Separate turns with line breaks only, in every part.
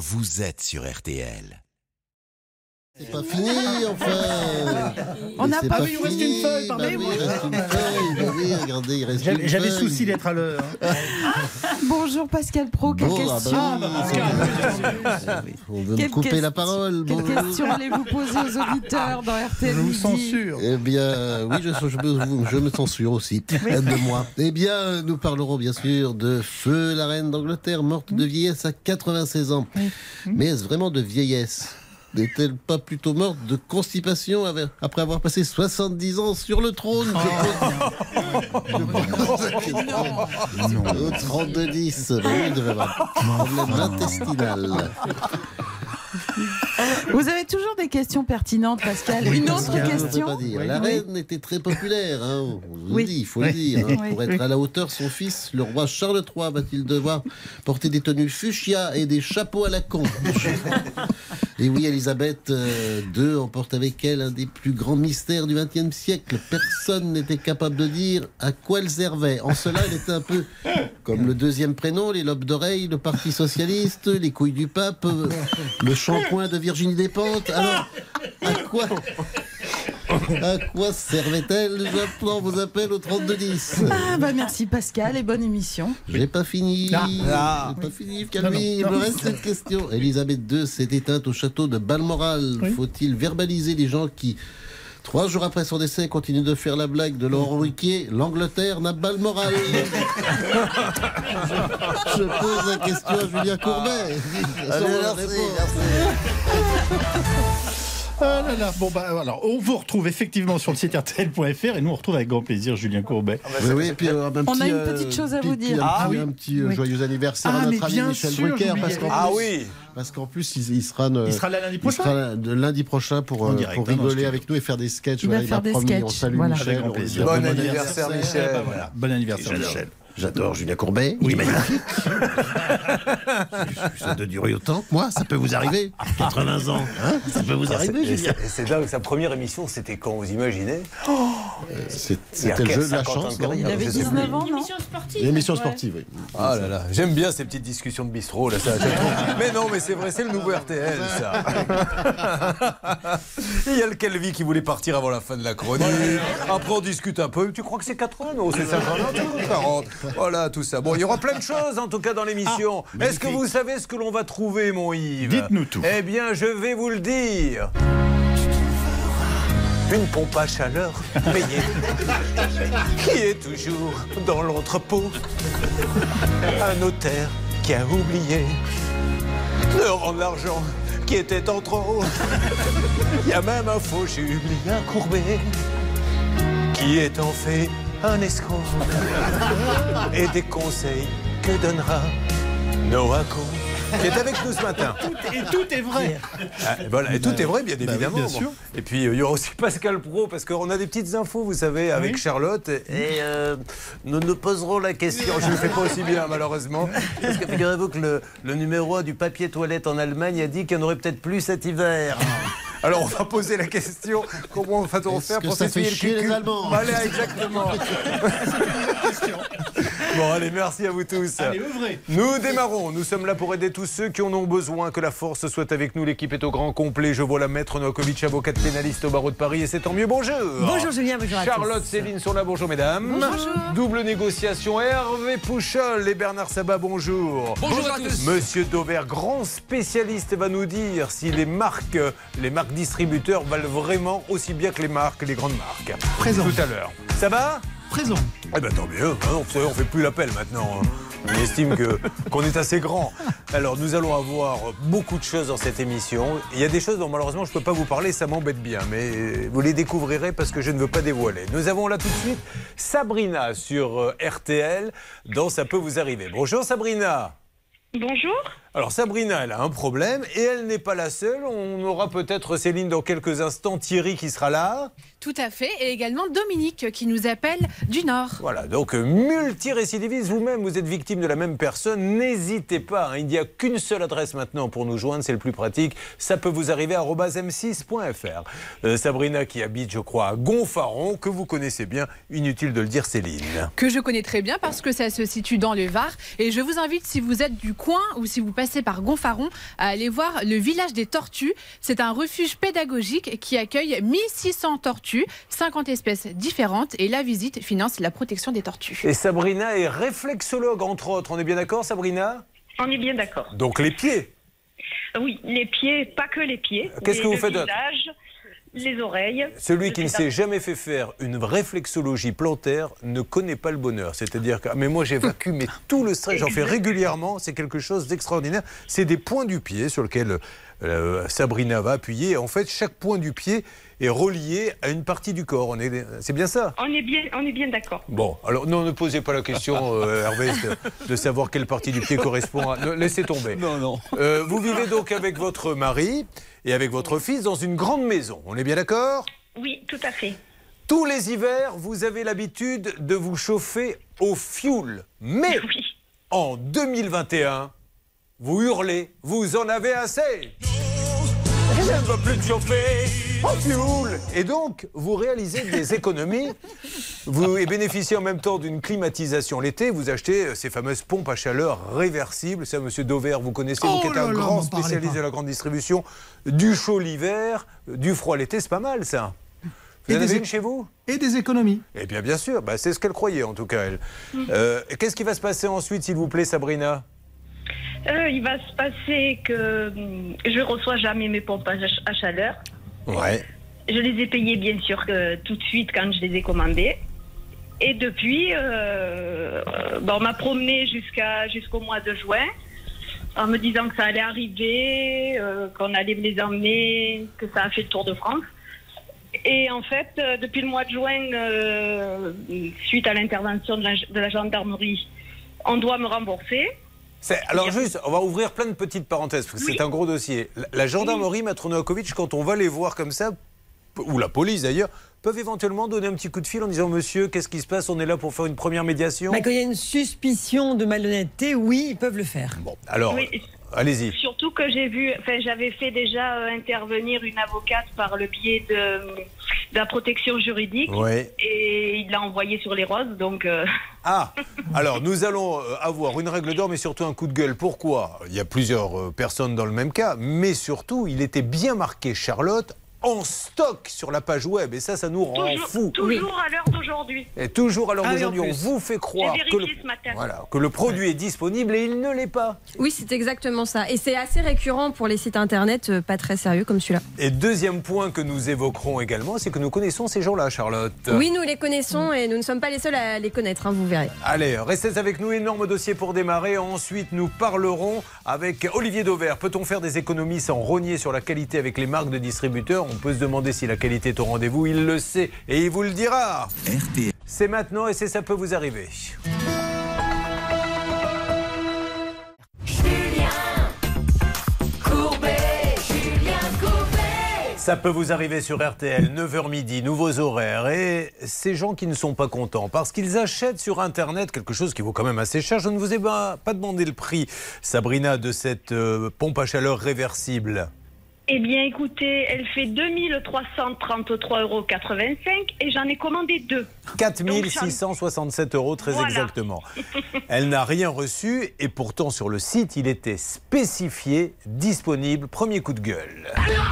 vous êtes sur RTL.
C'est pas fini, enfin
On n'a pas
pas
vu, il reste une feuille,
Bah
pardonnez-moi.
oui, il reste une feuille, bah oui, regardez, il reste
J'avais
une
j'avais
feuille.
souci d'être à l'heure. hein.
Bonjour Pascal Pro, quelle
Bon, ah bah
question
oui, On veut me couper
question-
la parole.
Quelle question allez-vous poser aux auditeurs dans RTL
Je vous censure.
Eh bien, oui, je, je me, je me censure aussi de moi. Eh bien, nous parlerons bien sûr de Feu, la reine d'Angleterre, morte de vieillesse à 96 ans. Mais est-ce vraiment de vieillesse? N'est-elle pas plutôt morte de constipation avec- après avoir passé 70 ans sur le trône? Je pose- je pose la question. Au 32-10, oui, il devait avoir un problème intestinal.
Vous avez toujours des questions pertinentes, Pascal. Une autre question
pas dire.
Oui,
La
oui.
reine était très populaire, hein, on vous
Oui.
le dit, il faut le dire. hein.
Oui.
Pour être à la hauteur, son fils, le roi Charles III, va-t-il devoir porter des tenues fuchsia et des chapeaux à la con? Et oui, Elisabeth euh, II emporte avec elle un des plus grands mystères du XXe siècle. Personne n'était capable de dire à quoi elle servait. En cela, elle était un peu comme le deuxième prénom, les lobes d'oreilles, le Parti Socialiste, les couilles du pape, euh, le shampoing de Virginie Despentes. Alors, à quoi à quoi servait-elle J'apprends vos appels au 3210.
Ah bah merci Pascal et bonne émission.
J'ai pas fini.
Ah.
J'ai pas fini, Calvi. Il me reste cette question. Elisabeth II s'est éteinte au château de Balmoral. Faut-il verbaliser les gens qui, trois jours après son décès, continuent de faire la blague de Laurent Ruquier? L'Angleterre n'a Balmoral. je, je pose la question à Julien Courbet. Sans la réponse.
Ah là là. Bon, bah, alors, on vous retrouve effectivement sur le site RTL.fr et nous on retrouve avec grand plaisir Julien Courbet.
Oui, oui, et puis, euh, un
On a une
euh,
petite chose à vous
puis
dire.
Un
Ah
petit,
oui.
un petit, euh,
Oui.
joyeux anniversaire
Ah,
à
mais
notre ami Michel
sûr,
Drucker.
j'oubliais.
Parce qu'en
Ah
plus-
oui
Parce qu'en plus, il, il sera, ne-
Il sera là lundi
il
prochain.
sera là de lundi prochain pour,
En
euh,
direct,
pour
hein,
rigoler avec nous et faire des sketchs.
Il va
Voilà,
faire
a
des
promis. On salue
voilà.
Michel.
Bon anniversaire, Michel.
Voilà, bon anniversaire Michel.
J'adore Julien Courbet. Il est magnifique. ça doit durer autant que moi. Ça peut vous arriver. 80 ans. hein ça peut vous arriver,
Et
Julien.
c'est- dingue, sa première émission, c'était quand vous imaginez Il y a
C'était le jeu de la
50 ans
chance.
de
non.
Il avait
Je sais
19 ans, non
Émission sportive.
L'émission sportive, oui.
Ah là là, j'aime bien ces petites discussions de bistrot là. Ça, mais non, mais c'est vrai, c'est le nouveau RTL ça. Il y a le Kelvin qui voulait partir avant la fin de la chronique. Après on discute un peu. Tu crois que c'est 80 Non, c'est 50, non, 40. Voilà tout ça. Bon, il y aura plein de choses en tout cas dans l'émission. Est-ce que vous savez ce que l'on va trouver, mon Yves
Dites-nous tout.
Eh bien, je vais vous le dire. Une pompe à chaleur payée qui est toujours dans l'entrepôt. Un notaire qui a oublié de rendre l'argent qui était en trop. Il y a même un faux Julien Courbet qui est en fait un escroc. Et des conseils que donnera Noah Cohn, qui est avec nous ce matin.
Et tout est vrai.
Ah, et voilà, et tout est vrai, bien
Bah oui,
évidemment.
bien sûr.
Et puis, euh, il y aura aussi Pascal Pro, parce qu'on a des petites infos, vous savez, avec
Oui.
Charlotte. Et euh, nous nous poserons la question. Je ne le fais pas aussi bien, malheureusement. Parce que figurez-vous que le, le numéro un du papier toilette en Allemagne a dit qu'il y en aurait peut-être plus cet hiver. Alors, on va poser la question comment va-t-on faire pour s'essuyer le cul Voilà, exactement. bon, allez, merci à vous tous.
Allez, ouvrez.
Nous démarrons. Nous sommes là pour aider tous ceux qui en ont besoin. Que la force soit avec nous. L'équipe est au grand complet. Je vois la maître Novakovic, avocate pénaliste au barreau de Paris. Et c'est tant mieux. Bonjour.
Bonjour Julien, bonjour à tous.
Charlotte, Céline sont là. Bonjour mesdames. Double négociation. Hervé Pouchol et Bernard Sabat. Bonjour. Bonjour à tous. Monsieur Dauvert, grand spécialiste, va nous dire si les marques, les marques distributeurs valent vraiment aussi bien que les marques, les grandes marques.
Présent.
Tout à l'heure. Ça va?
Présent.
eh ben tant mieux, hein, on fait- on fait plus l'appel maintenant. hein. On estime que qu'on est assez grand. Alors nous allons avoir beaucoup de choses dans cette émission. Il y a des choses dont malheureusement je ne peux pas vous parler, ça m'embête bien, mais vous les découvrirez parce que je ne veux pas dévoiler. Nous avons là tout de suite Sabrina sur euh, RTL dans Ça peut vous arriver. Bonjour Sabrina.
Bonjour.
Alors Sabrina, elle a un problème et elle n'est pas la seule. On aura peut-être Céline dans quelques instants, Thierry qui sera là.
Tout à fait. Et également Dominique qui nous appelle du Nord.
Voilà, donc multirécidiviste, vous-même, vous êtes victime de la même personne, n'hésitez pas, hein, il n'y a qu'une seule adresse maintenant pour nous joindre, c'est le plus pratique, ça peut vous arriver à m6.fr. Euh, Sabrina qui habite, je crois, à Gonfaron, que vous connaissez bien, inutile de le dire Céline.
Que je connais très bien parce que ça se situe dans le Var. Et je vous invite, si vous êtes du coin ou si vous passer par Gonfaron à aller voir le village des tortues. C'est un refuge pédagogique qui accueille 1600 tortues, 50 espèces différentes et la visite finance la protection des tortues.
Et Sabrina est réflexologue, entre autres. On est bien d'accord, Sabrina?
On est bien d'accord.
Donc les pieds?
Oui, les pieds, pas que les pieds.
Qu'est-ce que vous
le
faites d'autre?
visage, Les oreilles.
Celui qui ne s'est jamais fait faire une réflexologie plantaire ne connaît pas le bonheur. C'est-à-dire que, mais moi j'évacue mais tout le stress, j'en fais régulièrement, c'est quelque chose d'extraordinaire. C'est des points du pied sur lesquels euh, Sabrina va appuyer. En fait, chaque point du pied est relié à une partie du corps. On est, c'est bien ça?
On est bien, on est bien d'accord.
Bon, alors non, ne posez pas la question, euh, Hervé, de, de savoir quelle partie du pied correspond à. ne- laissez tomber.
Non, non.
Euh, vous vivez donc avec votre mari et avec votre fils dans une grande maison. On est bien d'accord?
Oui, tout à fait.
Tous les hivers, vous avez l'habitude de vous chauffer au fioul. Mais
Oui.
en 2021, vous hurlez, vous en avez assez. Je ne veux plus me chauffer fioul. Et donc, vous réalisez des économies. Vous et bénéficiez en même temps d'une climatisation l'été. Vous achetez euh, ces fameuses pompes à chaleur réversibles. Ça, monsieur Dover, vous connaissez, vous qui êtes
Oh là
un
là,
grand spécialiste de la grande distribution. Du chaud l'hiver, du froid l'été, c'est pas mal ça. Vous
Et
en
des
avez une chez vous?
Et des économies.
eh bien, bien sûr, bah, c'est ce qu'elle croyait en tout cas, elle. Euh, Qu'est-ce qui va se passer ensuite, s'il vous plaît, Sabrina?
Euh, il va se passer que hum, je reçois jamais mes pompes à chaleur. Je les ai payées bien sûr tout de suite quand je les ai commandées. Et depuis, euh, euh, bah, on m'a promené jusqu'à jusqu'au mois de juin en me disant que ça allait arriver, euh, qu'on allait me les emmener, que ça a fait le tour de France. Et en fait, euh, depuis le mois de juin, suite à l'intervention de la gendarmerie, on doit me rembourser.
C'est- Alors juste, on va ouvrir plein de petites parenthèses, parce que
Oui.
c'est un gros dossier. La, la gendarmerie, Maître Novakovic, quand on va les voir comme ça, ou la police d'ailleurs, peuvent éventuellement donner un petit coup de fil en disant Monsieur, qu'est-ce qui se passe On est là pour faire une première médiation?
Bah, quand il y a une suspicion de malhonnêteté, oui, ils peuvent le faire.
Bon, alors,
Oui.
Allez-y.
Surtout que j'ai vu, enfin, j'avais fait déjà euh, intervenir une avocate par le biais de, de la protection juridique.
Ouais.
Et il l'a envoyé sur les roses, donc euh,
Ah, alors nous allons euh, avoir une règle d'or, mais surtout un coup de gueule. Pourquoi? Il y a plusieurs personnes dans le même cas, mais surtout, il était bien marqué Charlotte en stock sur la page web, et ça, ça nous rend
toujours,
fou.
toujours à l'heure d'aujourd'hui.
Et toujours à l'heure
Ah
d'aujourd'hui, on vous fait croire que le,
vérifié ce matin.
voilà, que le produit est disponible et il ne l'est pas.
Oui, c'est exactement ça. Et c'est assez récurrent pour les sites internet euh, pas très sérieux comme celui-là.
Et deuxième point que nous évoquerons également, c'est que nous connaissons ces gens-là, Charlotte.
Oui, nous les connaissons et nous ne sommes pas les seuls à les connaître, hein, vous verrez.
Allez, restez avec nous, énorme dossier pour démarrer. Ensuite, nous parlerons avec Olivier Dauvert. Peut-on faire des économies sans rogner sur la qualité avec les marques de distributeurs? On peut se demander si la qualité est au rendez-vous. Il le sait et il vous le dira. C'est maintenant et c'est ça peut vous arriver. Ça peut vous arriver sur RTL, 9h midi, nouveaux horaires. Et ces gens qui ne sont pas contents parce qu'ils achètent sur Internet quelque chose qui vaut quand même assez cher. Je ne vous ai pas, pas demandé le prix, Sabrina, de cette euh, pompe à chaleur réversible.
Eh bien, écoutez, elle fait 2333,85 euros et j'en ai commandé deux.
4667 euros, très
Voilà.
exactement. Elle n'a rien reçu et pourtant sur le site, il était spécifié, disponible. Premier coup de gueule.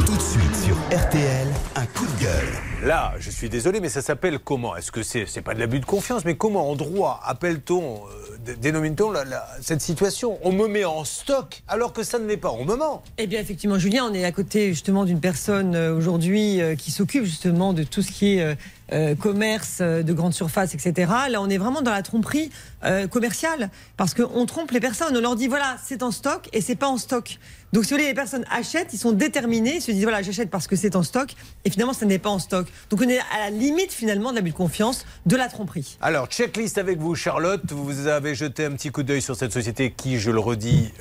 Tout de suite sur RTL, un coup de gueule.
Là, je suis désolé, mais ça s'appelle comment? Est-ce que c'est c'est pas de l'abus de confiance, mais comment en droit appelle-t-on, euh, dé- dénomine-t-on cette situation? On me met en stock alors que ça ne l'est pas. On me ment.
Eh bien, effectivement, Julien, on est à côté justement d'une personne euh, aujourd'hui euh, qui s'occupe justement de tout ce qui est euh, commerce euh, de grande surface, etc. Là, on est vraiment dans la tromperie euh, commerciale parce qu'on trompe les personnes. On leur dit voilà, c'est en stock et c'est pas en stock. Donc, si vous voulez, les personnes achètent, ils sont déterminés, ils se disent voilà, j'achète parce que c'est en stock et finalement, ça n'est pas en stock. Donc, on est à la limite finalement de l'abus de confiance, de la tromperie.
Alors, checklist avec vous, Charlotte. Vous avez jeté un petit coup d'œil sur cette société qui, je le redis,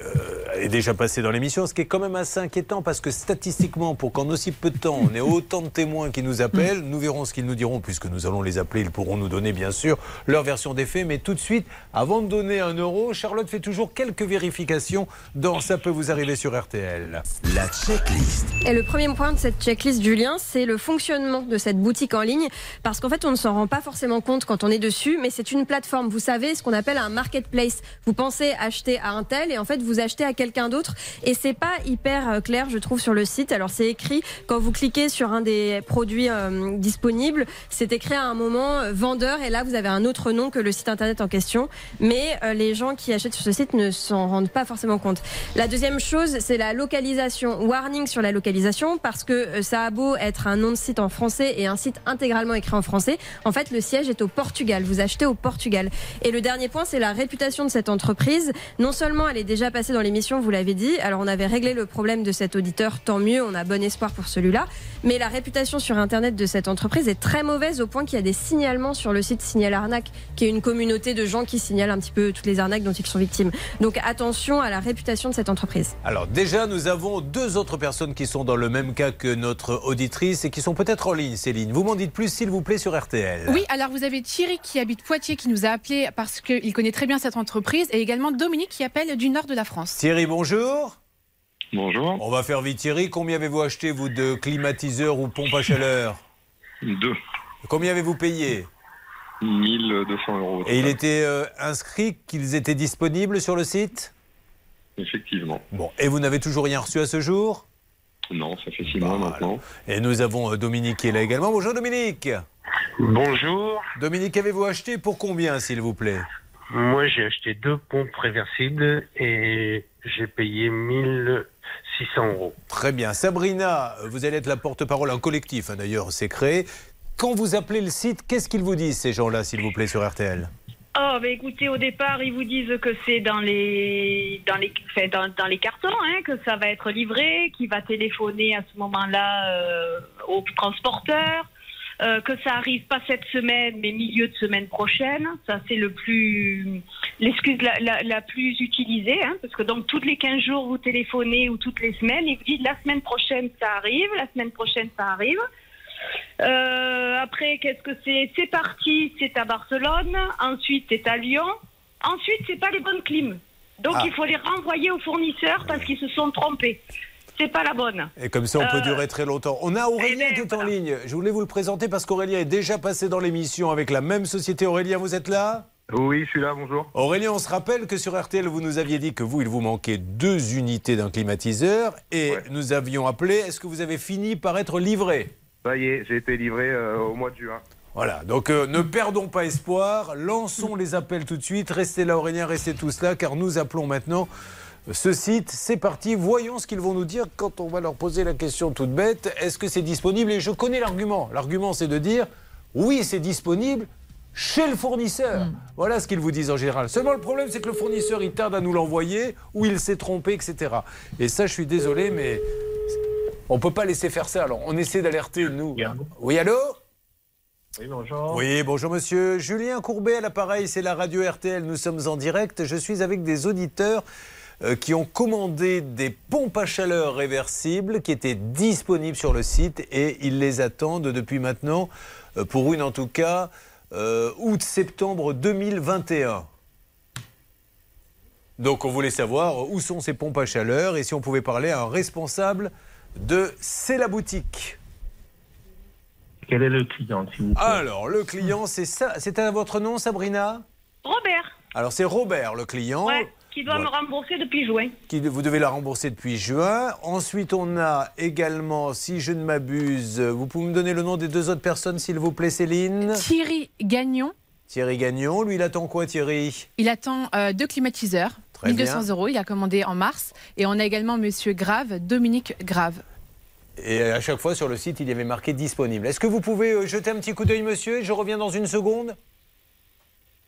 est déjà passée dans l'émission. Ce qui est quand même assez inquiétant parce que statistiquement, pour qu'en aussi peu de temps, on ait autant de témoins qui nous appellent, nous verrons ce qu'ils nous diront puisque nous allons les appeler. Ils pourront nous donner, bien sûr, leur version des faits. Mais tout de suite, avant de donner un euro, Charlotte fait toujours quelques vérifications dans Ça peut vous arriver sur RTL.
La checklist.
Et le premier point de cette checklist, Julien, c'est le fonctionnement de cette boutique en ligne. Parce qu'en fait, on ne s'en rend pas forcément compte quand on est dessus, mais c'est une plateforme. Vous savez, ce qu'on appelle un marketplace. Vous pensez acheter à un tel et en fait, vous achetez à quelqu'un d'autre. Et c'est pas hyper euh, clair, je trouve, sur le site. Alors c'est écrit quand vous cliquez sur un des produits euh, disponibles, c'est écrit à un moment euh, vendeur et là vous avez un autre nom que le site internet en question. Mais euh, les gens qui achètent sur ce site ne s'en rendent pas forcément compte. La deuxième chose, c'est la localisation. Warning sur la localisation parce que euh, ça a beau être un nom de site en français et un site intégralement écrit en français. En fait, le siège est au Portugal. Vous achetez au Portugal. Et le dernier point, c'est la réputation de cette entreprise. Non seulement elle est déjà passée dans l'émission, vous l'avez dit. Alors on avait réglé le problème de cet auditeur, tant mieux. On a bon espoir pour celui-là. Mais la réputation sur Internet de cette entreprise est très mauvaise au point qu'il y a des signalements sur le site Signal Arnaque, qui est une communauté de gens qui signalent un petit peu toutes les arnaques dont ils sont victimes. Donc attention à la réputation de cette entreprise.
Alors déjà, nous avons deux autres personnes qui sont dans le même cas que notre auditrice et qui sont peut-être en ligne, Céline. Vous m'en dites plus, s'il vous plaît, sur RTL.
Oui, alors vous avez Thierry qui habite Poitiers qui nous a appelé parce qu'il connaît très bien cette entreprise et également Dominique qui appelle du nord de la France.
Thierry, bonjour.
Bonjour.
On va faire vite, Thierry. Combien avez-vous acheté, vous, de climatiseurs ou pompes à chaleur?
Deux.
Combien avez-vous payé
1200 euros.
Et il était euh, inscrit qu'ils étaient disponibles sur le site
Effectivement.
Bon, et vous n'avez toujours rien reçu à ce jour
Non, ça fait six mois maintenant.
Et nous avons euh, Dominique qui est là également. Bonjour Dominique.
Bonjour.
Dominique, avez-vous acheté pour combien, s'il vous plaît?
Moi, j'ai acheté deux pompes réversibles et j'ai payé 1600 euros.
Très bien. Sabrina, vous allez être la porte-parole, un collectif hein, d'ailleurs, c'est créé. Quand vous appelez le site, qu'est-ce qu'ils vous disent, ces gens-là, s'il vous plaît, sur RTL
Oh, bah écoutez, au départ, ils vous disent que c'est dans les, dans les, dans, les cartons, hein, que ça va être livré, qu'il va téléphoner à ce moment-là euh, au transporteur, euh, que ça arrive pas cette semaine, mais milieu de semaine prochaine. Ça, c'est le plus, l'excuse la, la, la plus utilisée, hein, parce que donc toutes les 15 jours, vous téléphonez ou toutes les semaines, ils vous disent la semaine prochaine, ça arrive, la semaine prochaine, ça arrive. Euh, après, qu'est-ce que c'est? C'est parti, c'est à Barcelone. Ensuite, c'est à Lyon. Ensuite, c'est pas les bonnes clims. Donc,
Ah.
il faut les renvoyer aux fournisseurs parce qu'ils se sont trompés. C'est pas la bonne.
Et comme ça, on peut
Euh,
durer très longtemps. On a Aurélien qui est en ligne. Je voulais vous le présenter parce qu'Aurélien est déjà passé dans l'émission avec la même société. Aurélien, vous êtes là?
Oui, je suis là, bonjour.
Aurélien, on se rappelle que sur RTL, vous nous aviez dit que vous, il vous manquait deux unités d'un climatiseur et nous avions appelé. Est-ce que vous avez fini par être livré?
Ça y est, j'ai été livré euh, au mois de juin.
Voilà, donc euh, ne perdons pas espoir, lançons les appels tout de suite. Restez là, Aurélien, restez tous là, car nous appelons maintenant ce site. C'est parti, voyons ce qu'ils vont nous dire quand on va leur poser la question toute bête. Est-ce que c'est disponible? Et je connais l'argument. L'argument, c'est de dire oui, c'est disponible chez le fournisseur. Voilà ce qu'ils vous disent en général. Seulement, le problème, c'est que le fournisseur, il tarde à nous l'envoyer, ou il s'est trompé, etc. Et ça, je suis désolé, mais on ne peut pas laisser faire ça. Alors, on essaie d'alerter, nous. Oui, allô
Oui, bonjour.
oui, bonjour monsieur. Julien Courbet à l'appareil, c'est la radio RTL. Nous sommes en direct. Je suis avec des auditeurs euh, qui ont commandé des pompes à chaleur réversibles qui étaient disponibles sur le site et ils les attendent depuis maintenant, euh, pour une en tout cas, euh, août-septembre 2021. Donc on voulait savoir où sont ces pompes à chaleur et si on pouvait parler à un responsable de C'est la boutique.
Quel est le client, s'il vous plaît
Alors, le client, c'est ça. C'est à votre nom, Sabrina
Robert,
Alors, c'est Robert, le client.
ouais, qui doit
Voilà.
me rembourser depuis juin.
Qui, vous devez la rembourser depuis juin. Ensuite, on a également, si je ne m'abuse, vous pouvez me donner le nom des deux autres personnes, s'il vous plaît, Céline
Thierry Gagnon,
Thierry Gagnon. Lui, il attend quoi, Thierry?
Il attend euh, deux climatiseurs,
Très
1200
bien.
euros, il a commandé en mars. Et on a également Monsieur Grave, Dominique Grave.
Et à chaque fois, sur le site, il y avait marqué disponible. Est-ce que vous pouvez euh, jeter un petit coup d'œil, monsieur et Je reviens dans une seconde?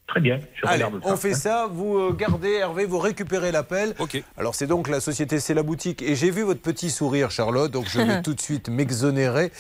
Très bien, je
Allez,
regarde ça.
on fait ça. Vous euh, gardez, Hervé, vous récupérez l'appel.
Ok.
Alors, c'est donc la société C'est la boutique. Et j'ai vu votre petit sourire, Charlotte, donc je vais tout de suite m'exonérer.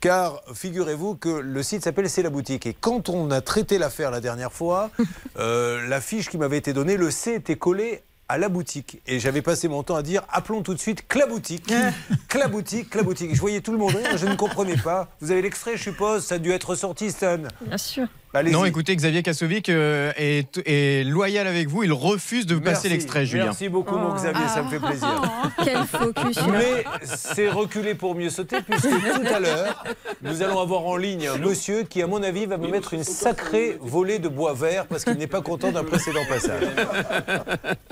Car figurez-vous que le site s'appelle C'est la boutique. Et quand on a traité l'affaire la dernière fois, euh, la fiche qui m'avait été donnée, le C était collé à la boutique. Et j'avais passé mon temps à dire appelons tout de suite Claboutique. Claboutique, Claboutique. Je voyais tout le monde rire, je ne comprenais pas. Vous avez l'extrait, je suppose, ça a dû être sorti, Stan.
Bien sûr.
Allez-y.
Non, écoutez, Xavier Kassovic euh, est, est loyal avec vous. Il refuse de vous passer
Merci.
l'extrait, Julien.
Merci beaucoup, mon Xavier, ça me fait plaisir.
Quel focus.
Mais c'est reculer pour mieux sauter, puisque tout à l'heure, nous allons avoir en ligne un monsieur qui, à mon avis, va me mettre une sacrée volée de bois vert parce qu'il n'est pas content d'un précédent passage.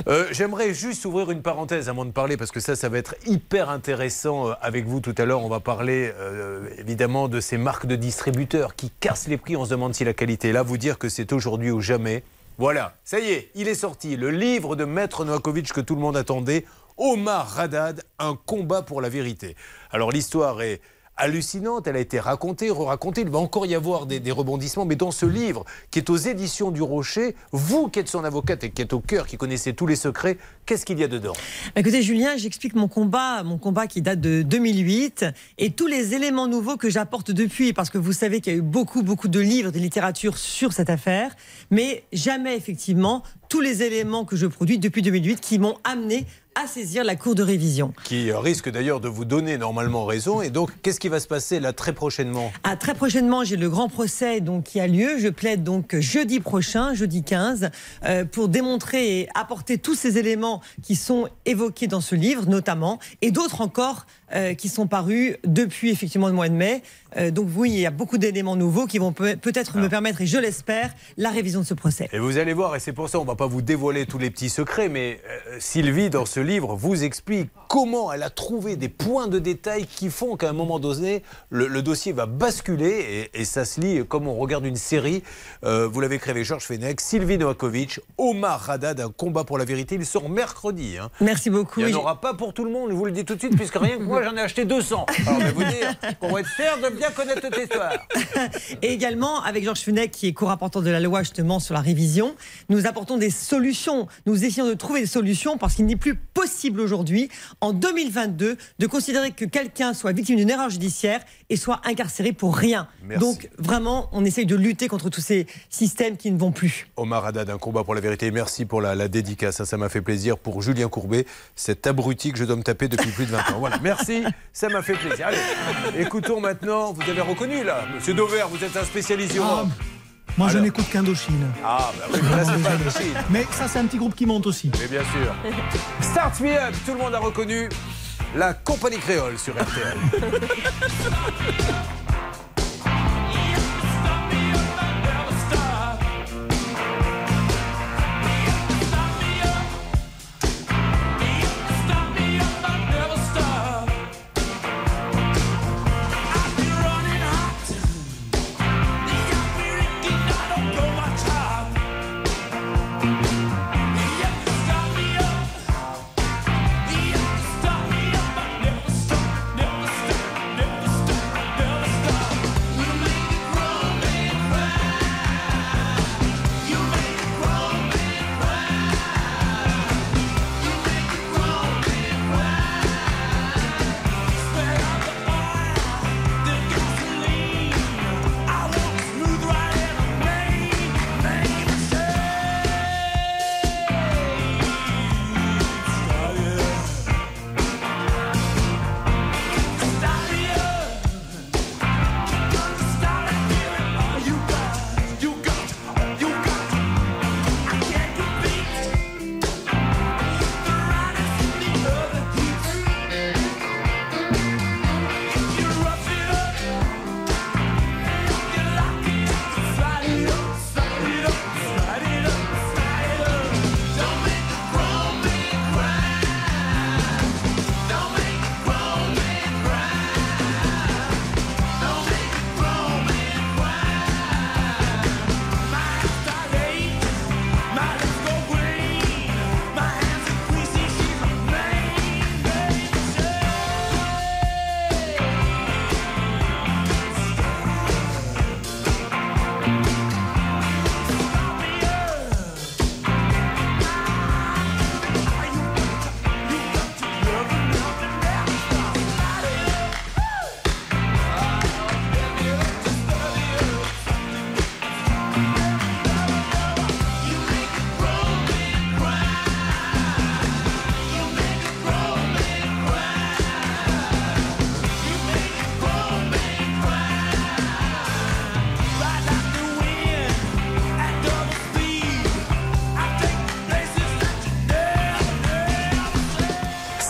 Euh, J'aimerais juste ouvrir une parenthèse avant de parler, parce que ça, ça va être hyper intéressant euh, avec vous tout à l'heure. On va parler euh, évidemment de ces marques de distributeurs qui cassent les prix. On se demande si la qualité est là. Vous dire que c'est aujourd'hui ou jamais. Voilà, ça y est, il est sorti. Le livre de Maître Novakovic que tout le monde attendait, Omar Radad, un combat pour la vérité. Alors l'histoire est hallucinante, elle a été racontée, re-racontée, il va encore y avoir des, des rebondissements, mais dans ce livre qui est aux éditions du Rocher, vous qui êtes son avocate et qui êtes au cœur, qui connaissez tous les secrets, qu'est-ce qu'il y a dedans?
Bah, Écoutez, Julien, j'explique mon combat, mon combat qui date de 2008 et tous les éléments nouveaux que j'apporte depuis, parce que vous savez qu'il y a eu beaucoup, beaucoup de livres, de littérature sur cette affaire, mais jamais effectivement tous les éléments que je produis depuis 2008 qui m'ont amené à saisir la cour de révision.
Qui risque d'ailleurs de vous donner normalement raison. Et donc, qu'est-ce qui va se passer là très prochainement?
Ah, très prochainement, j'ai le grand procès donc, qui a lieu. Je plaide donc jeudi prochain, jeudi 15, euh, pour démontrer et apporter tous ces éléments qui sont évoqués dans ce livre, notamment, et d'autres encore euh, qui sont parus depuis effectivement le mois de mai. Euh, donc oui, il y a beaucoup d'éléments nouveaux qui vont peut- peut-être me permettre, et je l'espère, la révision de ce procès.
Et vous allez voir, et c'est pour ça on va pas vous dévoiler tous les petits secrets, mais euh, Sylvie, dans ce livre, vous explique comment elle a trouvé des points de détail qui font qu'à un moment donné, le, le dossier va basculer, et, et ça se lit comme on regarde une série. Vous l'avez créé, Georges Fenech, Sylvie Novakovic, Omar Radad, un combat pour la vérité. Il sort mercredi. hein.
Merci beaucoup.
Il n'y en aura pas pour tout le monde, je vous le dis tout de suite, puisque rien que moi j'en ai acheté 200. Alors je vais vous dire, qu'on va être fiers de bien connaître toute l'histoire.
Et également, avec Georges Funès, qui est co-rapporteur de la loi justement sur la révision, nous apportons des solutions. Nous essayons de trouver des solutions parce qu'il n'est plus possible aujourd'hui, en 2022, de considérer que quelqu'un soit victime d'une erreur judiciaire et soit incarcéré pour rien.
Merci.
Donc vraiment, on essaye de lutter contre tous ces systèmes qui ne vont plus.
Omar Haddad, un combat pour la vérité. Merci pour la, la dédicace, ça, ça m'a fait plaisir. Pour Julien Courbet, cet abruti que je dois me taper depuis plus de 20 ans. Voilà, merci, ça m'a fait plaisir. Allez, écoutons maintenant, vous avez reconnu là, Monsieur Dover, vous êtes un spécialiste du rock.
Moi, je n'écoute qu'Indochine.
Ah, bah oui, mais là, c'est pas Indochine.
Mais ça, c'est un petit groupe qui monte aussi.
Mais bien sûr. Start Me Up, tout le monde a reconnu la compagnie créole sur RTL.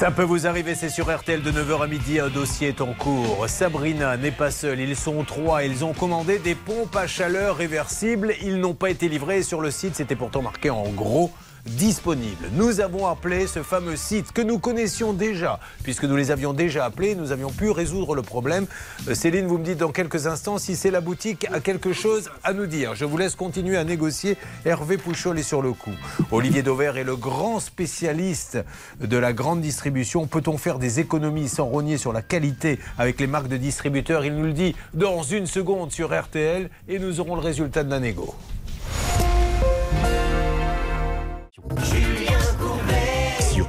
Ça peut vous arriver, c'est sur RTL de 9h à midi, un dossier est en cours. Sabrina n'est pas seule, ils sont trois, ils ont commandé des pompes à chaleur réversibles, ils n'ont pas été livrés sur le site, c'était pourtant marqué en gros disponible. Nous avons appelé ce fameux site que nous connaissions déjà, puisque nous les avions déjà appelés, nous avions pu résoudre le problème. Euh, Céline, vous me dites dans quelques instants si c'est la boutique a quelque chose à nous dire. Je vous laisse continuer à négocier. Hervé Pouchol est sur le coup. Olivier Dauvert est le grand spécialiste de la grande distribution. Peut-on faire des économies sans rogner sur la qualité avec les marques de distributeurs? Il nous le dit dans une seconde sur RTL et nous aurons le résultat de la.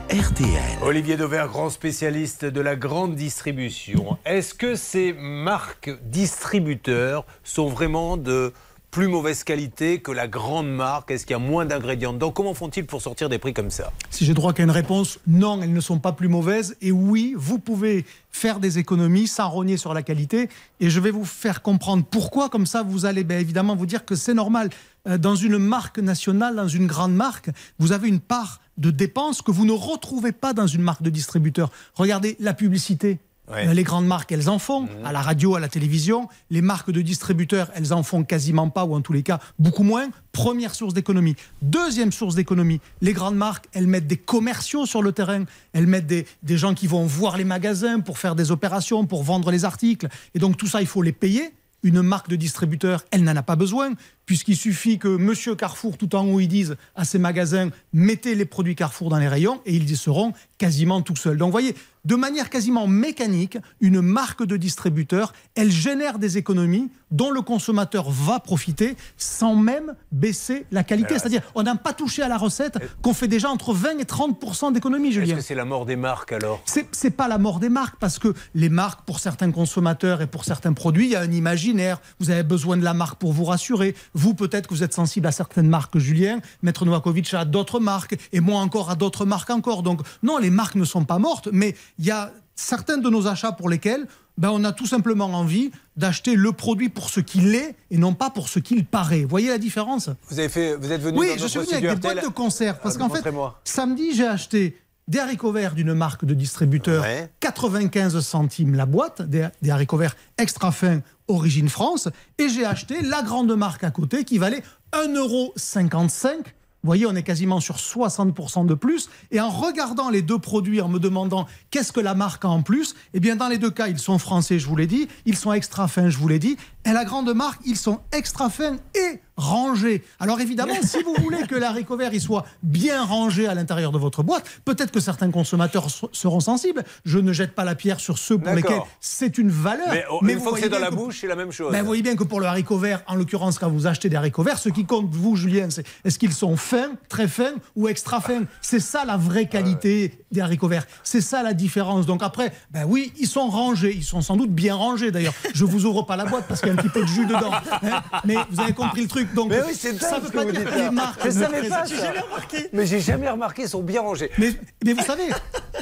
RTL.
Olivier Dauvert, grand spécialiste de la grande distribution. Est-ce que ces marques distributeurs sont vraiment de plus mauvaise qualité que la grande marque? Est-ce qu'il y a moins d'ingrédients dedans? Comment font-ils pour sortir des prix comme ça?
Si j'ai droit qu'à une réponse, non, elles ne sont pas plus mauvaises. Et oui, vous pouvez faire des économies sans rogner sur la qualité. Et je vais vous faire comprendre pourquoi. Comme ça, vous allez bien évidemment vous dire que c'est normal. Euh, Dans une marque nationale, dans une grande marque, vous avez une part de dépenses que vous ne retrouvez pas dans une marque de distributeur. Regardez la publicité.
Ouais. Mhm.
Euh, Les grandes marques, elles en font, à la radio, à la télévision. Les marques de distributeurs, elles en font quasiment pas, ou en tous les cas, beaucoup moins. Première source d'économie. Deuxième source d'économie, les grandes marques, elles mettent des commerciaux sur le terrain. Elles mettent des, des gens qui vont voir les magasins pour faire des opérations, pour vendre les articles. Et donc tout ça, il faut les payer. Une marque de distributeur, elle n'en a pas besoin, puisqu'il suffit que Monsieur Carrefour, tout en haut, ils disent à ses magasins, mettez les produits Carrefour dans les rayons, et ils y seront quasiment tout seuls. Donc, vous voyez, de manière quasiment mécanique, une marque de distributeur, elle génère des économies dont le consommateur va profiter sans même baisser la qualité. C'est-à-dire, on n'a pas touché à la recette qu'on fait déjà entre 20 et 30 d'économies,
Est-ce
Julien.
que c'est la mort des marques alors?
C'est pas la mort des marques parce que les marques, pour certains consommateurs et pour certains produits, il y a un imaginaire. Vous avez besoin de la marque pour vous rassurer. Vous, peut-être que vous êtes sensible à certaines marques, Julien. Maître Novakovic à d'autres marques et moi encore à d'autres marques encore. Donc, non, les marques ne sont pas mortes, mais il y a certains de nos achats pour lesquels ben, on a tout simplement envie d'acheter le produit pour ce qu'il est et non pas pour ce qu'il paraît. Vous voyez la différence?
Vous, avez fait, vous êtes venu
oui,
dans
je suis venu avec des boîtes de conserve. Parce
Ah,
qu'en fait, samedi, j'ai acheté des haricots verts d'une marque de distributeur,
Ouais.
95 centimes la boîte, des, des haricots verts extra fins, origine France. Et j'ai acheté la grande marque à côté qui valait 1,55€. Vous voyez, on est quasiment sur 60% de plus. Et en regardant les deux produits, en me demandant qu'est-ce que la marque a en plus, eh bien, dans les deux cas, ils sont français, je vous l'ai dit. Ils sont extra fins, je vous l'ai dit. Et la grande marque, ils sont extra fins et rangés. Alors évidemment, si vous voulez que l'haricot vert il soit bien rangé à l'intérieur de votre boîte, peut-être que certains consommateurs seront sensibles. Je ne jette pas la pierre sur ceux pour lesquels c'est une valeur.
Mais, oh,
Mais
une
vous
fois que c'est dans la
que-
bouche, c'est la même chose.
ben, vous voyez bien que pour le haricot vert, en l'occurrence, quand vous achetez des haricots verts, ce qui compte, vous, Julien, c'est est-ce qu'ils sont fins, très fins ou extra fins? C'est ça la vraie qualité des haricots verts. C'est ça la différence. Donc après, ben oui, ils sont rangés. Ils sont sans doute bien rangés d'ailleurs. Je vous ouvre pas la boîte parce un petit peu de jus dedans. hein. Mais vous avez compris le truc. Donc
Mais oui, c'est
ça ne veut
que
pas dire les marques.
Je
ne
savais pas
présentent-
ça. Mais j'ai jamais remarqué, ils sont bien rangés.
mais, mais vous savez,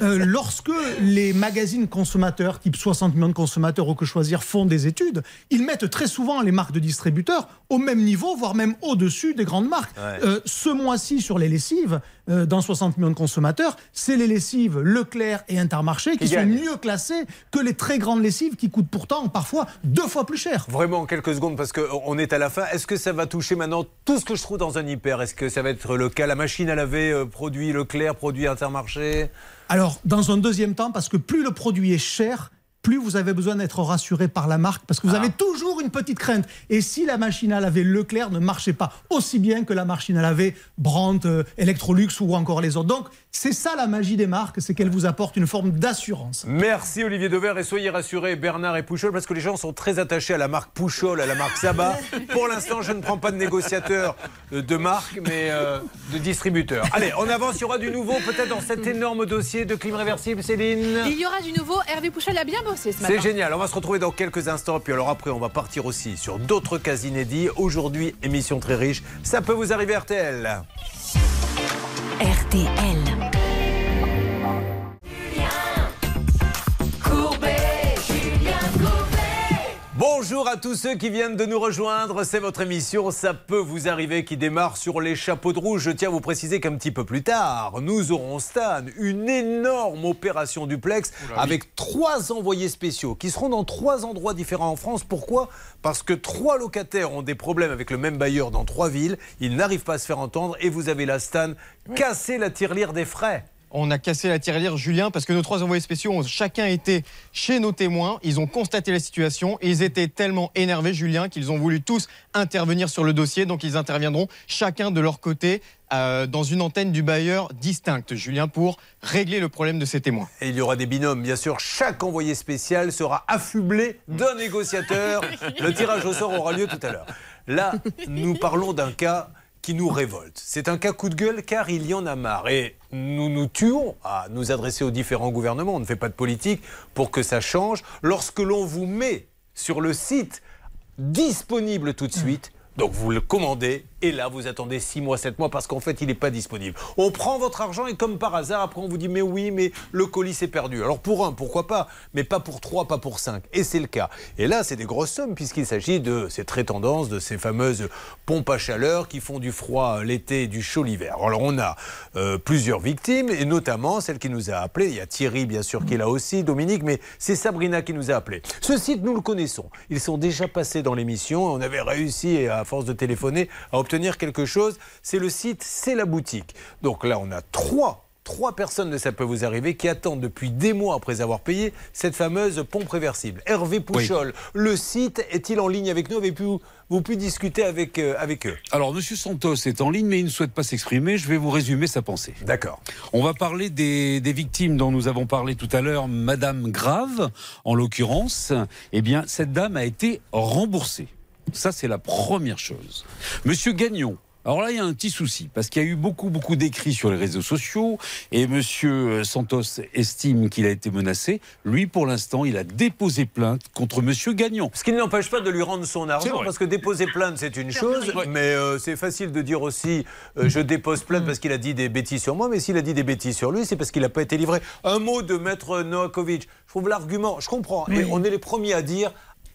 euh, lorsque les magazines consommateurs, type 60 millions de consommateurs ou que choisir, font des études, ils mettent très souvent les marques de distributeurs au même niveau, voire même au-dessus des grandes marques.
Ouais.
Euh, ce mois-ci, sur les lessives, euh, dans 60 millions de consommateurs, c'est les lessives Leclerc et Intermarché qui,
Qui
sont mieux classées que les très grandes lessives qui coûtent pourtant parfois deux fois plus cher.
Vraiment, en quelques secondes, parce qu'on est à la fin. Est-ce que ça va toucher maintenant tout ce que je trouve dans un hyper? Est-ce que ça va être le cas? La machine à laver, euh, produit Leclerc, produit Intermarché?
Alors, dans un deuxième temps, parce que plus le produit est cher, plus vous avez besoin d'être rassuré par la marque, parce que vous avez toujours une petite crainte. Et si la machine à laver Leclerc ne marchait pas aussi bien que la machine à laver Brandt, euh, Electrolux ou encore les autres. Donc, c'est ça la magie des marques, c'est qu'elles vous apportent une forme d'assurance.
Merci Olivier Devers et soyez rassurés Bernard et Pouchol parce que les gens sont très attachés à la marque Pouchol, à la marque Saba. Pour l'instant, je ne prends pas de négociateur euh, de marque, mais euh, de distributeur. Allez, on avance, il y aura du nouveau peut-être dans cet énorme dossier de clim réversible, Céline.
Il y aura du nouveau. Hervé Pouchol a bien bossé ce matin.
C'est génial, on va se retrouver dans quelques instants. Puis alors après, on va partir aussi sur d'autres cas inédits. Aujourd'hui, émission très riche. Ça peut vous arriver RTL.
RTL.
Bonjour à tous ceux qui viennent de nous rejoindre. C'est votre émission Ça peut vous arriver qui démarre sur les chapeaux de rouge. Je tiens à vous préciser qu'un petit peu plus tard, nous aurons Stan, une énorme opération duplex avec trois envoyés spéciaux qui seront dans trois endroits différents en France. Pourquoi? Parce que trois locataires ont des problèmes avec le même bailleur dans trois villes. Ils n'arrivent pas à se faire entendre et vous avez là, Stan, cassé la tirelire des frais.
On a cassé la tirelire, Julien, parce que nos trois envoyés spéciaux ont chacun été chez nos témoins. Ils ont constaté la situation et ils étaient tellement énervés, Julien, qu'ils ont voulu tous intervenir sur le dossier. Donc ils interviendront chacun de leur côté euh, dans une antenne du bailleur distincte, Julien, pour régler le problème de ces témoins.
Et il y aura des binômes, bien sûr. Chaque envoyé spécial sera affublé d'un négociateur. Le tirage au sort aura lieu tout à l'heure. Là, nous parlons d'un cas qui nous révolte. C'est un cas coup de gueule car il y en a marre. Et nous nous tuons à nous adresser aux différents gouvernements. On ne fait pas de politique pour que ça change. Lorsque l'on vous met sur le site disponible tout de suite, donc vous le commandez et là vous attendez 6 mois, 7 mois parce qu'en fait il n'est pas disponible. On prend votre argent et comme par hasard après on vous dit mais oui mais le colis s'est perdu. Alors pour un pourquoi pas mais pas pour trois, pas pour cinq. Et c'est le cas. Et là c'est des grosses sommes puisqu'il s'agit de ces très tendances, de ces fameuses pompes à chaleur qui font du froid l'été et du chaud l'hiver. Alors on a euh, plusieurs victimes et notamment celle qui nous a appelé. Il y a Thierry bien sûr qui est là aussi, Dominique, mais c'est Sabrina qui nous a appelé. Ce site nous le connaissons. Ils sont déjà passés dans l'émission. On avait réussi à force de téléphoner à obtenir quelque chose. C'est le site, c'est la boutique. Donc là on a trois Trois personnes de ça peut vous arriver qui attendent depuis des mois après avoir payé cette fameuse pompe réversible. Hervé Pouchol, le site est-il en ligne avec nous? Avez-vous vous pu discuter avec, euh, avec eux?
Alors, Monsieur Santos est en ligne, mais il ne souhaite pas s'exprimer. Je vais vous résumer sa pensée.
D'accord.
On va parler des, des victimes dont nous avons parlé tout à l'heure, Madame Grave, en l'occurrence. Eh bien, cette dame a été remboursée. Ça, c'est la première chose. Monsieur Gagnon. Alors là, il y a un petit souci, parce qu'il y a eu beaucoup, beaucoup d'écrits sur les réseaux sociaux, et Monsieur Santos estime qu'il a été menacé. Lui, pour l'instant, il a déposé plainte contre Monsieur Gagnon.
Ce qui ne l'empêche pas de lui rendre son argent, parce que déposer plainte, c'est une chose, mais euh, c'est facile de dire aussi euh, je dépose plainte parce qu'il a dit des bêtises sur moi, mais s'il a dit des bêtises sur lui, c'est parce qu'il n'a pas été livré. Un mot de maître Novakovic. Je trouve l'argument, je comprends, et on est les premiers à dire.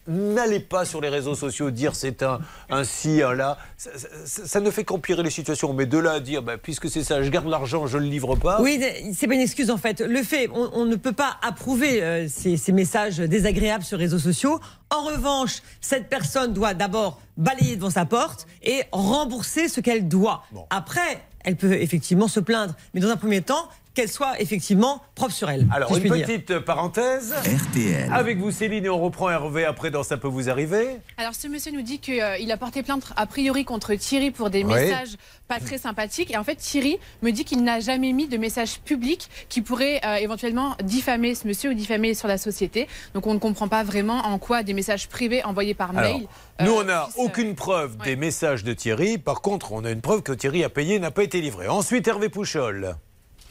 N'allez pas sur les réseaux sociaux dire c'est un, un ci, un là. Ça, ça- ça ne fait qu'empirer les situations. Mais de là à dire, bah, puisque c'est ça, je garde l'argent, je ne le livre pas.
Oui, c'est pas une excuse en fait. Le fait, on, on ne peut pas approuver euh, ces, ces messages désagréables sur les réseaux sociaux. En revanche, cette personne doit d'abord balayer devant sa porte et rembourser ce qu'elle doit. Après, elle peut effectivement se plaindre, mais dans un premier temps, qu'elle soit effectivement propre sur elle.
Alors,
si
une
dire.
petite parenthèse.
RTL.
Avec vous, Céline, et on reprend Hervé après dans Ça peut vous arriver.
Alors ce monsieur nous dit qu'il a porté plainte a priori contre Thierry pour des
Oui.
messages pas très sympathiques. Et en fait Thierry me dit qu'il n'a jamais mis de message public qui pourrait euh, éventuellement diffamer ce monsieur ou diffamer sur la société. Donc on ne comprend pas vraiment en quoi des messages privés envoyés par
Alors,
mail.
nous,
euh,
on n'a aucune preuve des messages de Thierry. Par contre, on a une preuve que Thierry a payé et n'a pas été livré. Ensuite, Hervé Pouchol.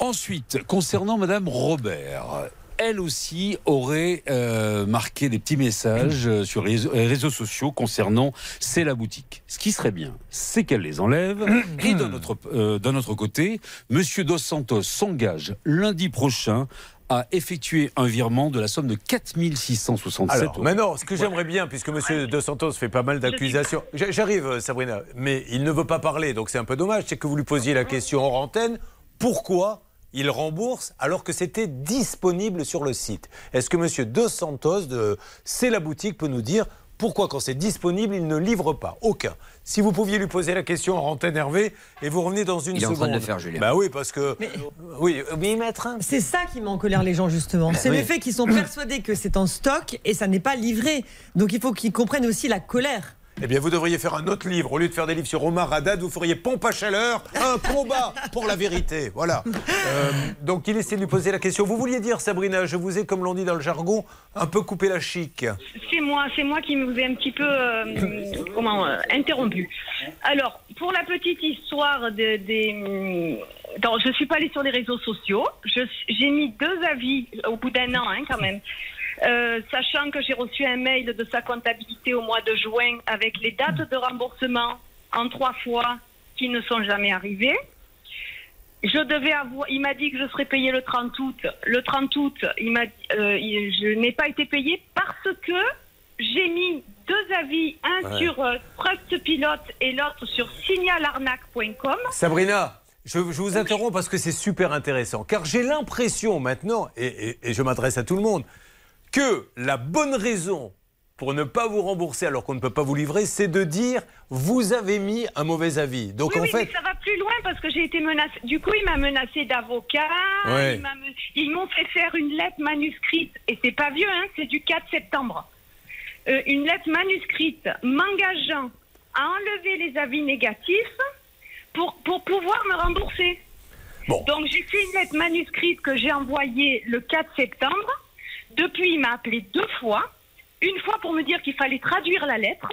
Ensuite, concernant Madame Robert, elle aussi aurait euh, marqué des petits messages euh, sur les réseaux- sociaux concernant C'est la boutique. Ce qui serait bien, c'est qu'elle les enlève. Et d'un autre, euh, d'un autre côté, Monsieur Dos Santos s'engage lundi prochain à effectuer un virement de la somme de 4667
Alors,
euros.
maintenant, ce que j'aimerais bien, puisque M. De Santos fait pas mal d'accusations. J'arrive, Sabrina, mais il ne veut pas parler, donc c'est un peu dommage. C'est que vous lui posiez la question hors antenne pourquoi il rembourse alors que c'était disponible sur le site Est-ce que M. De Santos de C'est la boutique peut nous dire pourquoi, quand c'est disponible, il ne livre pas? Aucun. Si vous pouviez lui poser la question en antenne Hervé, et vous revenez dans une
Il est en
seconde.
train de le faire, Julien.
Bah oui, parce que. Oui, oui, maître.
C'est ça qui met en colère les gens justement. C'est
oui.
le fait qu'ils sont persuadés que c'est en stock et ça n'est pas livré. Donc il faut qu'ils comprennent aussi la colère.
Eh bien, vous devriez faire un autre livre. Au lieu de faire des livres sur Omar Haddad, vous feriez Pompe à chaleur, un combat pour la vérité. Voilà. Euh, donc, il essaie de lui poser la question. Vous vouliez dire, Sabrina, je vous ai, comme l'on dit dans le jargon, un peu coupé la chic.
C'est moi, c'est moi qui vous ai un petit peu euh, comment euh, interrompu. Alors, pour la petite histoire de- des, non, je suis pas allée sur les réseaux sociaux. J'ai mis deux avis au bout d'un an, hein, quand même. Euh, sachant que j'ai reçu un mail de sa comptabilité au mois de juin avec les dates de remboursement en trois fois qui ne sont jamais arrivées. Je devais avoir, il m'a dit que je serais payé le 30 août. Le 30 août, il m'a, euh, il- je n'ai pas été payé parce que j'ai mis deux sur euh, Trust Pilote et l'autre sur signalarnaque.com.
Sabrina, je, je vous interromps parce que c'est super intéressant. Car j'ai l'impression maintenant, et, et- et je m'adresse à tout le monde, que la bonne raison pour ne pas vous rembourser alors qu'on ne peut pas vous livrer, c'est de dire vous avez mis un mauvais avis. Donc
oui,
en
oui,
fait,
mais ça va plus loin parce que j'ai été menacée. Du coup, il m'a menacé d'avocat.
Ouais.
Ils m'ont fait faire une lettre manuscrite. Et c'est pas vieux, hein, c'est du 4 septembre. Euh, une lettre manuscrite m'engageant à enlever les avis négatifs pour, pour pouvoir me rembourser. Donc j'ai fait une lettre manuscrite que j'ai envoyée le 4 septembre. Depuis, il m'a appelé deux fois. Une fois pour me dire qu'il fallait traduire la lettre.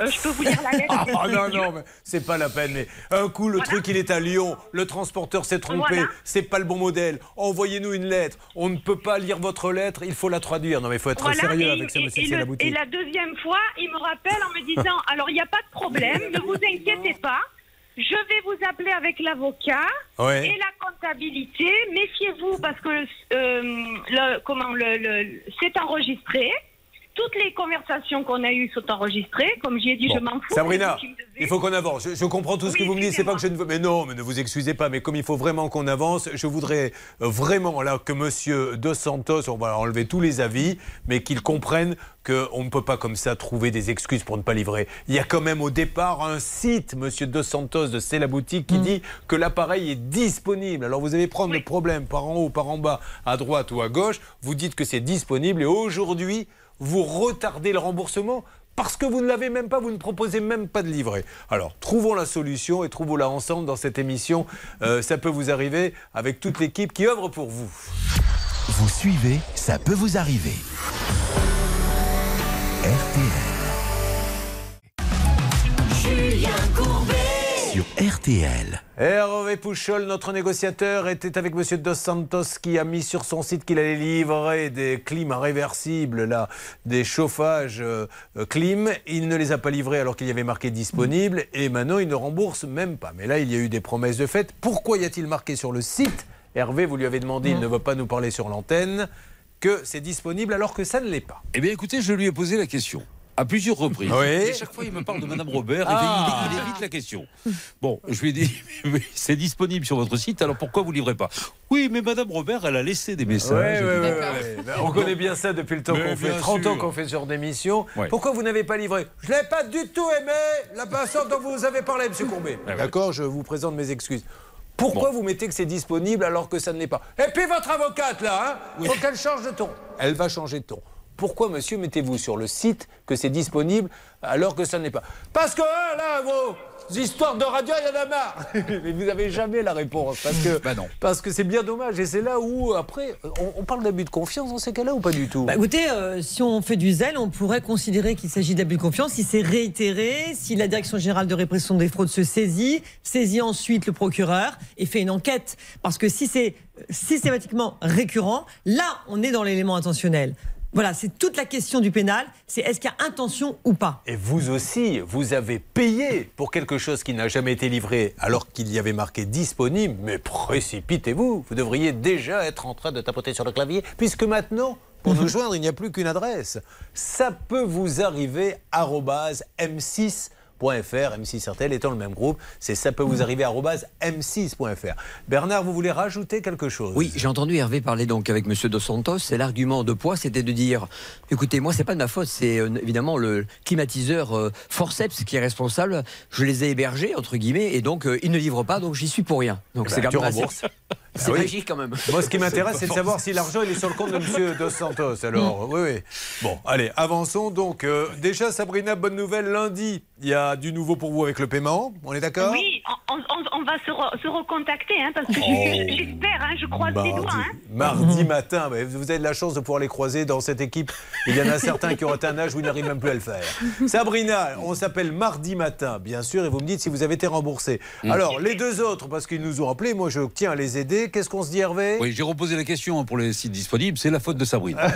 Euh, je peux vous lire la lettre.
Ah non, non, mais c'est pas la peine. Mais un coup, le truc, il est à Lyon. Le transporteur s'est trompé.
Voilà.
C'est pas le bon modèle. Envoyez-nous une lettre. On ne peut pas lire votre lettre. Il faut la traduire. Non, mais il faut être
Voilà,
sérieux
et,
avec
et-
monsieur
et
c'est
le-
la
et la deuxième fois, il me rappelle en me disant Alors, il n'y a pas de problème, ne vous inquiétez pas, je vais vous appeler avec l'avocat
Ouais.
et la comptabilité. Méfiez-vous parce que euh, le, comment, le, le- c'est enregistré. Toutes les conversations qu'on a eues sont enregistrées. Comme j'y ai dit,
Bon.
je m'en fous.
Sabrina, il faut qu'on avance. Je, je comprends tout ce que vous me dites. C'est pas que je ne veux. Mais non, mais ne vous excusez pas. Mais comme il faut vraiment qu'on avance, je voudrais euh, vraiment là que Monsieur Dos Santos, on va enlever tous les avis, mais qu'il comprenne qu'on ne peut pas comme ça trouver des excuses pour ne pas livrer. Il y a quand même au départ un site, Monsieur Dos Santos de C'est la boutique, qui dit que l'appareil est disponible. Alors vous allez prendre le problème par en haut, par en bas, à droite ou à gauche. Vous dites que c'est disponible et aujourd'hui vous retardez le remboursement parce que vous ne l'avez même pas, vous ne proposez même pas de livrer. Alors, trouvons la solution et trouvons-la ensemble dans cette émission. Euh, ça peut vous arriver avec toute l'équipe qui œuvre pour vous.
Vous suivez, ça peut vous arriver. RTL.
Julien Courbet.
Sur RTL.
Hervé Pouchol, notre négociateur, était avec Monsieur Dos Santos qui a mis sur son site qu'il allait livrer des climats réversibles, là, des chauffages euh, euh, clim. Il ne les a pas livrés alors qu'il y avait marqué disponible et maintenant il ne rembourse même pas. Mais là, il y a eu des promesses de fait. Pourquoi y a-t-il marqué sur le site? Hervé, vous lui avez demandé, il ne veut pas nous parler sur l'antenne, que c'est disponible alors que ça ne l'est pas.
Eh bien, écoutez, je lui ai posé la question. À plusieurs reprises.
Oui.
Et chaque fois, il me parle de Madame Robert. et
Ah.
il, il évite la question. Bon, je lui ai dit, mais c'est disponible sur votre site, alors pourquoi vous livrez pas? Oui, mais Madame Robert, elle a laissé des messages.
Ouais. Ben, On connaît bien ça depuis le temps qu'on fait.
bien
30 ans qu'on fait ce genre d'émission. Pourquoi vous n'avez pas livré? Je ne l'ai pas du tout aimé, la façon dont vous avez parlé, M. Courbet. D'accord, je vous présente mes excuses. Pourquoi vous mettez que c'est disponible alors que ça ne l'est pas? Et puis votre avocate, là, hein? Faut qu'elle change de ton. Elle va changer de ton. Pourquoi, monsieur, mettez-vous sur le site que c'est disponible alors que ça ne l'est pas? Parce que hein, là, vos histoires de radio, il y en a marre. Mais vous n'avez jamais la réponse. Parce que
Bah
parce que c'est bien dommage. Et c'est là où, après, on, on parle d'abus de confiance dans ces cas-là ou pas du tout?
Bah, écoutez, euh, si on fait du zèle, on pourrait considérer qu'il s'agit d'abus de confiance si c'est réitéré, si la Direction générale de répression des fraudes se saisit, saisit ensuite le procureur et fait une enquête. Parce que si c'est euh, systématiquement récurrent, là, on est dans l'élément intentionnel. Voilà, c'est toute la question du pénal, c'est est-ce qu'il y a intention ou pas
Et vous aussi, vous avez payé pour quelque chose qui n'a jamais été livré alors qu'il y avait marqué disponible. Mais précipitez-vous, vous devriez déjà être en train de tapoter sur le clavier, puisque maintenant, pour nous joindre, il n'y a plus qu'une adresse. Ça peut vous arriver arobase m6.fr, M6 RTL étant le même groupe, c'est ça peut vous arriver arobase m6.fr. Bernard, vous voulez rajouter quelque chose?
Oui, j'ai entendu Hervé parler donc avec Monsieur Dos Santos. Et l'argument de poids, c'était de dire écoutez, moi, c'est pas de ma faute, c'est euh, évidemment le climatiseur euh, Forceps qui est responsable. Je les ai hébergés, entre guillemets, et donc euh, ils ne livrent pas, donc j'y suis pour rien. Donc
Eh
c'est
ben,
quand
tu
même. C'est
Ah oui.
magique quand même.
Moi, ce qui m'intéresse, c'est de savoir si l'argent il est sur le compte de M. Dos Santos. Alors, oui, oui. Bon, allez, avançons. Donc, euh, déjà, Sabrina, bonne nouvelle. Lundi, il y a du nouveau pour vous avec le paiement. On est d'accord?
Oui, on, on- on va se, re- se recontacter, hein, parce que
Oh.
je- j'espère, hein, je croise les doigts. Hein.
Mardi matin, mais vous avez de la chance de pouvoir les croiser dans cette équipe. Il y en a certains qui ont atteint un âge où ils n'arrivent même plus à le faire. Sabrina, on s'appelle mardi matin, bien sûr, et vous me dites si vous avez été remboursé.
Mm.
Alors, les deux autres, parce qu'ils nous ont appelés, moi je tiens à les aider. Qu'est-ce qu'on se dit, Hervé?
Oui, j'ai reposé la question pour les sites disponibles. C'est la faute de Sabrine.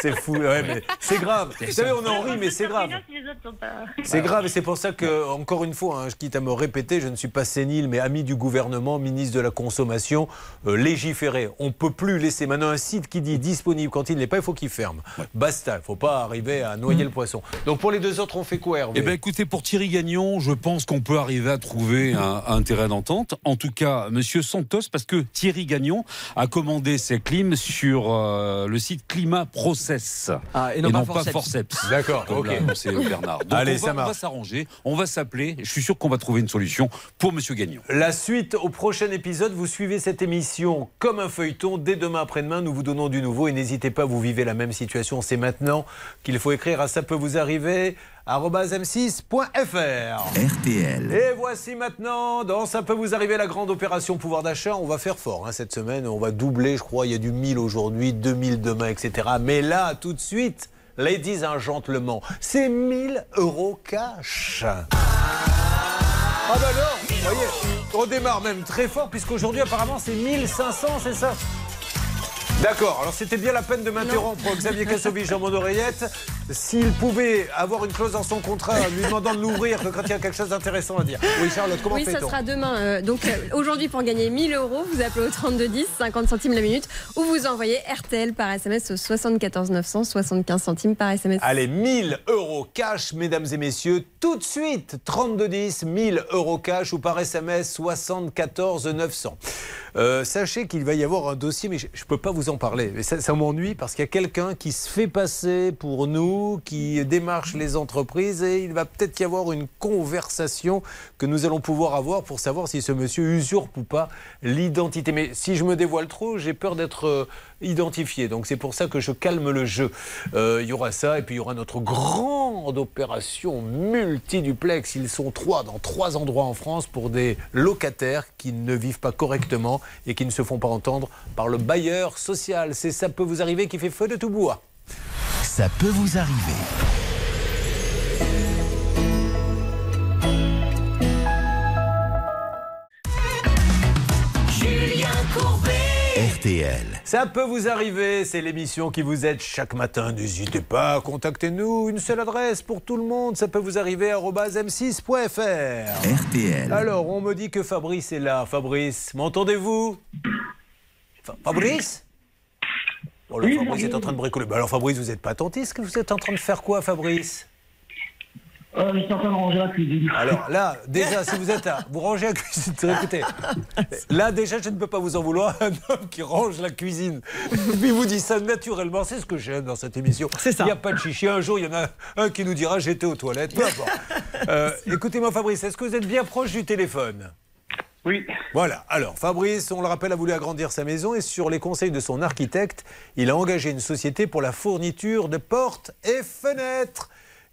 C'est fou, ouais, mais c'est grave. Vous savez, on en rit, mais c'est grave.
Les autres sont pas.
C'est grave et c'est pour ça que, encore une fois, hein, je quitte à me répéter, je ne suis pas sénile, mais ami du gouvernement, ministre de la consommation, euh, légiférer. On ne peut plus laisser maintenant un site qui dit disponible quand il ne l'est pas, il faut qu'il ferme. Basta, il ne faut pas arriver à noyer le poisson. Donc pour les deux autres, on fait quoi, Hervé?
Eh bien, écoutez, pour Thierry Gagnon, je pense qu'on peut arriver à trouver un, un terrain d'entente. En tout cas, Monsieur Santos, parce que Thierry Gagnon a commandé ses clims sur euh, le site Climat
Ah, et non pas forceps.
forceps.
D'accord, ok.
annoncé Bernard. Donc,
Allez,
on va,
ça
on va s'arranger, on va s'appeler. Je suis sûr qu'on va trouver une solution pour Monsieur Gagnon.
La suite au prochain épisode, vous suivez cette émission comme un feuilleton. Dès demain après-demain, nous vous donnons du nouveau et n'hésitez pas, vous vivez la même situation. C'est maintenant qu'il faut écrire à ça peut vous arriver m6.fr.
RTL.
Et voici maintenant, dans Ça peut vous arriver, la grande opération pouvoir d'achat. On va faire fort hein, cette semaine. On va doubler, je crois. Il y a du 1000 aujourd'hui, 2000 demain, etc. Mais là, tout de suite, ladies and gentlemen, c'est 1000 euros cash. Ah bah alors, vous voyez, on démarre même très fort puisqu'aujourd'hui apparemment c'est 1500, c'est ça? D'accord, alors c'était bien la peine de m'interrompre, Xavier Kassovitch dans mon oreillette. S'il pouvait avoir une clause dans son contrat lui demandant de l'ouvrir que quand il y a quelque chose d'intéressant à dire. Oui, Charlotte, comment
Oui, ça sera demain. euh, donc euh, aujourd'hui, pour gagner 1000 euros, vous appelez au 3210, 50 centimes la minute, ou vous envoyez RTL par SMS au 74 900, 75 centimes par SMS.
Allez, 1000 euros cash, mesdames et messieurs, tout de suite. 3210, 1000 euros cash ou par SMS 74 900. Euh, sachez qu'il va y avoir un dossier, mais je ne peux pas vous en parler. Mais ça, ça m'ennuie parce qu'il y a quelqu'un qui se fait passer pour nous, qui démarche les entreprises et il va peut-être y avoir une conversation que nous allons pouvoir avoir pour savoir si ce monsieur usurpe ou pas l'identité. Mais si je me dévoile trop, j'ai peur d'être euh, identifié. Donc c'est pour ça que je calme le jeu. Euh, il y aura ça et puis il y aura notre grande opération multiduplex. Ils sont trois dans trois endroits en France pour des locataires qui ne vivent pas correctement et qui ne se font pas entendre par le bailleur social. C'est ça peut vous arriver qui fait feu de tout bois.
Ça peut vous arriver. RTL.
Ça peut vous arriver, c'est l'émission qui vous aide chaque matin. N'hésitez pas, contactez-nous. Une seule adresse pour tout le monde. Ça peut vous arriver m6.fr.
RTL.
Alors, on me dit que Fabrice est là. Fabrice, m'entendez-vous? Fa- Fabrice? Oh, le Fabrice est en train de bricoler. Bah alors, Fabrice, vous n'êtes pas attentiste que Vous êtes en train de faire quoi, Fabrice?
Euh, je suis en train de ranger la cuisine.
Alors là, déjà, si vous êtes là, vous rangez la cuisine. Écoutez, là déjà, je ne peux pas vous en vouloir. Un homme qui range la cuisine, il vous dit ça naturellement. C'est ce que j'aime dans cette émission. C'est ça. Il n'y a pas de chichi. Un jour, il y en a un qui nous dira j'étais aux toilettes. Peu importe. Euh, Écoutez-moi, Fabrice, est-ce que vous êtes bien proche du téléphone?
Oui.
Voilà. Alors, Fabrice, on le rappelle, a voulu agrandir sa maison et sur les conseils de son architecte, il a engagé une société pour la fourniture de portes et fenêtres.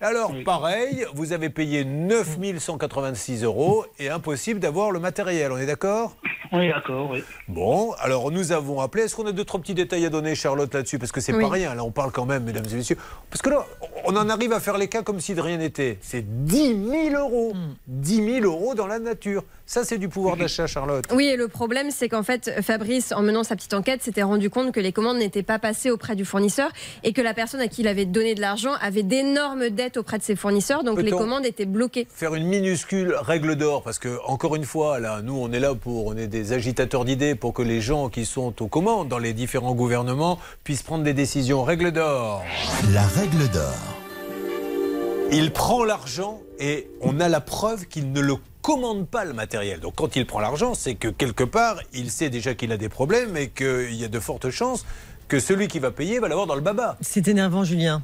Alors, pareil, vous avez payé 9 186 euros et impossible d'avoir le matériel, on est d'accord?
Oui, d'accord, oui.
Bon, alors nous avons appelé. Est-ce qu'on a deux, trois petits détails à donner, Charlotte, là-dessus? Parce que c'est
Oui.
pas rien, là, on parle quand même, mesdames et messieurs. Parce que là, on en arrive à faire les cas comme si de rien n'était. C'est 10 000 euros. 10 000 euros dans la nature. Ça, c'est du pouvoir d'achat, Charlotte.
Oui, et le problème, c'est qu'en fait, Fabrice, en menant sa petite enquête, s'était rendu compte que les commandes n'étaient pas passées auprès du fournisseur et que la personne à qui il avait donné de l'argent avait d'énormes dettes auprès de ses fournisseurs, donc les commandes étaient bloquées.
faire une minuscule règle d'or? Parce que encore une fois là nous on est là pour on est des agitateurs d'idées pour que les gens qui sont aux commandes dans les différents gouvernements puissent prendre des décisions règle d'or
La règle d'or.
il prend l'argent et on a la preuve qu'il ne le commande pas le matériel donc quand il prend l'argent c'est que quelque part il sait déjà qu'il a des problèmes et qu'il y a de fortes chances que celui qui va payer va l'avoir dans le baba
C'est énervant, Julien.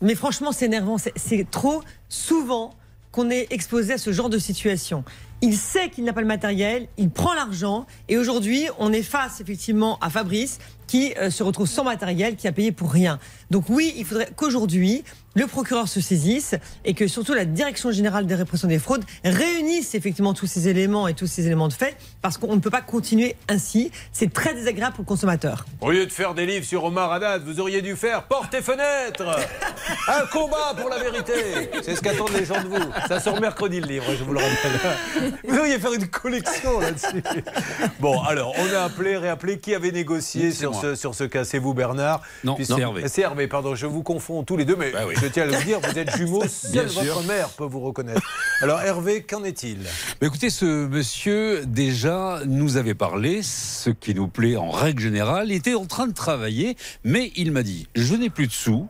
Mais franchement, c'est énervant. C'est- trop souvent qu'on est exposé à ce genre de situation. Il sait qu'il n'a pas le matériel, il prend l'argent, et aujourd'hui, on est face effectivement à Fabrice qui euh, se retrouve sans matériel, qui a payé pour rien. Donc oui, il faudrait qu'aujourd'hui, le procureur se saisisse et que surtout la Direction générale des répressions des fraudes réunisse effectivement tous ces éléments et tous ces éléments de fait, parce qu'on ne peut pas continuer ainsi. C'est très désagréable pour le consommateur.
Au lieu de faire des livres sur Omar Haddad, vous auriez dû faire Porte et fenêtres Un combat pour la vérité C'est ce qu'attendent les gens de vous. Ça sort mercredi le livre, je vous le rappelle. Vous devriez faire une collection là-dessus. Bon, alors, on a appelé, réappelé. Qui avait négocié sur
moi.
ce, sur ce cas? C'est vous, Bernard
Non, c'est Hervé.
C'est Hervé, pardon. Je vous confonds tous les deux, mais je tiens à le dire, vous êtes jumeaux.
Bien
Seule
sûr.
votre mère peut vous reconnaître. Alors, Hervé, qu'en est-il?
Mais écoutez, ce monsieur, déjà, nous avait parlé, ce qui nous plaît en règle générale. Il était en train de travailler, mais il m'a dit Je n'ai plus de sous.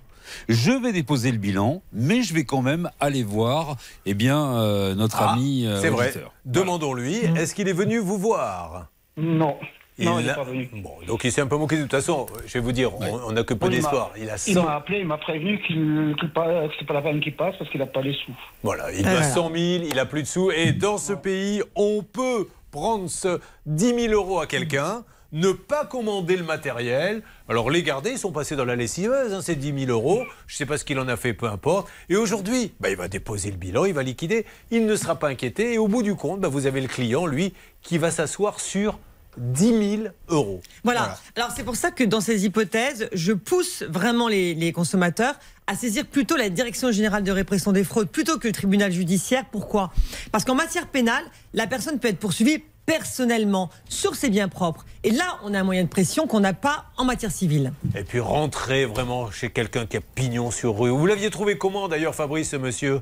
Je vais déposer le bilan, mais je vais quand même aller voir eh bien, euh, notre
Ah,
ami euh,
C'est vrai. Demandons-lui, est-ce qu'il est venu vous voir?
Non. Non, il n'est
a-
pas venu.
Bon, donc il s'est un peu moqué. De toute façon, je vais vous dire, on- on n'a que peu
m'a-
d'espoir. Il a
Il
100
m'a appelé, il m'a prévenu qu'il- qu'il pas- que c'est pas la peine qu'il passe parce qu'il n'a pas les sous.
Voilà, il
Ah.
doit 100 000, il a plus de sous. Et dans ce pays, on peut prendre ce 10 000 euros à quelqu'un, ne pas commander le matériel. Alors les garder, ils sont passés dans la lessiveuse, hein, ces 10 000 euros. Je ne sais pas ce qu'il en a fait, peu importe. Et aujourd'hui, bah, il va déposer le bilan, il va liquider. Il ne sera pas inquiété. Et au bout du compte, bah, vous avez le client, lui, qui va s'asseoir sur 10 000 euros.
Voilà. Alors c'est pour ça que dans ces hypothèses, je pousse vraiment les, les consommateurs à saisir plutôt la Direction générale de répression des fraudes plutôt que le tribunal judiciaire. Pourquoi? Parce qu'en matière pénale, la personne peut être poursuivie personnellement sur ses biens propres. Et là, on a un moyen de pression qu'on n'a pas en matière civile.
Et puis rentrer vraiment chez quelqu'un qui a pignon sur rue. Vous l'aviez trouvé comment d'ailleurs, Fabrice, ce monsieur?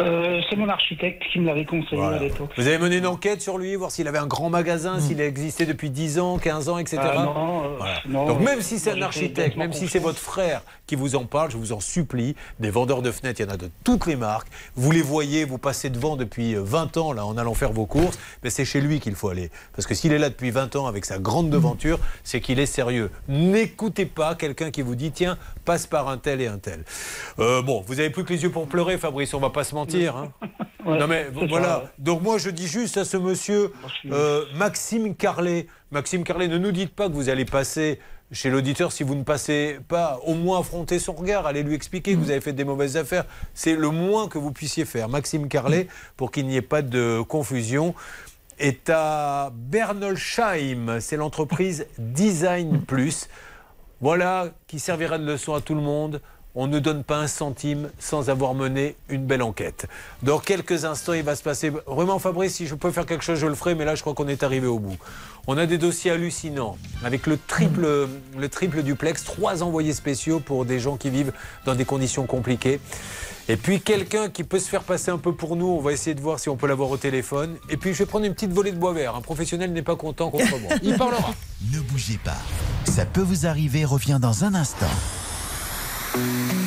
Euh, c'est mon architecte qui me l'avait conseillé
Voilà.
à l'époque.
Vous avez mené une enquête sur lui, voir s'il avait un grand magasin, s'il existait depuis 10 ans, 15 ans, etc.
Ah, non, euh,
Voilà.
non,
Donc même si c'est un architecte, même si c'est votre frère qui vous en parle, je vous en supplie, des vendeurs de fenêtres, il y en a de toutes les marques. Vous les voyez, vous passez devant depuis euh, 20 ans là en allant faire vos courses, mais c'est chez lui qu'il faut aller. Parce que s'il est là depuis 20 ans avec sa grande devanture, c'est qu'il est sérieux. N'écoutez pas quelqu'un qui vous dit tiens, passe par un tel et un tel. Euh, bon, vous avez plus que les yeux pour pleurer, Fabrice, on va pas se mentir. hein.
Ouais,
non mais voilà.
ouais.
Donc moi je dis juste à ce monsieur euh, Maxime Carlet, Maxime Carlet, ne nous dites pas que vous allez passer chez l'auditeur si vous ne passez pas, au moins affronter son regard, allez lui expliquer que vous avez fait des mauvaises affaires. C'est le moins que vous puissiez faire. Maxime Carlet, pour qu'il n'y ait pas de confusion, est à Bernolsheim. C'est l'entreprise Design Plus. Voilà qui servira de leçon à tout le monde. On ne donne pas un centime sans avoir mené une belle enquête. Dans quelques instants, il va se passer. Vraiment, Fabrice, si je peux faire quelque chose, je le ferai, mais là, je crois qu'on est arrivé au bout. On a des dossiers hallucinants, avec le triple, le triple duplex, trois envoyés spéciaux pour des gens qui vivent dans des conditions compliquées. Et puis quelqu'un qui peut se faire passer un peu pour nous, on va essayer de voir si on peut l'avoir au téléphone. Et puis je vais prendre une petite volée de bois vert. Un professionnel n'est pas content contre moi. Il parlera.
Ne bougez pas. Ça peut vous arriver, revient dans un instant.
Viens,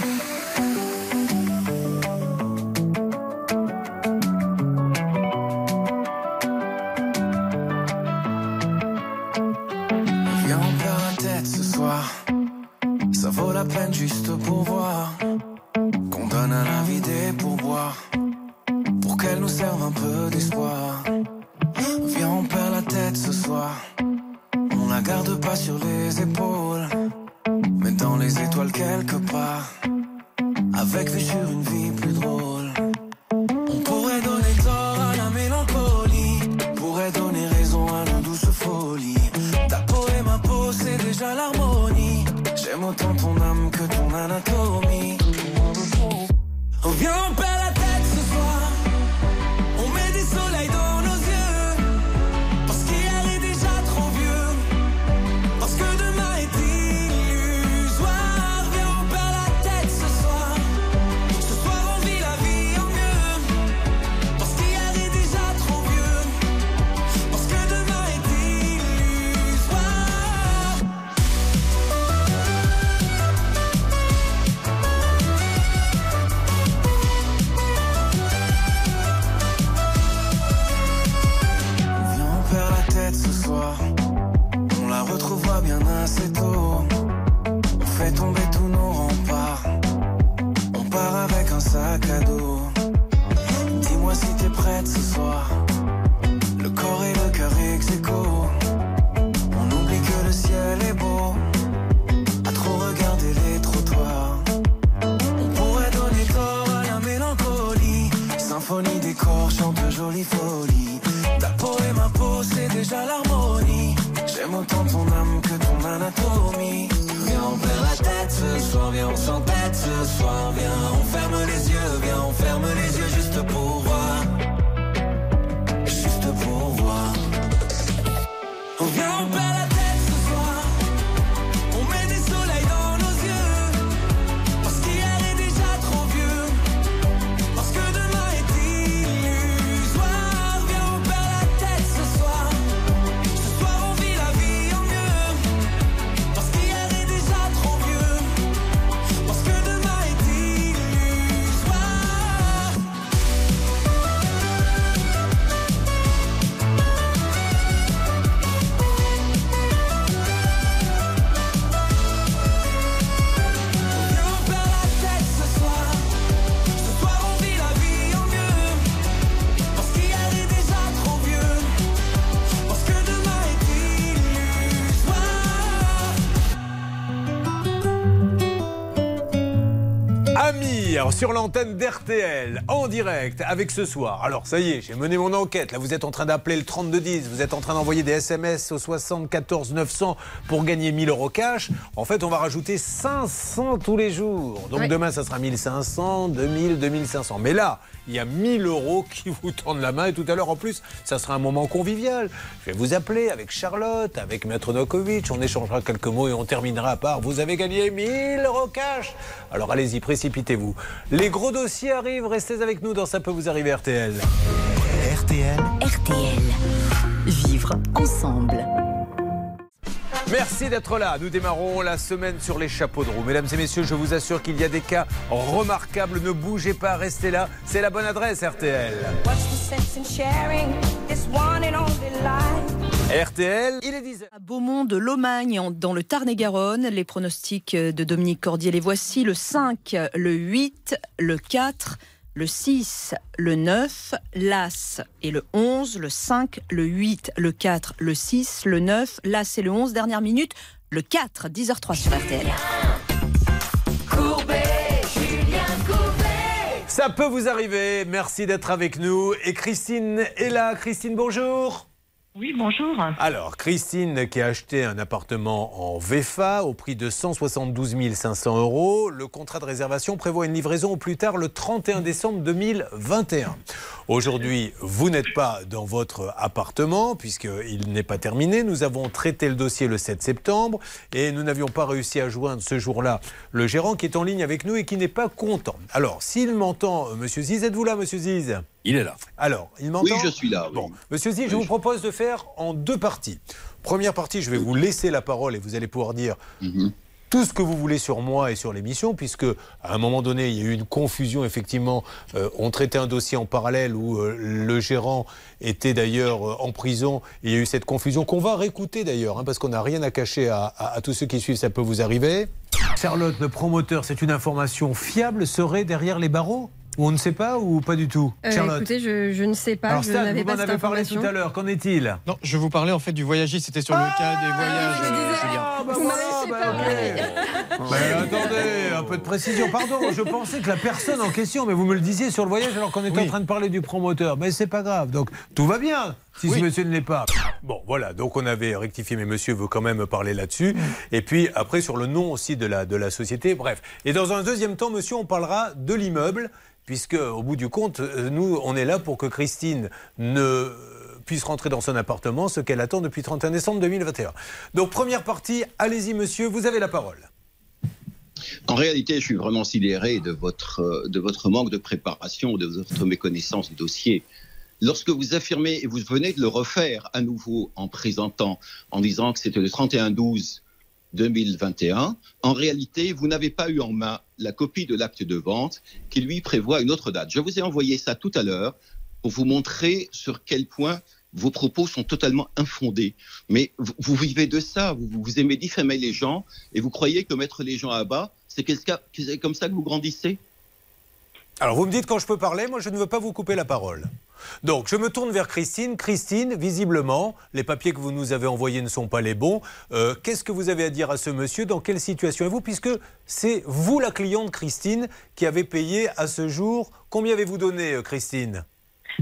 sur
l'antenne d'RTL en direct avec ce soir. Alors ça y est, j'ai mené mon enquête. Là, vous êtes en train d'appeler le 3210, vous êtes en train d'envoyer des SMS au 74 900 pour gagner 1000 euros cash. En fait, on va rajouter 500 tous les jours. Donc demain, ça sera 1500, 2000, 2500. Mais là, il y a 1000 euros qui vous tendent la main et tout à l'heure en plus, ça sera un moment convivial. Je vais vous appeler avec Charlotte, avec Maître Nokovic, on échangera quelques mots et on terminera par vous avez gagné 1000 euros cash. Alors allez-y, précipitez-vous. Les gros dossiers arrivent, restez avec nous dans Ça peut vous arriver RTL.
RTL.
RTL. Vivre ensemble.
Merci d'être là. Nous démarrons la semaine sur les chapeaux de roue. Mesdames et messieurs, je vous assure qu'il y a des cas remarquables. Ne bougez pas, restez là. C'est la bonne adresse RTL.
What's the sense in sharing this one and only life?
RTL, il est 10
À Beaumont de Lomagne, dans le Tarn-et-Garonne, les pronostics de Dominique Cordier, les voici le 5, le 8, le 4, le 6, le 9, l'As et le 11, le 5, le 8, le 4, le 6, le 9, l'As et le 11, dernière minute, le 4, 10h03 sur RTL.
Courbet, Julien Courbet.
Ça peut vous arriver. Merci d'être avec nous. Et Christine est là. Christine, bonjour.
Oui, bonjour.
Alors, Christine qui a acheté un appartement en VFA au prix de 172 500 euros. Le contrat de réservation prévoit une livraison au plus tard le 31 décembre 2021. Aujourd'hui, vous n'êtes pas dans votre appartement puisqu'il n'est pas terminé. Nous avons traité le dossier le 7 septembre et nous n'avions pas réussi à joindre ce jour-là le gérant qui est en ligne avec nous et qui n'est pas content. Alors, s'il m'entend, euh, Monsieur Ziz, êtes-vous là, Monsieur Ziz?
Il est là.
Alors, il m'entend?
Oui, je suis là. oui.
Bon, Monsieur Ziz, je vous propose de faire en deux parties. Première partie, je vais vous laisser la parole et vous allez pouvoir dire
Mhm.
Tout ce que vous voulez sur moi et sur l'émission, puisque à un moment donné, il y a eu une confusion. Effectivement, Euh, on traitait un dossier en parallèle où euh, le gérant était d'ailleurs euh, en prison. Il y a eu cette confusion qu'on va réécouter d'ailleurs, hein, parce qu'on n'a rien à cacher à- à tous ceux qui suivent. Ça peut vous arriver. Charlotte, le promoteur, c'est une information fiable, serait derrière les barreaux? Ou on ne sait pas ou pas du tout
Euh,
Charlotte
écoutez, je, je ne sais pas,
Alors
je
Stan, vous
pas
m'en avez parlé tout à l'heure. Qu'en est-il
Non, je vous parlais en fait du voyagiste, c'était sur le cas des voyages,
pas
Mais attendez, un peu de précision. Pardon, je pensais que la personne en question, mais vous me le disiez sur le voyage alors qu'on était
Oui.
en train de parler du promoteur. Mais c'est pas grave. Donc tout va bien si
Oui.
ce monsieur ne l'est pas. Bon, voilà. Donc on avait rectifié, mais monsieur veut quand même parler là-dessus. Et puis après sur le nom aussi de la, de la société. Bref. Et dans un deuxième temps, monsieur, on parlera de l'immeuble. Puisque, au bout du compte, euh, nous, on est là pour que Christine ne puisse rentrer dans son appartement, ce qu'elle attend depuis 31 décembre 2021. Donc, première partie, allez-y, monsieur, vous avez la parole.
En réalité, je suis vraiment sidéré de votre, euh, de votre manque de préparation, de votre méconnaissance du dossier. Lorsque vous affirmez, et vous venez de le refaire à nouveau en présentant, en disant que c'était le 31-12 2021, en réalité, vous n'avez pas eu en main la copie de l'acte de vente qui lui prévoit une autre date. Je vous ai envoyé ça tout à l'heure pour vous montrer sur quel point vos propos sont totalement infondés. Mais vous, vivez de ça, vous, vous aimez diffamer les gens et vous croyez que mettre les gens à bas, c'est comme ça que vous grandissez?
Alors, vous me dites quand je peux parler, moi je ne veux pas vous couper la parole. Donc, je me tourne vers Christine. Christine, visiblement, les papiers que vous nous avez envoyés ne sont pas les bons. Euh, Qu'est-ce que vous avez à dire à ce monsieur? Dans quelle situation est-vous Puisque c'est vous, la cliente Christine, qui avez payé à ce jour. Combien avez-vous donné, euh, Christine?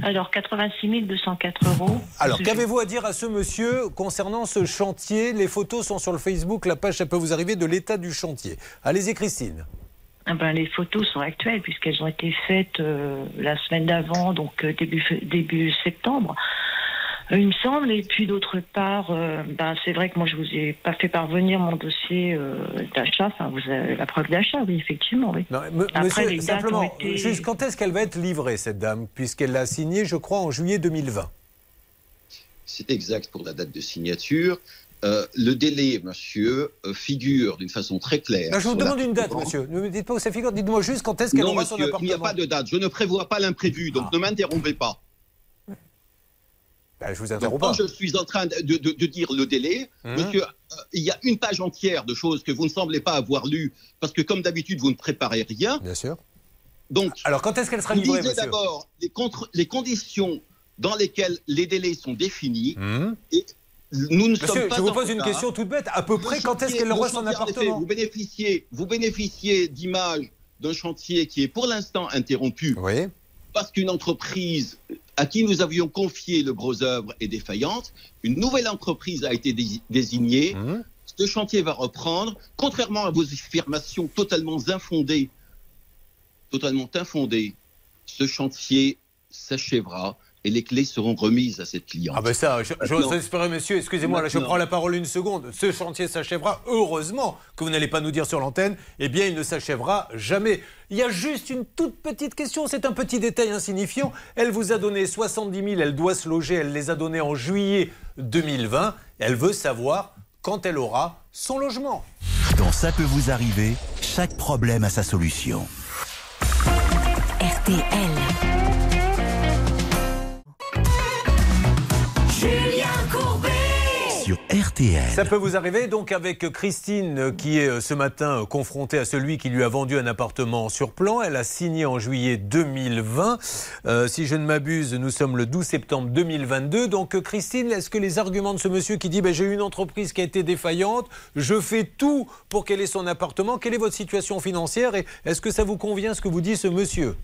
Alors, 86 204 euros.
Alors, qu'avez-vous à dire à ce monsieur concernant ce chantier? Les photos sont sur le Facebook, la page, ça peut vous arriver, de l'état du chantier. Allez-y, Christine.
Ah ben, les photos sont actuelles puisqu'elles ont été faites euh, la semaine d'avant, donc euh, début, début septembre. Il me semble. Et puis d'autre part, euh, ben, c'est vrai que moi, je vous ai pas fait parvenir mon dossier euh, d'achat. Enfin, vous avez la preuve d'achat, oui, effectivement. Oui.
Non, me-
Après,
monsieur,
les dates
simplement,
ont été-
juste quand est-ce qu'elle va être livrée, cette dame Puisqu'elle l'a signée, je crois, en juillet 2020.
C'est exact pour la date de signature. Euh, le délai, monsieur, euh, figure d'une façon très claire.
Non, je vous demande une date, monsieur. Ne me dites pas où ça figure. Dites-moi juste quand est-ce qu'elle
Non,
aura son
monsieur, il
appartement.
n'y a pas de date. Je ne prévois pas l'imprévu, donc ne m'interrompez pas.
Ben, je vous
Donc,
interromps
quand
pas.
je suis en train de, de- de dire le délai,
Hum.
monsieur, euh, il y a une page entière de choses que vous ne semblez pas avoir lues, parce que comme d'habitude, vous ne préparez rien.
Bien sûr.
Donc,
Alors, quand est-ce qu'elle sera livrée,
lisez d'abord les, conditions dans lesquelles les délais sont définis.
Hum.
Et nous ne sommes pas
je vous pose une question toute bête. À peu près, quand est-ce qu'elle aura son appartement
Vous bénéficiez, vous bénéficiez d'images d'un chantier qui est pour l'instant interrompu parce qu'une entreprise à qui nous avions confié le gros œuvre est défaillante. Une nouvelle entreprise a été dé- désignée.
Hum.
Ce chantier va reprendre. Contrairement à vos affirmations totalement infondées, totalement infondées, ce chantier s'achèvera et les clés seront remises à cette cliente.
Ah ben ça, j'ose espérer, monsieur, excusez-moi, là je prends la parole une seconde. Ce chantier s'achèvera, heureusement que vous n'allez pas nous dire sur l'antenne, eh bien il ne s'achèvera jamais. Il y a juste une toute petite question, c'est un petit détail insignifiant. Elle vous a donné 70 000, elle doit se loger, elle les a donnés en juillet 2020. Elle veut savoir quand elle aura son logement.
Dans Ça peut vous arriver, chaque problème a sa solution.
RTL.
Ça peut vous arriver donc avec Christine qui est euh, ce matin euh, confrontée à celui qui lui a vendu un appartement sur plan. Elle a signé en juillet 2020. Euh, si je ne m'abuse, nous sommes le 12 septembre 2022. Donc Christine, est-ce que les arguments de ce monsieur qui dit ben, j'ai une entreprise qui a été défaillante, je fais tout pour qu'elle ait son appartement, quelle est votre situation financière et est-ce que ça vous convient ce que vous dit ce monsieur?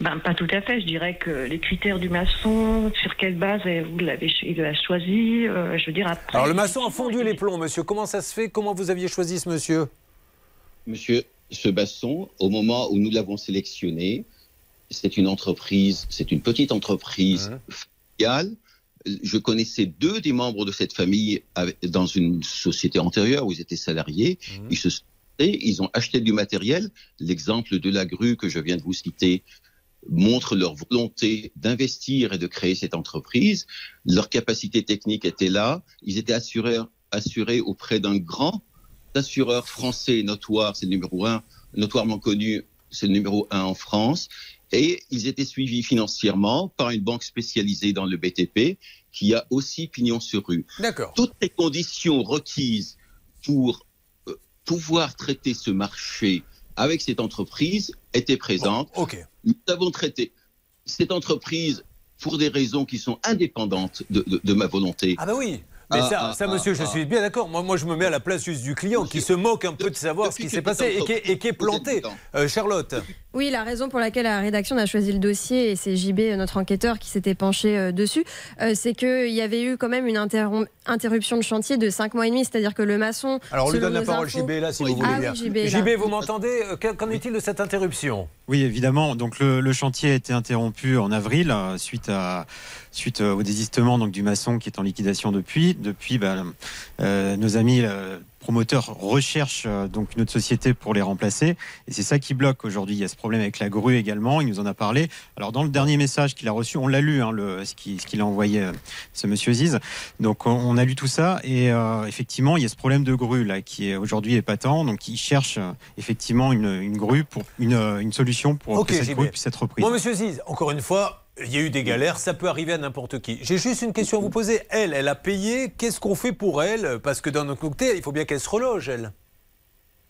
Ben, pas tout à fait. Je dirais que les critères du maçon, sur quelle base vous l'avez cho- il l'a choisi, euh, je veux dire après.
Alors le maçon a fondu les plombs, monsieur. Comment ça se fait? Comment vous aviez choisi ce monsieur?
Monsieur, ce basson, au moment où nous l'avons sélectionné, c'est une entreprise, c'est une petite entreprise familiale. Je connaissais deux des membres de cette famille dans une société antérieure où ils étaient salariés. Ils se sont ils ont acheté du matériel. L'exemple de la grue que je viens de vous citer montre leur volonté d'investir et de créer cette entreprise. Leur capacité technique était là. Ils étaient assurés, assurés auprès d'un grand assureur français notoire, c'est le numéro un, notoirement connu, c'est le numéro un en France. Et ils étaient suivis financièrement par une banque spécialisée dans le BTP qui a aussi pignon sur rue.
D'accord.
Toutes les conditions requises pour euh, pouvoir traiter ce marché avec cette entreprise étaient présentes.
ok.
Nous avons traité cette entreprise pour des raisons qui sont indépendantes de, de- de ma volonté.
Ah bah oui. Mais
Ah,
ça,
ah,
ça,
ah,
monsieur, je suis bien d'accord. Moi, moi, je me mets à la place juste du client qui se moque un peu de savoir ce qui s'est passé et qui est, et qui est planté. Euh, Charlotte.
Oui, la raison pour laquelle la rédaction a choisi le dossier, et c'est JB, notre enquêteur, qui s'était penché euh, dessus, euh, c'est qu'il y avait eu quand même une interruption de chantier de 5 mois et demi, c'est-à-dire que le maçon.
Alors, on lui donne la parole,
infos-
JB, là, si vous voulez
Ah
bien.
oui, JB,
vous m'entendez Euh, Qu'en est-il de cette interruption?
Oui, évidemment. Donc le, le chantier a été interrompu en avril euh, suite à suite euh, au désistement donc du maçon qui est en liquidation depuis. Depuis, bah, euh, nos amis euh, promoteurs recherchent euh, donc une autre société pour les remplacer et c'est ça qui bloque aujourd'hui. Il y a ce problème avec la grue également. Il nous en a parlé. Alors dans le dernier message qu'il a reçu, on l'a lu, hein, le, ce qu'il a envoyé euh, ce monsieur Ziz. Donc on, a lu tout ça et euh, effectivement il y a ce problème de grue là qui est aujourd'hui épatant. Donc il cherche euh, effectivement une, une grue pour une, une solution pour que cette grue puisse être reprise.
Moi, monsieur Ziz, encore une fois, il y a eu des galères, ça peut arriver à n'importe qui. J'ai juste une question à vous poser. Elle, elle a payé, qu'est-ce qu'on fait pour elle? Parce que dans notre cocktail, il faut bien qu'elle se reloge, elle.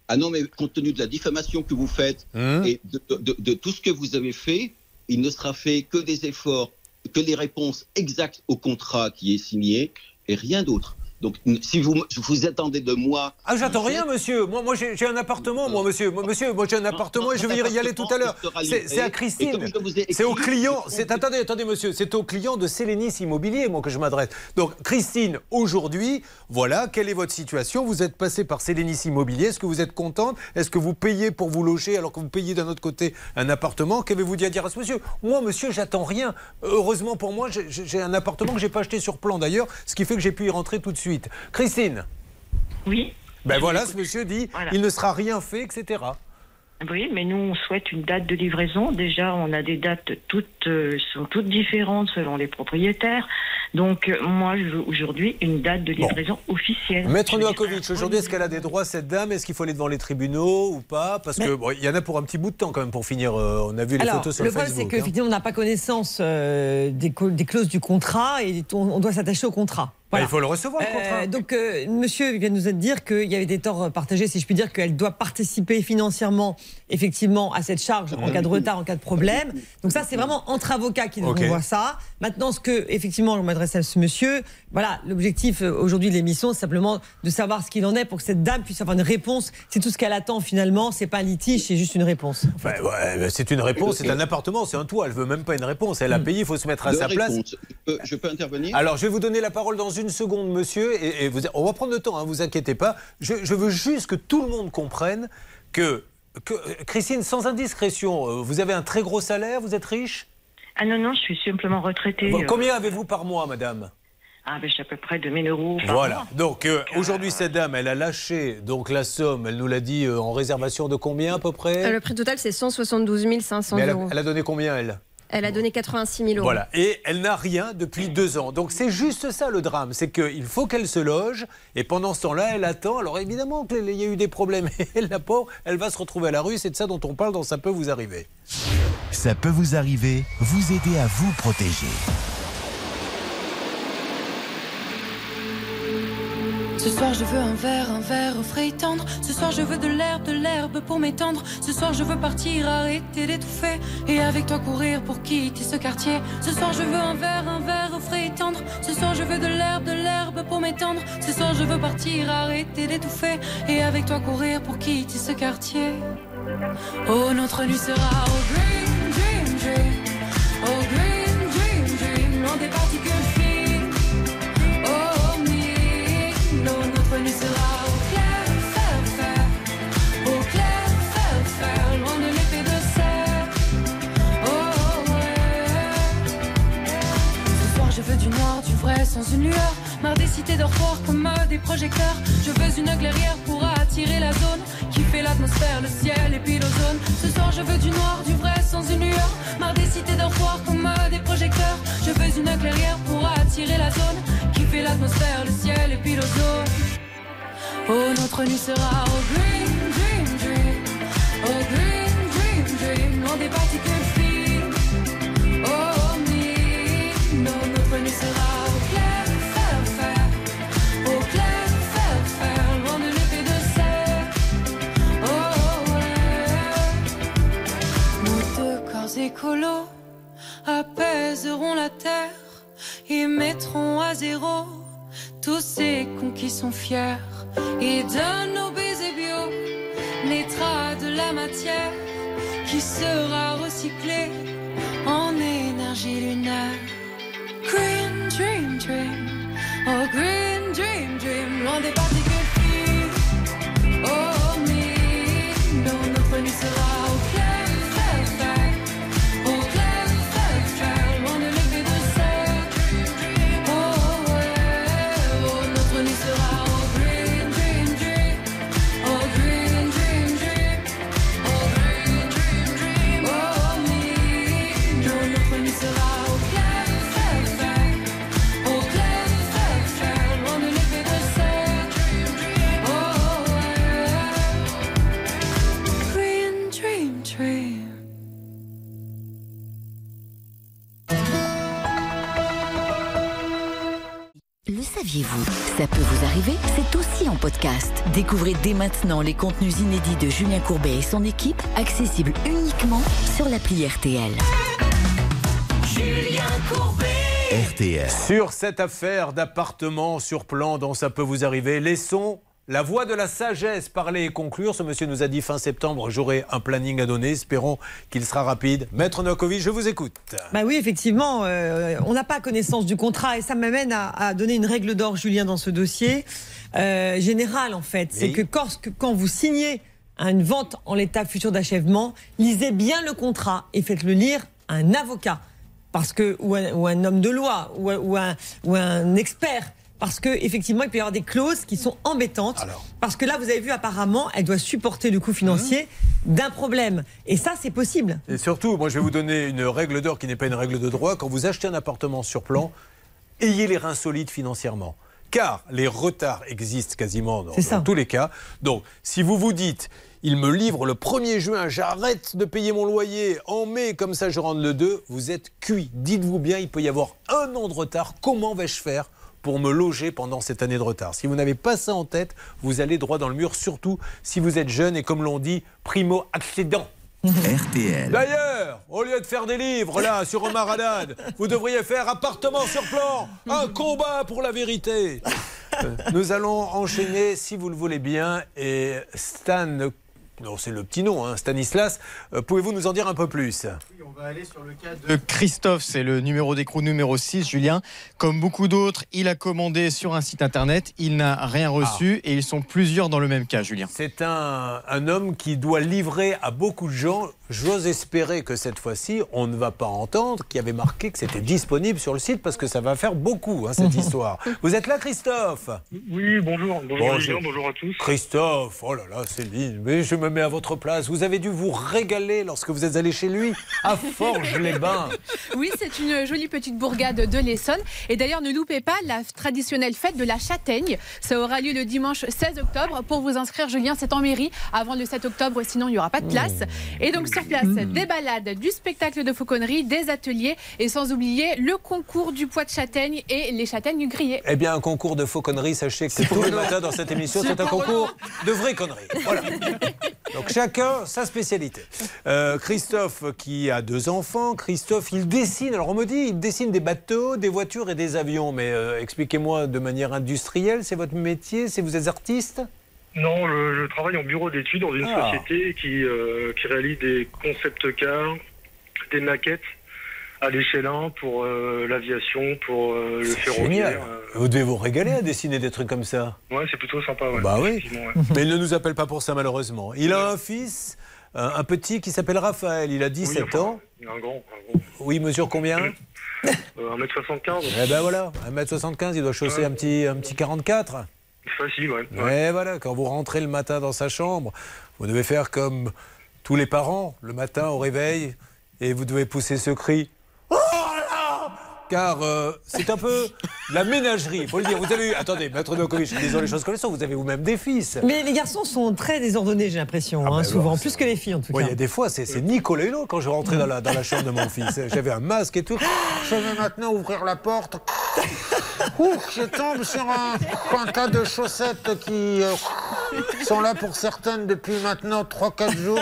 Ah non, mais compte tenu de la diffamation que vous faites et de, de- de tout ce que vous avez fait, il ne sera fait que des efforts, que les réponses exactes au contrat qui est signé et rien d'autre. Donc, si vous, vous attendez de moi.
Ah, j'attends rien, monsieur. Moi, moi j'ai un appartement, moi, monsieur. Moi, monsieur, moi, j'ai un appartement et je vais y aller tout à l'heure. C'est à Christine. C'est au client. C'est attendez, attendez, monsieur. C'est au client de Sélénis Immobilier, moi, que je m'adresse. Donc, Christine, aujourd'hui, voilà, quelle est votre situation? Vous êtes passé par Sélénis Immobilier. Est-ce que vous êtes contente? Est-ce que vous payez pour vous loger alors que vous payez d'un autre côté un appartement? Qu'avez-vous dit à dire à ce monsieur? Moi, monsieur, j'attends rien. Heureusement pour moi, j'ai- j'ai un appartement que j'ai pas acheté sur plan d'ailleurs, ce qui fait que j'ai pu y rentrer tout de suite. Christine
Oui.
Ben voilà, ce monsieur dit,
Voilà.
il ne sera rien fait, etc.
Oui, mais nous, on souhaite une date de livraison. Déjà, on a des dates toutes euh, sont toutes différentes selon les propriétaires. Donc, euh, moi, je veux aujourd'hui une date de livraison officielle.
Maître
Je
Novakovic, aujourd'hui, est-ce qu'elle a des droits, cette dame? Est-ce qu'il faut aller devant les tribunaux ou pas? Parce que
Mais-
bon, il y en a pour un petit bout de temps quand même pour finir. euh, on a vu les
Alors,
photos sur
le
le
problème, c'est
Facebook. hein.
on n'a pas connaissance euh, des, clauses du contrat et on, on doit s'attacher au contrat.
Bah, il faut le recevoir, le contrat.
donc, euh, monsieur vient de nous dire qu'il y avait des torts partagés, si je puis dire, qu'elle doit participer financièrement, effectivement, à cette charge en cas de retard, en cas de problème. Donc, ça, c'est vraiment entre avocats qui nous
Ok.
voit ça. Maintenant, ce que, effectivement, je m'adresse à ce monsieur, voilà, l'objectif euh, aujourd'hui de l'émission, c'est simplement de savoir ce qu'il en est pour que cette dame puisse avoir une réponse. C'est tout ce qu'elle attend finalement, c'est pas un litige, c'est juste une réponse.
Bah, ouais, bah, c'est une réponse, c'est un appartement, c'est un toit. Elle veut même pas une réponse. Elle a
Mm.
payé, il faut se mettre à sa place.
Je peux, je peux intervenir?
Alors, je vais vous donner la parole dans une seconde, monsieur. Et, et vous, on va prendre le temps, hein, vous inquiétez pas. Je, je veux juste que tout le monde comprenne que, que Christine, sans indiscrétion, euh, vous avez un très gros salaire, vous êtes riche?
Ah non, non, je suis simplement retraitée.
Bon,
euh,
Combien avez-vous par mois, madame?
Ah, ben, j'ai à peu près 2000 euros par
Voilà.
mois.
Donc euh, aujourd'hui, cette dame, elle a lâché donc la somme. Elle nous l'a dit euh, en réservation de combien à peu près?
Le prix total, c'est 172 500
Mais elle, a,
euros.
elle a donné combien elle?
Elle a donné 86 000 euros.
Voilà. Et elle n'a rien depuis deux ans. Donc c'est juste ça le drame. C'est qu'il faut qu'elle se loge. Et pendant ce temps-là, elle attend. Alors évidemment qu'il y a eu des problèmes. Et la pauvre, elle va se retrouver à la rue. C'est de ça dont on parle dans Ça peut vous arriver.
Ça peut vous arriver, vous aider à vous protéger.
Ce soir je veux un verre, un verre frais et tendre. Ce soir je veux de l'herbe, de l'herbe pour m'étendre. Ce soir je veux partir, arrêter d'étouffer. Et avec toi courir pour quitter ce quartier. Ce soir je veux un verre, un verre frais et tendre. Ce soir je veux de l'herbe, de l'herbe pour m'étendre. Ce soir je veux partir, arrêter d'étouffer. Et avec toi courir pour quitter ce quartier. Oh notre nuit sera au green, dream, dream. Au green, dream, dream. Sans une lueur. Marre des cités dortoirs comme euh, des projecteurs. Je veux une clairière pour attirer la zone qui fait l'atmosphère, le ciel et puis l'ozone. Ce soir je veux du noir, du vrai, sans une lueur. Marre des cités dortoirs comme euh, des projecteurs. Je veux une clairière pour attirer la zone qui fait l'atmosphère, le ciel et puis l'ozone. Oh, notre nuit sera au green, dream, dream. Au green, dream, dream. Loin des particules fines. Oh, me, non, notre nuit sera au clair, fer, fer. Au clair. Loin de de serre. Oh. Nos deux corps écolos apaiseront la terre et mettront à zéro tous ces cons qui sont fiers. Et de nos baisers bio naîtra de la matière qui sera recyclée en énergie lunaire. Green dream dream, oh green dream dream, loin des particules fines. Oh me, non notre nuit sera
saviez-vous? Ça peut vous arriver, c'est aussi en podcast. Découvrez dès maintenant les contenus inédits de Julien Courbet et son équipe, accessibles uniquement sur l'appli RTL.
Julien Courbet
RTL.
Sur cette affaire d'appartement sur plan dont ça peut vous arriver, laissons la voix de la sagesse parler et conclure. Ce monsieur nous a dit fin septembre, j'aurai un planning à donner. Espérons qu'il sera rapide. Maître Nokovic, je vous écoute.
Bah oui, effectivement, euh, on n'a pas connaissance du contrat et ça m'amène à, à donner une règle d'or, Julien, dans ce dossier euh, général en fait. C'est
Oui.
que quand, vous signez une vente en l'état futur d'achèvement, lisez bien le contrat et faites-le lire à un avocat, parce que ou un, ou un homme de loi ou un, ou un expert. Parce que effectivement, il peut y avoir des clauses qui sont embêtantes. Parce que là, vous avez vu, apparemment, elle doit supporter le coût financier d'un problème. Et ça, c'est possible.
Et surtout, moi je vais vous donner une règle d'or qui n'est pas une règle de droit. Quand vous achetez un appartement sur plan, ayez les reins solides financièrement. Car les retards existent quasiment dans, dans tous les cas. Donc, si vous vous dites, il me livre le 1er juin, j'arrête de payer mon loyer en mai, comme ça je rentre le 2, vous êtes cuit. Dites-vous bien, il peut y avoir un an de retard. Comment vais-je faire pour me loger pendant cette année de retard. Si vous n'avez pas ça en tête, vous allez droit dans le mur, surtout si vous êtes jeune et comme l'on dit, primo accédant.
RTL.
D'ailleurs, au lieu de faire des livres là sur Omar Haddad, vous devriez faire appartement sur plan, un combat pour la vérité. Euh, Nous allons enchaîner, si vous le voulez bien, et Stan, non c'est le petit nom, hein, Stanislas, euh, pouvez-vous nous en dire un peu plus?
On va aller sur le cas de Christophe, c'est le numéro d'écrou numéro 6, Julien. Comme beaucoup d'autres, il a commandé sur un site internet, il n'a rien reçu et ils sont plusieurs dans le même cas, Julien.
C'est un, un homme qui doit livrer à beaucoup de gens. J'ose espérer que cette fois-ci, on ne va pas entendre qu'il y avait marqué que c'était disponible sur le site parce que ça va faire beaucoup, hein, cette histoire. Vous êtes là, Christophe?
Oui, bonjour. Bonjour,
Bonjour.
Julien, bonjour à tous.
Christophe, oh là là, Céline, mais je me mets à votre place. Vous avez dû vous régaler lorsque vous êtes allé chez lui à Forges-les-Bains.
Oui, c'est une jolie petite bourgade de l'Essonne. Et d'ailleurs, ne loupez pas la traditionnelle fête de la châtaigne. Ça aura lieu le dimanche 16 octobre. Pour vous inscrire, Julien, c'est en mairie avant le 7 octobre, sinon il n'y aura pas de place. Et donc sur place, des balades, du spectacle de fauconnerie, des ateliers et sans oublier le concours du poids de châtaigne et les châtaignes grillées.
Eh bien, un concours de faux conneries, sachez que tous les matins dans cette émission,
C'est
un concours de vraies conneries. Voilà. Donc chacun sa spécialité. Euh, Christophe qui a deux enfants, Christophe, il dessine, alors on me dit, il dessine des bateaux, des voitures et des avions, mais euh, expliquez-moi de manière industrielle, c'est votre métier, c'est vous êtes artiste?
Non, je, je travaille en bureau d'études dans une
Ah.
société qui, euh, qui réalise des concept cars, des maquettes à l'échelle 1 pour euh, l'aviation, pour euh, le ferroviaire.
Génial. Vous devez vous régaler à dessiner des trucs comme ça.
Ouais, c'est plutôt sympa. Ouais,
Bah oui.
ouais.
Mais il ne nous appelle pas pour ça malheureusement. Il a un fils, un un petit qui s'appelle Raphaël, il a 17
Oui,
ans.
Un grand. Un grand.
Oui, il mesure combien
Euh, 1m75.
Eh ben voilà, 1m75, il doit chausser un petit, un petit 44.
Facile, ouais.
Ouais, voilà, quand vous rentrez le matin dans sa chambre, vous devez faire comme tous les parents, le matin au réveil, et vous devez pousser ce cri. Car euh, c'est un peu la ménagerie, il faut le dire. Vous avez eu, attendez, Maître Nokovic, disons les choses comme elles sont, vous avez vous-même des fils.
Mais les garçons sont très désordonnés, j'ai l'impression, hein,
ben
souvent,
alors,
plus que les filles en tout
Oui,
cas.
il y a des fois, c'est c'est Nicolas Hulot quand je rentrais dans la, dans la chambre de mon fils. J'avais un masque et tout. Je vais maintenant ouvrir la porte. Ouh, je tombe sur un, un tas de chaussettes qui euh, sont là pour certaines depuis maintenant 3-4 jours.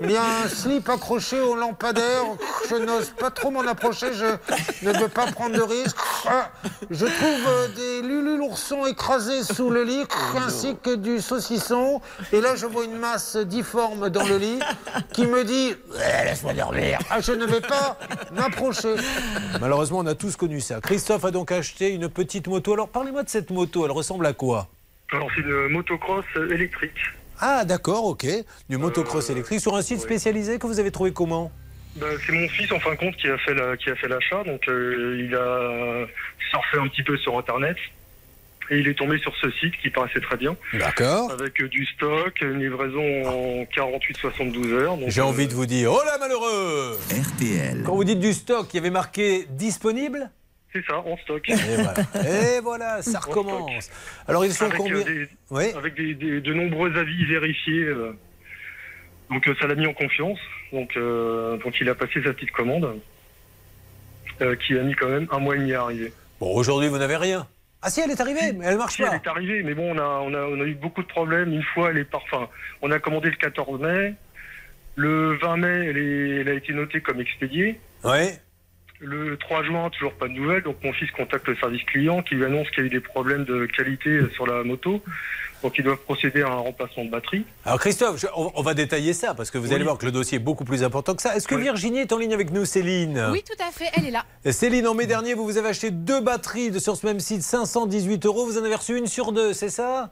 Il y a un slip accroché au lampadaire. Je n'ose pas trop m'en approcher. Je ne veux pas prendre de risques. Ah, je trouve euh, des lulus l'ourson écrasés sous le lit, ainsi que du saucisson. Et là, je vois une masse difforme dans le lit qui me dit Eh, Laisse-moi dormir. Ah, je ne vais pas m'approcher. Malheureusement, on a tous connu ça. Christophe a donc acheté une petite moto. Alors, parlez-moi de cette moto. Elle ressemble à quoi?
Alors, c'est une motocross électrique.
Ah, d'accord, ok. Du motocross électrique sur un site spécialisé que vous avez trouvé comment?
Bah, c'est mon fils, en fin de compte, qui a fait la- qui a fait l'achat. Donc, euh, il a surfé un petit peu sur Internet. Et il est tombé sur ce site qui paraissait très bien.
D'accord.
Avec euh, du stock, une livraison en 48-72 heures.
J'ai
euh,
envie de vous dire Oh là, malheureux
RTL.
Quand vous dites du stock, il y avait marqué disponible
C'est ça, en stock.
Et voilà, Et voilà ça recommence. Alors, ils sont
avec,
combien
euh, des- Avec des- des- de nombreux avis vérifiés. euh. Donc euh, ça l'a mis en confiance. Donc, euh, donc il a passé sa petite commande, euh, qui a mis quand même un mois et demi à arriver.
Bon, aujourd'hui, vous n'avez rien. Ah si, elle est arrivée, mais elle marche
Si,
pas.
Elle est arrivée, mais bon, on a, on a, on a eu beaucoup de problèmes. Une fois, elle est par... enfin, on a commandé le 14 mai. Le 20 mai, elle, est- elle a été notée comme expédiée.
Ouais.
Le 3 juin, toujours pas de nouvelles. Donc mon fils contacte le service client qui lui annonce qu'il y a eu des problèmes de qualité sur la moto. Donc ils doivent procéder à un remplacement de batterie.
Alors Christophe, je- on, on va détailler ça parce que vous allez voir que le dossier est beaucoup plus important que ça. Est-ce que Virginie est en ligne avec nous, Céline
Oui, tout à fait, elle est là.
Céline, en mai dernier, vous vous avez acheté deux batteries de- sur ce même site, 518 euros. Vous en avez reçu une sur deux, c'est ça?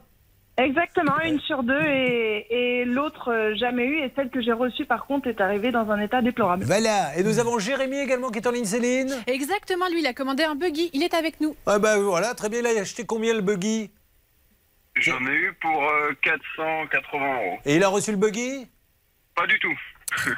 Exactement, une sur deux et, et l'autre euh, jamais eu. Et celle que j'ai reçue par contre est arrivée dans un état déplorable.
Voilà. Et nous avons Jérémy également qui est en ligne, Céline?
Exactement, lui, il a commandé un buggy, il est avec nous.
Ah bah voilà, très bien. Il a acheté combien le buggy?
J'en ai eu pour euh, 480 euros.
Et il a reçu le buggy?
Pas du tout.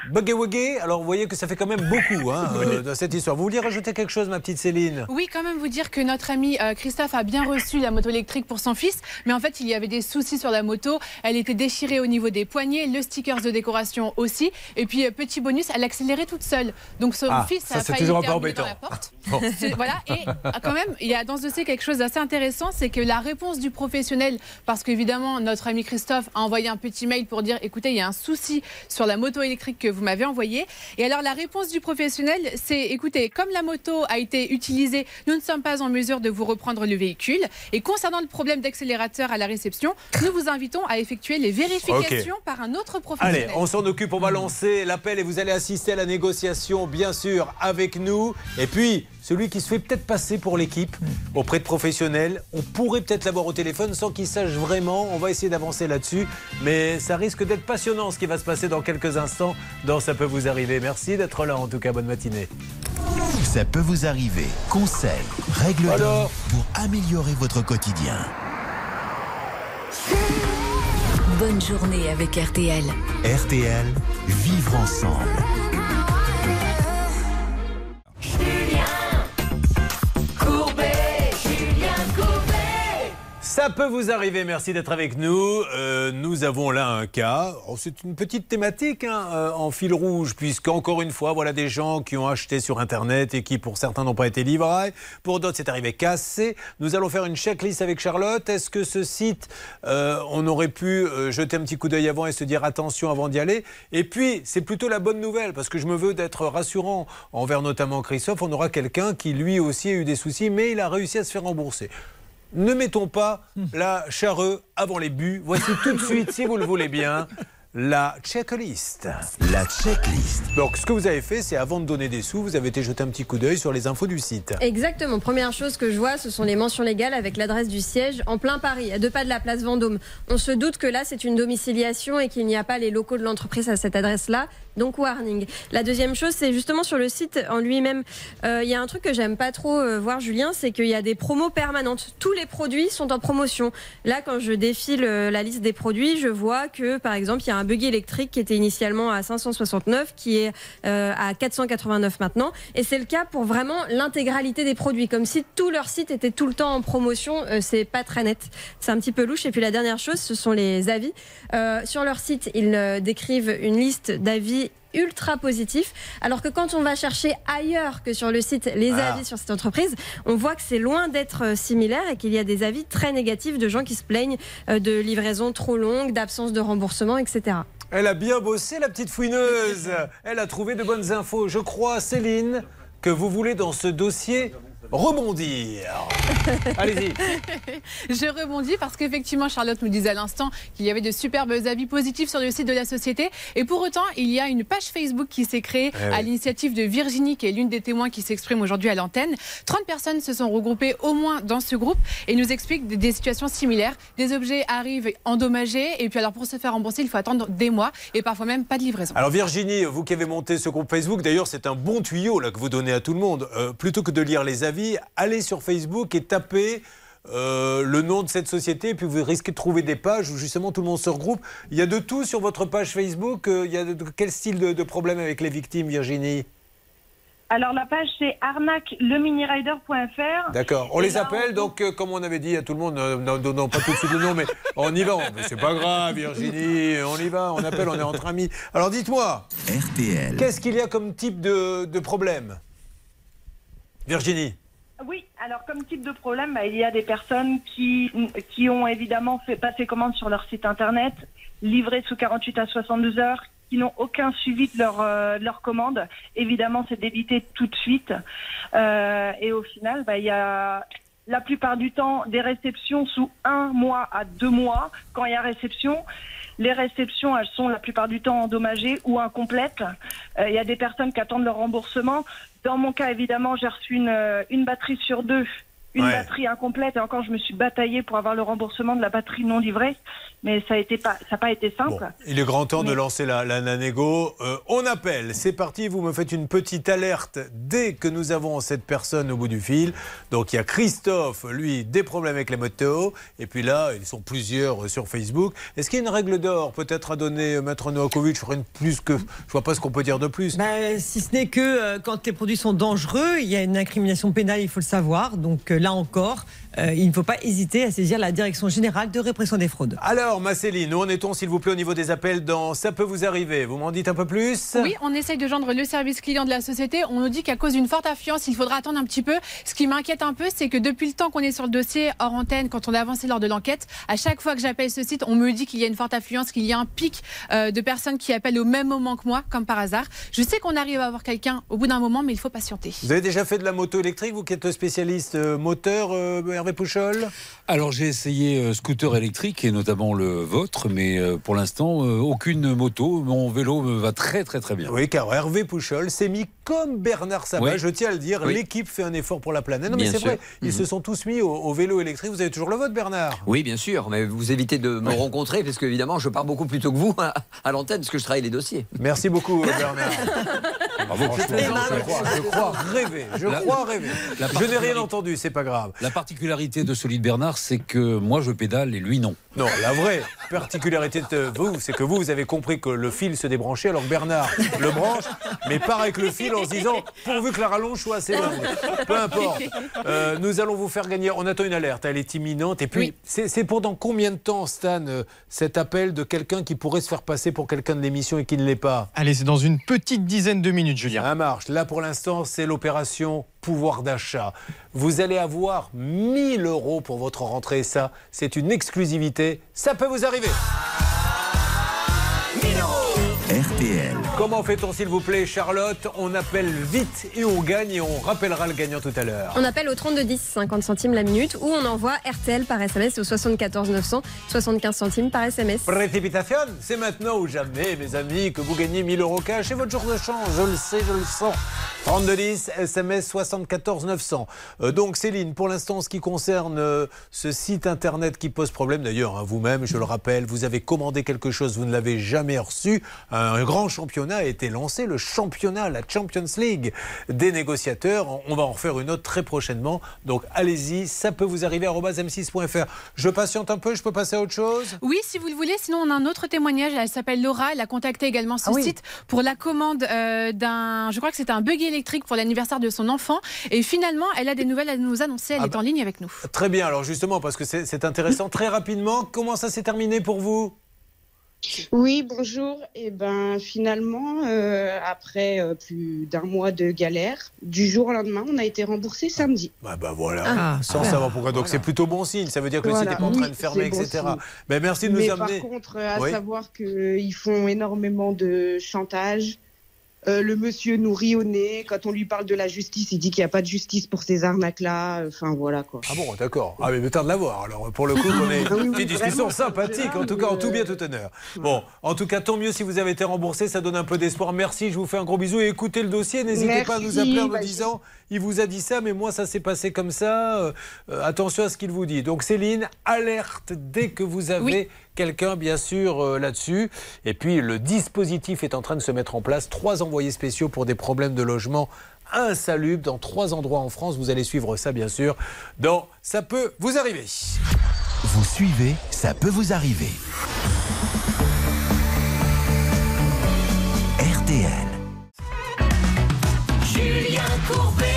Buggy wuggy Alors vous voyez que ça fait quand même beaucoup hein, euh, dans cette histoire. Vous vouliez rajouter quelque chose, ma petite Céline?
Oui, quand même vous dire que notre ami euh, Christophe a bien reçu la moto électrique pour son fils, mais en fait il y avait des soucis sur la moto. Elle était déchirée au niveau des poignets, le sticker de décoration aussi, et puis euh, petit bonus, elle accélérait toute seule. Donc son
Ah,
fils
ça,
a failli
toujours un peu
dans
embêtant.
la porte.
Bon.
C'est- Voilà, et euh, quand même, il y a dans ce dossier quelque chose d'assez intéressant, c'est que la réponse du professionnel, parce qu'évidemment, notre ami Christophe a envoyé un petit mail pour dire écoutez, il y a un souci sur la moto électrique que vous m'avez envoyée. Et alors, la réponse du professionnel, c'est écoutez, comme la moto a été utilisée, nous ne sommes pas en mesure de vous reprendre le véhicule. Et concernant le problème d'accélérateur à la réception, nous vous invitons à effectuer les vérifications par un autre professionnel.
Allez, on s'en occupe, on va lancer l'appel et vous allez assister à la négociation, bien sûr, avec nous. Et puis, celui qui se fait peut-être passer pour l'équipe auprès de professionnels, on pourrait peut-être l'avoir au téléphone sans qu'il sache vraiment. On va essayer d'avancer là-dessus. Mais ça risque d'être passionnant ce qui va se passer dans quelques instants dans Ça peut vous arriver. Merci d'être là, en tout cas, bonne matinée.
Ça peut vous arriver. Conseils, règles d'or pour améliorer votre quotidien.
Bonne journée avec RTL.
RTL, vivre ensemble.
Ça peut vous arriver, merci d'être avec nous. Euh, nous avons là un cas. Oh, c'est une petite thématique hein, euh, en fil rouge, puisque encore une fois, voilà des gens qui ont acheté sur Internet et qui, pour certains, n'ont pas été livrés. Pour d'autres, c'est arrivé cassé. Nous allons faire une checklist avec Charlotte. Est-ce que ce site, euh, on aurait pu jeter un petit coup d'œil avant et se dire attention avant d'y aller? Et puis, c'est plutôt la bonne nouvelle, parce que je me veux d'être rassurant envers notamment Christophe. On aura quelqu'un qui, lui aussi, a eu des soucis, mais il a réussi à se faire rembourser. Ne mettons pas la charrue avant les buts. Voici tout de suite, si vous le voulez bien, la checklist.
La checklist.
Donc, ce que vous avez fait, c'est avant de donner des sous, vous avez été jeter un petit coup d'œil sur les infos du site.
Exactement. Première chose que je vois, ce sont les mentions légales avec l'adresse du siège en plein Paris, à deux pas de la place Vendôme. On se doute que là, c'est une domiciliation et qu'il n'y a pas les locaux de l'entreprise à cette adresse-là. Donc, warning. La deuxième chose, c'est justement sur le site en lui-même. Euh, Il y a un truc que j'aime pas trop euh, voir, Julien, c'est qu'il y a des promos permanentes. Tous les produits sont en promotion. Là, quand je défile euh, la liste des produits, je vois que, par exemple, il y a un buggy électrique qui était initialement à 569, qui est euh, à 489 maintenant. Et c'est le cas pour vraiment l'intégralité des produits, comme si tout leur site était tout le temps en promotion. Euh, c'est pas très net. C'est un petit peu louche. Et puis la dernière chose, ce sont les avis. Euh, sur leur site, ils décrivent une liste d'avis ultra positifs, alors que quand on va chercher ailleurs que sur le site les
Ah.
avis sur cette entreprise, on voit que c'est loin d'être euh, similaire et qu'il y a des avis très négatifs de gens qui se plaignent euh, de livraisons trop longues, d'absence de remboursement, etc.
Elle a bien bossé, la petite fouineuse. Elle a trouvé de bonnes infos. Je crois, Céline, que vous voulez dans ce dossier rebondir. Allez-y.
Je rebondis parce qu'effectivement, Charlotte nous disait à l'instant qu'il y avait de superbes avis positifs sur le site de la société. Et pour autant, il y a une page Facebook qui s'est créée
Eh oui.
à l'initiative de Virginie, qui est l'une des témoins qui s'exprime aujourd'hui à l'antenne. 30 personnes se sont regroupées au moins dans ce groupe et nous expliquent des, des situations similaires. Des objets arrivent endommagés et puis alors pour se faire rembourser, il faut attendre des mois et parfois même pas de livraison.
Alors Virginie, vous qui avez monté ce groupe Facebook, d'ailleurs c'est un bon tuyau là que vous donnez à tout le monde. Euh, plutôt que de lire les avis, allez sur Facebook et tapez euh, le nom de cette société et puis vous risquez de trouver des pages où justement tout le monde se regroupe. Il y a de tout sur votre page Facebook. Euh, il y a de, de- quel style de, de problème avec les victimes, Virginie?
Alors la page c'est arnaque-leminirider.fr.
D'accord. On
Et
les
là,
appelle, donc euh, comme on avait dit à tout le monde, non, non, non, pas tout de suite le nom, mais on y va. Mais C'est pas grave, Virginie, on y va, on appelle, on est entre amis. Alors dites-moi,
RTL.
qu'est-ce qu'il y a comme type de, de problème? Virginie
Oui, alors comme type de problème, bah, il y a des personnes qui, qui ont évidemment fait passer commande sur leur site internet, livré sous 48 à 72 heures, qui n'ont aucun suivi de leur, euh, de leur commande. Évidemment, c'est débité tout de suite. Euh, et au final, bah, il y a la plupart du temps des réceptions sous un mois à deux mois quand il y a réception. Les réceptions, elles sont la plupart du temps endommagées ou incomplètes. Euh, Il y a des personnes qui attendent leur remboursement. Dans mon cas, évidemment, j'ai reçu une, euh, une batterie sur deux, une
Ouais.
batterie incomplète. Et encore, je me suis bataillée pour avoir le remboursement de la batterie non livrée. Mais ça n'a pas, été simple.
Il est grand temps de lancer la, la Nanego. Euh, on appelle, c'est parti, vous me faites une petite alerte dès que nous avons cette personne au bout du fil. Donc il y a Christophe, lui, des problèmes avec les motos. Et puis là, ils sont plusieurs euh, sur Facebook. Est-ce qu'il y a une règle d'or peut-être à donner, euh, Maître Novakovic? Rien de plus que... Je vois pas ce qu'on peut dire de plus.
Bah, si ce n'est que euh, quand les produits sont dangereux, il y a une incrimination pénale, il faut le savoir. Donc euh, là encore, euh, il ne faut pas hésiter à saisir la Direction générale de répression des fraudes.
Alors, ma Céline, où en est-on, s'il vous plaît, au niveau des appels dans Ça peut vous arriver Vous m'en dites un peu plus
Oui, on essaye de joindre le service client de la société. On nous dit qu'à cause d'une forte affluence, il faudra attendre un petit peu. Ce qui m'inquiète un peu, c'est que depuis le temps qu'on est sur le dossier hors antenne, quand on a avancé lors de l'enquête, à chaque fois que j'appelle ce site, on me dit qu'il y a une forte affluence, qu'il y a un pic euh, de personnes qui appellent au même moment que moi, comme par hasard. Je sais qu'on arrive à avoir quelqu'un au bout d'un moment, mais il faut patienter.
Vous avez déjà fait de la moto électrique, vous qui êtes spécialiste euh, moteur, euh, Hervé Pouchol
Alors j'ai essayé euh, scooter électrique et notamment le vôtre, mais euh, pour l'instant euh, aucune moto. Mon vélo me va très très très bien.
Oui, car Hervé Pouchol s'est mis comme Bernard Sabat,
Oui.
je tiens à le dire.
Oui.
L'équipe fait un effort pour la planète. Non, mais c'est vrai, ils
Mhm.
se sont tous mis au, au vélo électrique. Vous avez toujours le vote, Bernard?
Oui, bien sûr, mais vous évitez de me rencontrer parce qu'évidemment, je pars beaucoup plus tôt que vous à, à l'antenne parce que je travaille les dossiers.
Merci beaucoup, Bernard. Je crois, je crois rêver. Je crois rêver.
la
Je n'ai rien entendu, c'est pas grave.
La particularité de celui de Bernard, c'est que moi je pédale et lui non.
Non, la vraie particularité de vous, c'est que vous, vous avez compris que le fil se débranchait, alors que Bernard le branche, mais part avec le fil en se disant pourvu que la rallonge soit assez longue. Peu importe. Euh, nous allons vous faire gagner. On attend une alerte, elle est imminente. Et puis, c'est c'est pour dans combien de temps, Stan, euh, cet appel de quelqu'un qui pourrait se faire passer pour quelqu'un de l'émission et qui ne l'est pas?
Allez, c'est dans une petite dizaine de minutes, Julien.
Ça marche. Là, pour l'instant, c'est l'opération pouvoir d'achat. Vous allez avoir 1000 euros pour votre rentrée. Ça, c'est une exclusivité. Ça peut vous arriver.
RTL.
Comment fait-on, s'il vous plaît, Charlotte On appelle vite et on gagne et on rappellera le gagnant tout à l'heure.
On appelle au 32 10, 50 centimes la minute, ou on envoie RTL par SMS au 74 900, 75 centimes par SMS.
Précipitation, c'est maintenant ou jamais, mes amis, que vous gagnez 1000 euros cash. C'est votre jour de chance, je le sais, je le sens. 3210, SMS 74 900. Euh, donc, Céline, pour l'instant, ce qui concerne euh, ce site internet qui pose problème, d'ailleurs, hein, vous-même, je le rappelle, vous avez commandé quelque chose, vous ne l'avez jamais reçu. Un grand championnat a été lancé, le championnat, la Champions League des négociateurs. On va en refaire une autre très prochainement. Donc, allez-y, ça peut vous arriver à m6.fr. Je patiente un peu, je peux passer à autre chose?
Oui, si vous le voulez. Sinon, on a un autre témoignage. Elle s'appelle Laura. Elle a contacté également ce
Ah oui.
site pour la commande euh, d'un. Je crois que c'était un buggy électrique pour l'anniversaire de son enfant. Et finalement, elle a des nouvelles à nous annoncer. Elle
Ah
est
bah.
en ligne avec nous.
Très bien, alors justement, parce que c'est intéressant, très rapidement, comment ça s'est terminé pour vous?
Oui, bonjour. Et ben finalement, euh, après euh, plus d'un mois de galère, du jour au lendemain, on a été remboursé samedi.
Bah, bah voilà,
Ah,
sans savoir pourquoi. Donc c'est plutôt bon signe, ça veut dire que
Voilà.
c'était pas en train de fermer,
bon
etc. Ben, merci de nous
Mais
amener.
par contre, à
Oui.
savoir qu'ils font énormément de chantage. Euh, le monsieur nous rit au nez. Quand on lui parle de la justice, il dit qu'il n'y a pas de justice pour ces arnaques-là. Enfin, voilà quoi.
Ah bon, d'accord. Ah mais le temps de l'avoir. Alors pour le coup, on est
Ah
une petite discussion sympathique, en tout cas, en tout bien, tout honneur. Bon, en tout cas, tant mieux si vous avez été remboursé, ça donne un peu d'espoir. Merci, je vous fais un gros bisou et écoutez le dossier. N'hésitez pas à nous appeler en nous
bah,
disant, il vous a dit ça, mais moi ça s'est passé comme ça. Euh, euh, attention à ce qu'il vous dit. Donc Céline, alerte dès que vous avez quelqu'un, bien sûr, euh, là-dessus. Et puis le dispositif est en train de se mettre en place. Trois envoyés spéciaux pour des problèmes de logement insalubres dans trois endroits en France. Vous allez suivre ça, bien sûr, dans Ça peut vous arriver.
Vous suivez, ça peut vous arriver. RTL.
Julien Courbet.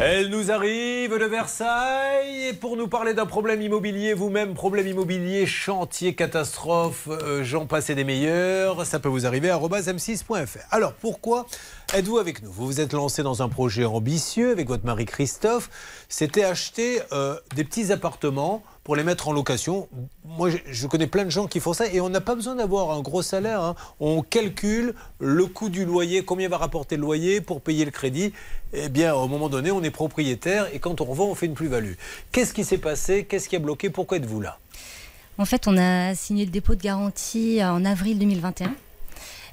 Elle nous arrive de Versailles et pour nous parler d'un problème immobilier, vous-même, problème immobilier, chantier, catastrophe, euh, j'en des meilleurs, ça peut vous arriver à m6.fr. Alors pourquoi êtes-vous avec nous? Vous vous êtes lancé dans un projet ambitieux avec votre mari Christophe, c'était acheter euh, des petits appartements pour les mettre en location. Moi, je, connais plein de gens qui font ça et on n'a pas besoin d'avoir un gros salaire. hein. On calcule le coût du loyer, combien va rapporter le loyer pour payer le crédit. Eh bien, au moment donné, on est propriétaire et quand on revend, on fait une plus-value. Qu'est-ce qui s'est passé? Qu'est-ce qui a bloqué? Pourquoi êtes-vous là?
En fait, on a signé le dépôt de garantie en avril 2021.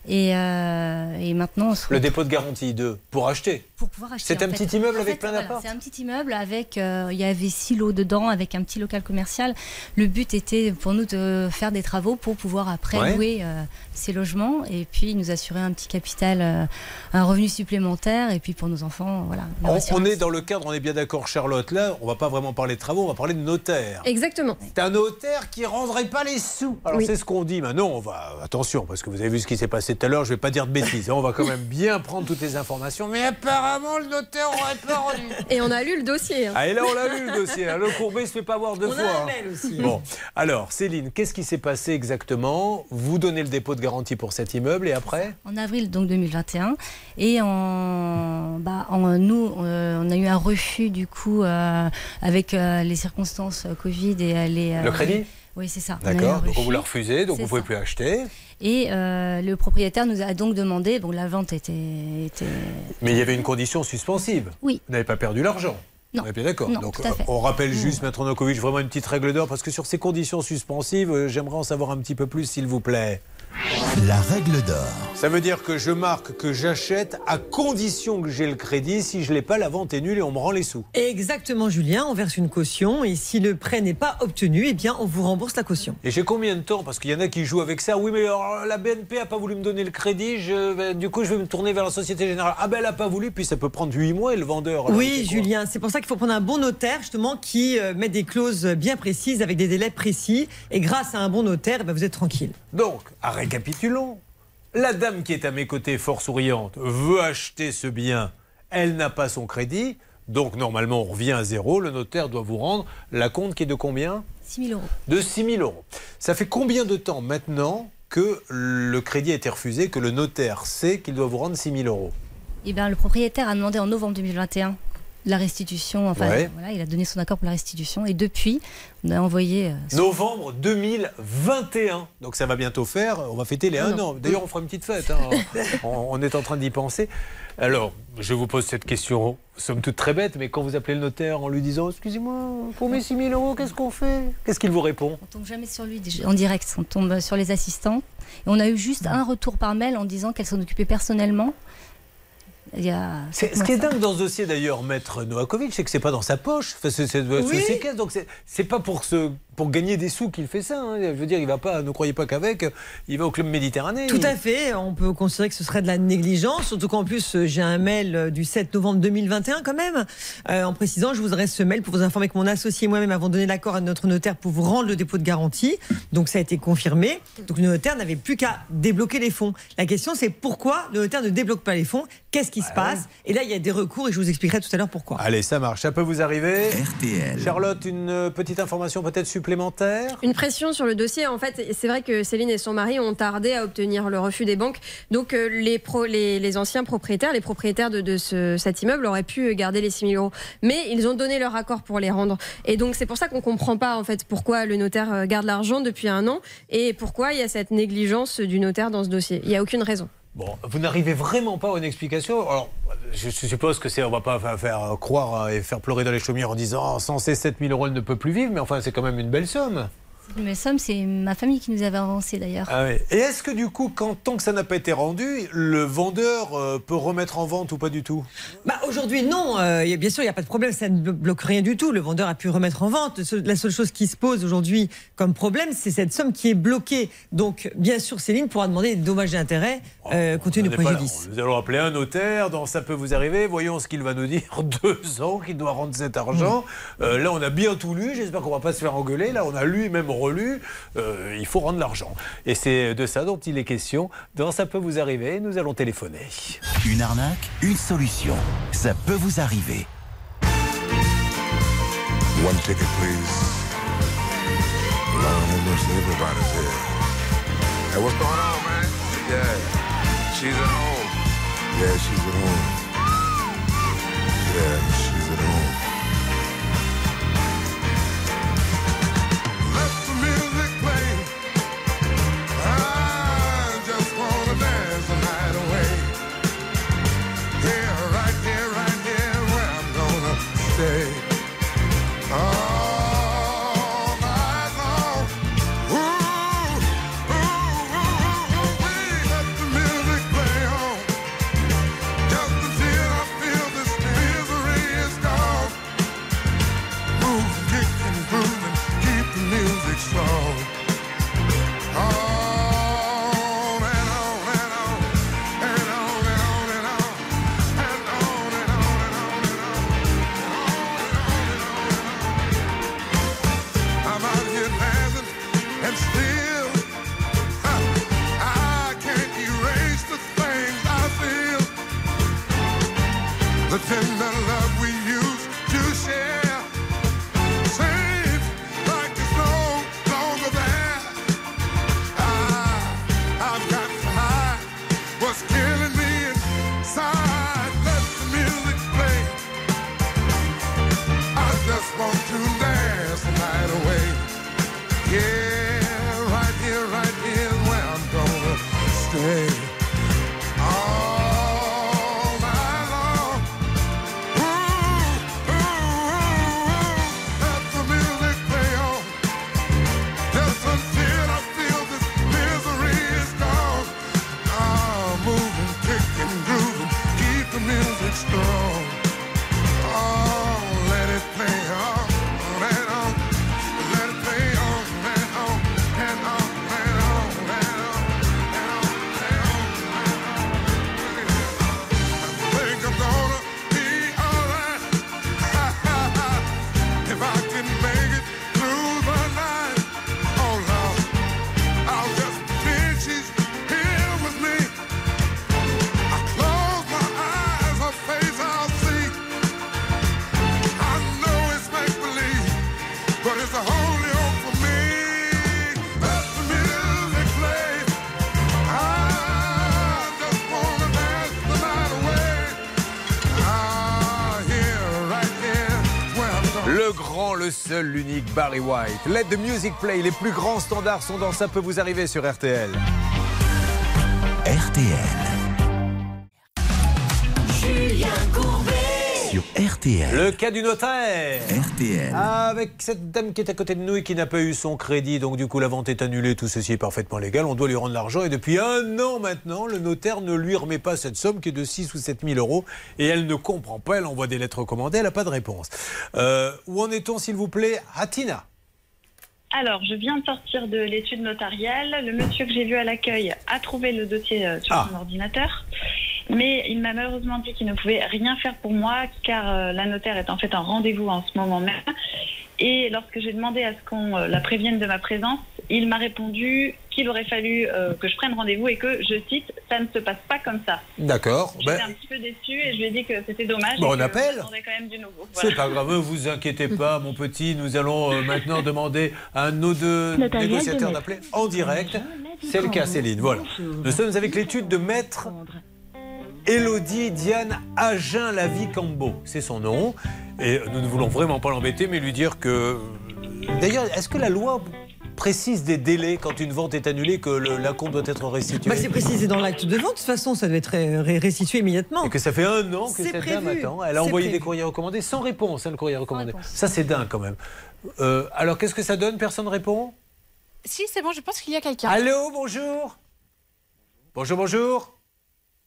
Et, euh, et maintenant, on se
Le dépôt de garantie de pour acheter.
pour pouvoir acheter.
C'est un
en fait.
petit immeuble avec plein d'apparts
C'est un petit immeuble avec, euh, il y avait six lots dedans, avec un petit local commercial. Le but était pour nous de faire des travaux pour pouvoir après
Ouais.
louer euh, ces logements et puis nous assurer un petit capital, euh, un revenu supplémentaire et puis pour nos enfants, voilà.
On, on est dans le cadre, on est bien d'accord, Charlotte. Là, on va pas vraiment parler de travaux, on va parler de notaire.
Exactement.
C'est un notaire qui rendrait pas les sous. Alors
Oui.
c'est ce qu'on dit maintenant. On va attention parce que vous avez vu ce qui s'est passé tout à l'heure. Je vais pas dire de bêtises. hein, On va quand même bien prendre toutes les informations. Mais apparemment le notaire aurait pas rendu.
Et on a lu le dossier. hein.
Ah et là on l'a vu le dossier. hein. Le courbet se fait pas voir deux
On a
fois. hein.
aussi.
Bon, alors Céline, qu'est-ce qui s'est passé exactement? Vous donnez le dépôt de garantie pour cet immeuble et après?
En avril donc 2021 et en, bah, en nous euh, on a eu un refus du coup euh, avec euh, les circonstances euh, Covid et euh, les euh,
Le crédit?
Oui c'est ça
D'accord. Donc on vous l'a refusé, donc vous pouvez
ça.
plus acheter.
Et euh, le propriétaire nous a donc demandé bon la vente était, était
Mais il y avait une condition suspensive.
Oui.
Vous n'avez pas perdu l'argent.
Non.
On est bien d'accord. Donc, euh, on rappelle
Mm.
juste, Maître Nokovic, vraiment une petite règle d'or, parce que sur ces conditions suspensives, euh, j'aimerais en savoir un petit peu plus, s'il vous plaît.
La règle d'or.
Ça veut dire que je marque que j'achète à condition que j'ai le crédit. Si je l'ai pas, la vente est nulle et on me rend les sous.
Exactement, Julien. On verse une caution et si le prêt n'est pas obtenu, eh bien, on vous rembourse la caution.
Et j'ai combien de temps? Parce qu'il y en a qui jouent avec ça. Oui, mais alors, la BNP a pas voulu me donner le crédit. Je, ben, du coup, je vais me tourner vers la Société Générale. Ah ben, elle a pas voulu. Puis ça peut prendre 8 mois et le vendeur. alors,
Oui, Julien, c'est pour ça qu'il faut prendre un bon notaire, justement, qui euh, met des clauses bien précises avec des délais précis. Et grâce à un bon notaire, eh ben, vous êtes tranquille.
Donc, à récapitulons. La dame qui est à mes côtés, fort souriante, veut acheter ce bien. Elle n'a pas son crédit. Donc, normalement, on revient à zéro. Le notaire doit vous rendre la compte qui est de combien?
6 000 euros
De 6 000 euros. Ça fait combien de temps maintenant que le crédit a été refusé, que le notaire sait qu'il doit vous rendre 6 000 euros?
Et bien le propriétaire a demandé en novembre 2021 la restitution enfin
Ouais.
voilà il a donné son accord pour la restitution et depuis on a envoyé euh,
Novembre 2021. Donc ça va bientôt faire. On va fêter les
Un
1
an.
an. D'ailleurs, on fera une petite fête. hein. on, on est en train d'y penser. Alors, je vous pose cette question, somme toute très bête, mais quand vous appelez le notaire en lui disant Excusez-moi, pour mes 6 000 euros, qu'est-ce qu'on fait? Qu'est-ce qu'il vous répond?
On tombe jamais sur lui en direct, on tombe sur les assistants. Et on a eu juste un retour par mail en disant qu'elle s'en occupait personnellement. Il y a
C'est- Ce qui est dingue dans ce dossier d'ailleurs, maître Novakovic, c'est que c'est pas dans sa poche. Enfin, c'est c'est sous
Oui.
ses caisses. Donc c'est- c'est pas pour, se, pour gagner des sous qu'il fait ça. hein. Je veux dire, il va pas, ne croyez pas qu'avec, il va au club méditerranéen.
Tout
Il-
à fait, on peut considérer que ce serait de la négligence, surtout qu'en plus euh, j'ai un mail euh, du 7 novembre 2021 quand même, euh, en précisant je vous adresse ce mail pour vous informer que mon associé et moi-même avons donné l'accord à notre notaire pour vous rendre le dépôt de garantie, donc ça a été confirmé, donc le notaire n'avait plus qu'à débloquer les fonds. La question c'est pourquoi le notaire ne débloque pas les fonds, qu'est-ce qui se passe? Et là il y a des recours et je vous expliquerai tout à l'heure pourquoi.
Allez, ça marche. Ça peut vous arriver. Charlotte, une euh, petite information peut-être supplémentaire
Une pression sur le dossier. En fait, c'est vrai que Céline et son mari ont tardé à obtenir le refus des banques. Donc, euh, les, anciens propriétaires, les propriétaires de, de ce- cet immeuble auraient pu garder les 6 000 euros. Mais ils ont donné leur accord pour les rendre. Et donc, c'est pour ça qu'on ne comprend pas, en fait, pourquoi le notaire euh, garde l'argent depuis un an et pourquoi il y a cette négligence du notaire dans ce dossier. Il n'y a aucune raison.
Bon, vous n'arrivez vraiment pas à une explication. Alors, je suppose que c'est, on va pas fa- faire croire et faire pleurer dans les chaumières en disant oh, sans ces 7 000 euros, elle ne peut plus vivre, mais enfin, c'est quand même une belle somme.
Mais somme, c'est ma famille qui nous avait avancé d'ailleurs.
Ah oui. Et est-ce que du coup, quand, tant que ça n'a pas été rendu, le vendeur euh, peut remettre en vente ou pas du tout?
Bah aujourd'hui non, Euh, bien sûr il n'y a pas de problème, ça ne blo- bloque rien du tout. Le vendeur a pu remettre en vente. La seule chose qui se pose aujourd'hui comme problème, c'est cette somme qui est bloquée. Donc bien sûr Céline pourra demander des dommages et intérêts euh, compte tenu du préjudice.
Nous allons appeler un notaire, dans ça peut vous arriver, voyons ce qu'il va nous dire. Deux ans qu'il doit rendre cet argent. Euh, là, on a bien tout lu, j'espère qu'on va pas se faire engueuler. Là, on a lu même relu. Euh, il faut rendre l'argent. Et c'est de ça dont il est question. Dans ça peut vous arriver, nous allons téléphoner.
Une arnaque, une solution. Ça peut vous arriver.
One ticket, please. Lord have mercy, everybody's here. Hey, what's going on, man? Yeah, she's at home. Yeah, she's at home. Yeah,
l'unique Barry White. Let the music play. Les plus grands standards sont dans Ça peut vous arriver sur RTL.
RTL. RTL.
Le cas du notaire.
RTL.
Avec cette dame qui est à côté de nous et qui n'a pas eu son crédit, donc du coup la vente est annulée, tout ceci est parfaitement légal, on doit lui rendre l'argent et depuis un an maintenant, le notaire ne lui remet pas cette somme qui est de 6 ou 7 000 euros et elle ne comprend pas, elle envoie des lettres recommandées, elle n'a pas de réponse. Euh, où en est-on s'il vous plaît Hatina
Alors, je viens de sortir de l'étude notariale. Le monsieur que j'ai vu à l'accueil a trouvé le dossier euh, sur son ordinateur. Mais il m'a malheureusement dit qu'il ne pouvait rien faire pour moi car euh, la notaire est en fait en rendez-vous en ce moment même. Et lorsque j'ai demandé à ce qu'on euh, la prévienne de ma présence, il m'a répondu qu'il aurait fallu euh, que je prenne rendez-vous et que, je cite, ça ne se passe pas comme ça.
D'accord.
J'étais
Ben,
un petit peu déçue et je lui ai dit que c'était dommage.
Bon, on appelle.
j'attendais quand même du nouveau. Voilà.
C'est pas grave, ne vous inquiétez pas, mon petit. Nous allons euh, maintenant demander à nos deux négociateurs d'appeler en direct. C'est le cas, Céline. Voilà. Nous sommes avec l'étude de maître Elodie Diane Agen Lavie Cambo. C'est son nom. Et nous ne voulons vraiment pas l'embêter, mais lui dire que. D'ailleurs, est-ce que la loi précise des délais quand une vente est annulée que le- la compte doit être restituée?
Bah, c'est précisé dans l'acte de vente. De toute façon, ça doit être ré- restitué immédiatement.
Et que ça fait un an que cette dame attend. Elle a envoyé des courriers recommandés sans réponse, hein, le courrier recommandé. Ça, c'est dingue quand même. Euh, alors, qu'est-ce que ça donne? Personne répond?
Si, c'est bon, je pense qu'il y a quelqu'un.
Allô, bonjour Bonjour, bonjour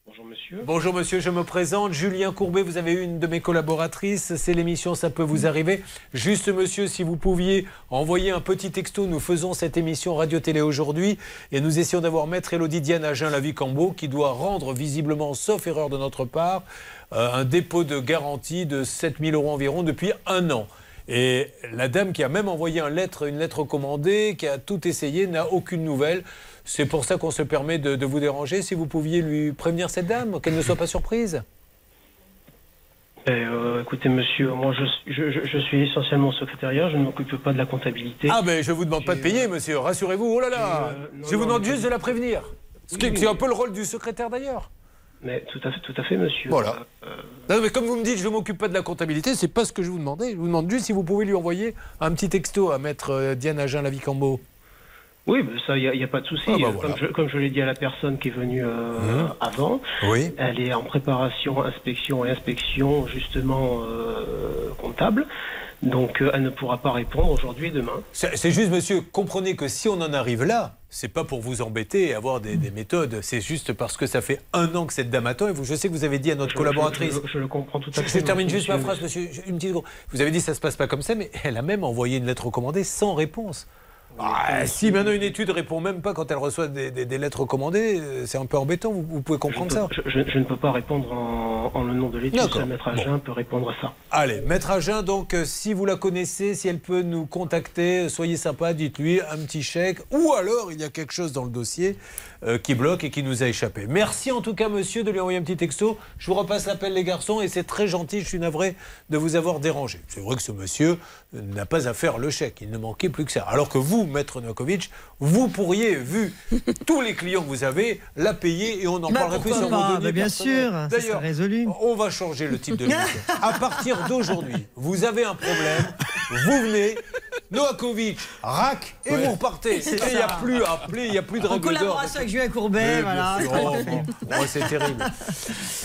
Bonjour monsieur.
Bonjour monsieur, je me présente. Julien Courbet, vous avez une de mes collaboratrices. C'est l'émission Ça peut vous arriver. Juste monsieur, si vous pouviez envoyer un petit texto, nous faisons cette émission Radio-Télé aujourd'hui et nous essayons d'avoir maître Elodie Diane Agen Lavie Cambo qui doit rendre visiblement, sauf erreur de notre part, euh, un dépôt de garantie de 7000 euros environ depuis un an. Et la dame qui a même envoyé lettre, une lettre commandée, qui a tout essayé, n'a aucune nouvelle. C'est pour ça qu'on se permet de, de vous déranger. Si vous pouviez lui prévenir cette dame, qu'elle ne soit pas surprise.
Ben, euh, écoutez monsieur, moi je, je, suis essentiellement secrétariat, je ne m'occupe pas de la comptabilité.
Ah ben je vous demande pas de payer, monsieur. Rassurez-vous. Oh là là. je vous demande juste de la prévenir. Ce qui est- C'est un peu le rôle du secrétaire d'ailleurs.
Mais tout à fait, tout à fait monsieur.
Voilà.
Euh,
Non, mais comme vous me dites, je ne m'occupe pas de la comptabilité, c'est pas ce que je vous demandais. Je vous demande juste si vous pouvez lui envoyer un petit texto à maître euh, Diane Agen Lavicambo.
Oui, ben, ça, il n'y a, pas de souci.
Ah, bah, voilà.
comme, je, comme je l'ai dit à la personne qui est venue euh,
Mhm.
avant,
Oui.
elle est en préparation, inspection et inspection justement euh, comptable. Donc euh, elle ne pourra pas répondre aujourd'hui et demain.
C'est juste, monsieur, comprenez que si on en arrive là, c'est pas pour vous embêter et avoir des, des méthodes. C'est juste parce que ça fait un an que cette dame attend. Et vous, je sais que vous avez dit à notre
Je-
collaboratrice.
je- je- je le comprends tout à fait,
Je termine juste ma phrase, monsieur. Une petite seconde. Vous avez dit ça se passe pas comme ça, mais elle a même envoyé une lettre recommandée sans réponse. Ah, si maintenant une étude répond même pas quand elle reçoit des, des- des lettres recommandées, euh, c'est un peu embêtant. Vous, vous pouvez comprendre ça.
Je, je- je ne peux pas répondre en, en le nom de l'étude, maître Agen peut répondre à ça.
Allez, Maître Agen, donc euh, si vous la connaissez, si elle peut nous contacter, euh, soyez sympa, dites-lui un petit chèque, ou alors il y a quelque chose dans le dossier euh, qui bloque et qui nous a échappé. Merci en tout cas, monsieur, de lui envoyer un petit texto. Je vous repasse l'appel, les garçons, et c'est très gentil, je suis navré de vous avoir dérangé. C'est vrai que ce monsieur n'a pas à faire le chèque, il ne manquait plus que ça. Alors que vous, Maître Novakovic, vous pourriez, vu tous les clients que vous avez, la payer et on en
Bah,
parlerait plus
pourquoi
sur vos
pas
données
Bah, bien sûr,
D'ailleurs,
résolu.
on va changer le type de l'émission. À partir d'aujourd'hui, vous avez un problème, vous venez, Novakovic, rack, et
Ouais.
vous repartez. Il n'y a plus à appeler, il n'y a plus de
En collaboration avec Julien Courbet, voilà.
Oh, bon. Oh, c'est terrible.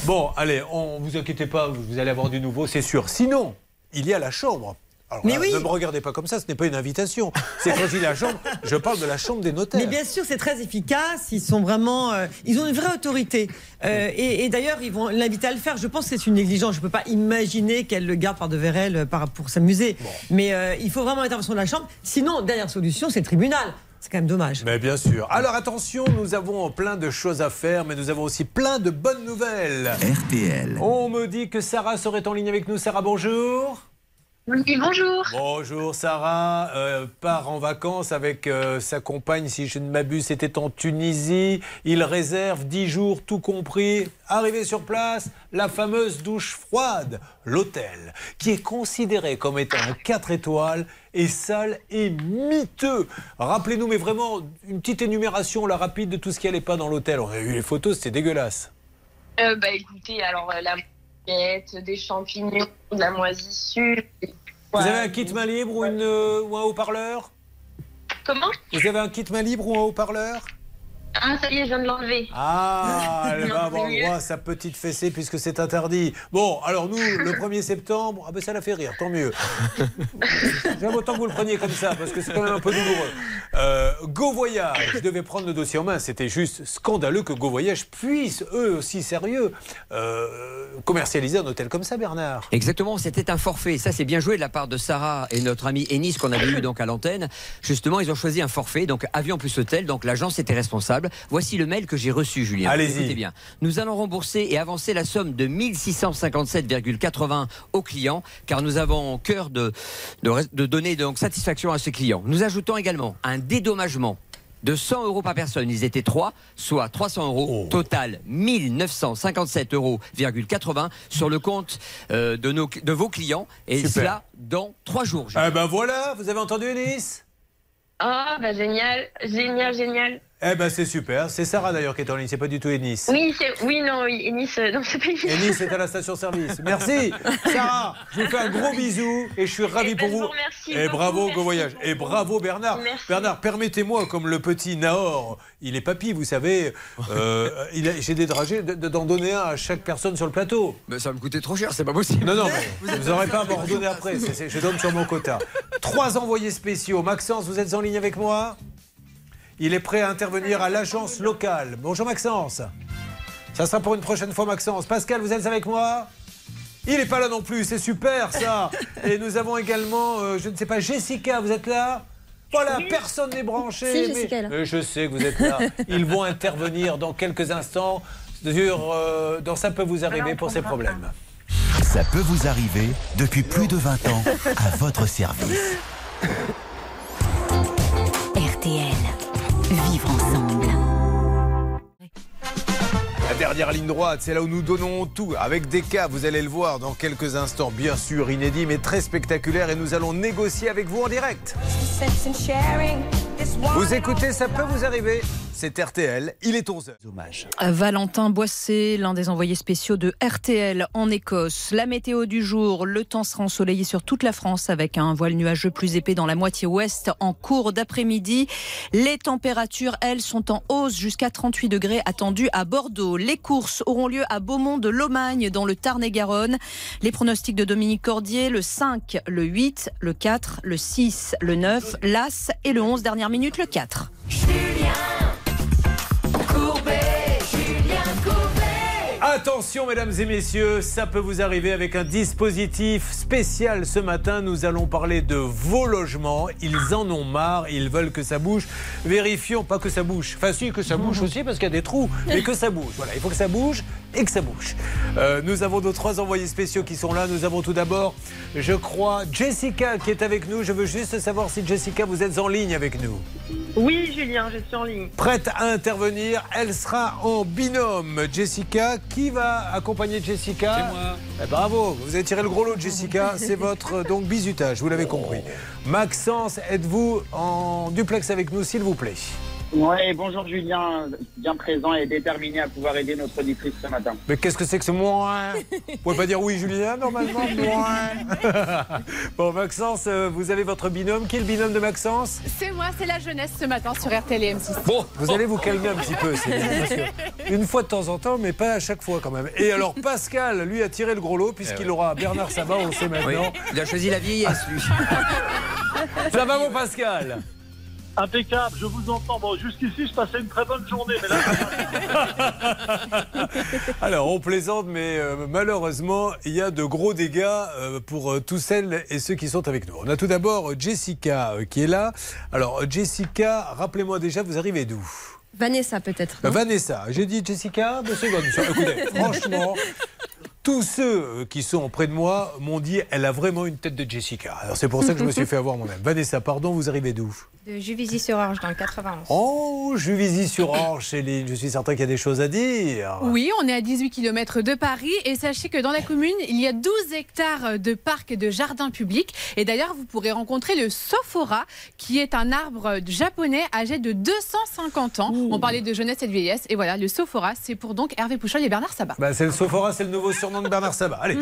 Bon, allez, on vous inquiétez pas, vous allez avoir du nouveau, c'est sûr. Sinon, il y a la chambre. Alors
Mais
là,
oui.
Ne me regardez pas comme ça, ce n'est pas une invitation. C'est quand je dis la chambre, je parle de la chambre des notaires.
Mais bien sûr, c'est très efficace. Ils sont vraiment, euh, ils ont une vraie autorité. Euh, et et d'ailleurs, ils vont l'inviter à le faire. Je pense que c'est une négligence. Je ne peux pas imaginer qu'elle le garde par devers elle euh, pour s'amuser. Mais euh, il faut vraiment l'intervention de la chambre. Sinon, dernière solution, c'est le tribunal. C'est quand même dommage.
Mais bien sûr. Alors attention, nous avons plein de choses à faire, mais nous avons aussi plein de bonnes nouvelles.
RTL.
On me dit que Sarah serait en ligne avec nous. Sarah, bonjour.
Oui, bonjour.
Bonjour Sarah, euh, part en vacances avec euh, sa compagne, si je ne m'abuse, c'était en Tunisie. Il réserve 10 jours, tout compris. Arrivé sur place, la fameuse douche froide, l'hôtel, qui est considéré comme étant un 4 étoiles, est sale et miteux. Rappelez-nous, mais vraiment, une petite énumération, la rapide, de tout ce qui n'allait pas dans l'hôtel. On a vu les photos, c'était dégueulasse.
Euh, bah écoutez, alors la des champignons, de la moisissure.
Vous avez un kit main libre ou, une, euh, ou un haut-parleur?
Comment?
Vous avez un kit main libre ou un haut-parleur?
Ah, ça y est, je viens de l'enlever.
Ah, elle
Non,
va avoir droit à sa petite fessée puisque c'est interdit. Bon, alors nous, le 1er septembre, ah ben ça la fait rire, tant mieux. J'aime autant que vous le preniez comme ça parce que c'est quand même un peu douloureux. Euh, Go Voyage devait prendre le dossier en main. C'était juste scandaleux que Go Voyage puisse, eux aussi sérieux, euh, commercialiser un hôtel comme ça, Bernard.
Exactement, c'était un forfait. Ça, c'est bien joué de la part de Sarah et notre ami Ennis qu'on avait eu donc à l'antenne. Justement, ils ont choisi un forfait, donc avion plus hôtel. Donc l'agence était responsable. Voici le mail que j'ai reçu, Julien.
Allez-y.
Bien. Nous allons rembourser et avancer la somme de 1657,80 aux clients, car nous avons cœur de, de, de donner donc satisfaction à ces clients. Nous ajoutons également un dédommagement de 100 euros par personne. Ils étaient trois, soit 300 euros. Total 1957,80 euros sur le compte euh, de, nos, de vos clients. Et
Super.
cela dans trois jours.
Eh ben voilà, vous avez entendu Ennis
Ah, bah génial, génial, génial.
Eh ben c'est super. C'est Sarah d'ailleurs qui est en ligne, c'est pas du tout Ennis.
Oui, c'est, oui, non, oui, Nice, non, c'est pas Nice.
Ennis est à la station-service. Merci. Sarah, je vous fais un gros bisou et je suis ravi
Eh ben,
pour vous.
vous
et
beaucoup,
bravo
merci
Go Voyage. Et bravo Bernard.
Merci.
Bernard, permettez-moi, comme le petit Nahor, il est papy, vous savez, euh, il a- j'ai des dragées de- de- d'en donner un à chaque personne sur le plateau.
Mais ça va me coûter trop cher, c'est pas possible.
Non, non, mais vous n'aurez pas à m'en redonner après. C'est- c'est- je donne sur mon quota. Trois envoyés spéciaux. Maxence, vous êtes en ligne avec moi? Il est prêt à intervenir à l'agence locale. Bonjour Maxence. Ça sera pour une prochaine fois Maxence. Pascal, vous êtes avec moi? Il n'est pas là non plus, c'est super ça. Et nous avons également, euh, je ne sais pas, Jessica, vous êtes là? Voilà, personne n'est branché.
Si,
mais-
Jessica est là.
Euh, je sais que vous êtes là. Ils vont intervenir dans quelques instants sur, euh, dans Ça peut vous arriver pour ces problèmes.
Ça peut vous arriver depuis plus de 20 ans à votre service.
RTL. Vivre ensemble.
La dernière ligne droite, c'est là où nous donnons tout. Avec des cas, vous allez le voir dans quelques instants, bien sûr inédit, mais très spectaculaire. Et nous allons négocier avec vous en direct. Vous écoutez, ça peut vous arriver. C'est RTL, il est 11h. Hommage.
Valentin Boissé, l'un des envoyés spéciaux de RTL en Écosse. La météo du jour, le temps sera ensoleillé sur toute la France avec un voile nuageux plus épais dans la moitié ouest en cours d'après-midi. Les températures, elles, sont en hausse jusqu'à 38 degrés attendus à Bordeaux. Les courses auront lieu à Beaumont de Lomagne dans le Tarn-et-Garonne. Les pronostics de Dominique Cordier, le 5, le 8, le 4, le 6, le 9, l'As et le 11, dernière minute, le 4.
Attention, mesdames et messieurs, ça peut vous arriver avec un dispositif spécial ce matin. Nous allons parler de vos logements. Ils en ont marre, ils veulent que ça bouge. Vérifions pas que ça bouge. Enfin, si, que ça bouge aussi parce qu'il y a des trous, mais que ça bouge. Voilà, il faut que ça bouge et que ça bouge. Euh, nous avons nos trois envoyés spéciaux qui sont là. Nous avons tout d'abord, je crois, Jessica qui est avec nous. Je veux juste savoir si Jessica, vous êtes en ligne avec nous.
Oui, Julien, je suis en ligne.
Prête à intervenir, elle sera en binôme. Jessica, qui va accompagner Jessica
C'est moi.
Eh, bravo, vous avez tiré le gros lot Jessica, c'est votre euh, donc bisutage, vous l'avez compris. Maxence, êtes-vous en duplex avec nous, s'il vous plaît?
Ouais, bonjour Julien, bien présent et déterminé à pouvoir aider notre auditrice ce matin.
Mais qu'est-ce que c'est que ce moins Vous pouvez pas dire oui, Julien, normalement moins. bon, Maxence, euh, vous avez votre binôme. Qui est le binôme de Maxence?
C'est moi, c'est la jeunesse ce matin sur RTL et M6.
Bon, vous allez vous calmer un petit peu, c'est bien, parce que une fois de temps en temps, mais pas à chaque fois quand même. Et alors Pascal, lui, a tiré le gros lot puisqu'il aura Bernard Sabat, on le sait maintenant.
Oui, il a choisi la vieillesse, lui.
Ça va, mon Pascal?
Impeccable, je vous entends. Bon, jusqu'ici, je passais une très bonne journée, mais là,
Alors, on plaisante, mais euh, malheureusement, il y a de gros dégâts euh, pour euh, tous celles et ceux qui sont avec nous. On a tout d'abord Jessica euh, qui est là. Alors, Jessica, rappelez-moi déjà, vous arrivez d'où?
Vanessa, peut-être. Non?
Vanessa, j'ai dit Jessica, Vanessa. Écoutez, franchement, tous ceux euh, qui sont près de moi m'ont dit elle a vraiment une tête de Jessica. Alors c'est pour ça que je me suis fait avoir moi-même. Vanessa, pardon, vous arrivez d'où
De Juvisy-sur-Orge dans le 91.
Oh, Juvisy-sur-Orge, Céline. Je suis certain qu'il y a des choses à dire.
Oui, on est à 18 km de Paris et sachez que dans la commune, il y a 12 hectares de parcs et de jardins publics. Et d'ailleurs, vous pourrez rencontrer le Sophora, qui est un arbre japonais âgé de 250 ans. On parlait de jeunesse et de vieillesse. Et voilà, le Sophora, c'est pour donc Hervé Pouchol et Bernard Sabat.
Bah, c'est le Sophora, c'est le nouveau surnom de Bernard Sabat. Allez.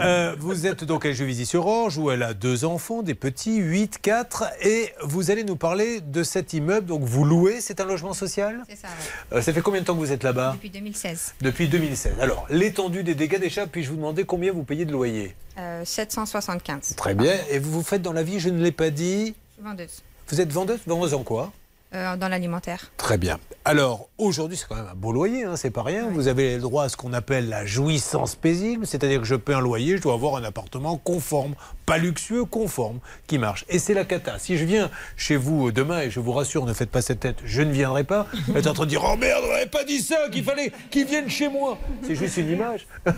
Euh, vous êtes donc à Juvisy-sur-Orge où elle a deux enfants, des petits, 8, 4. Et vous allez nous parler de cet immeuble. Donc vous louez, c'est un logement social?
C'est ça,
Euh, Ça fait combien de temps que vous êtes là-bas?
Depuis 2016.
Depuis 2016. Alors, l'étendue des dégâts déjà, puis-je vous demander combien vous payez de loyer?
Euh, 775.
Très bien. Et vous vous faites dans la vie, je ne l'ai pas dit.
Vendeuse.
Vous êtes vendeuse? Vendeuse en quoi?
Euh, dans l'alimentaire.
Très bien. Alors, aujourd'hui, c'est quand même un beau loyer, hein, c'est pas rien. Vous avez le droit à ce qu'on appelle la jouissance paisible, c'est-à-dire que je paie un loyer, je dois avoir un appartement conforme, pas luxueux, conforme, qui marche. Et c'est la cata. Si je viens chez vous euh, demain, et je vous rassure, ne faites pas cette tête, je ne viendrai pas, vous êtes en train de dire Oh merde, on n'avait pas dit ça, qu'il fallait qu'ils viennent chez moi. C'est juste une image.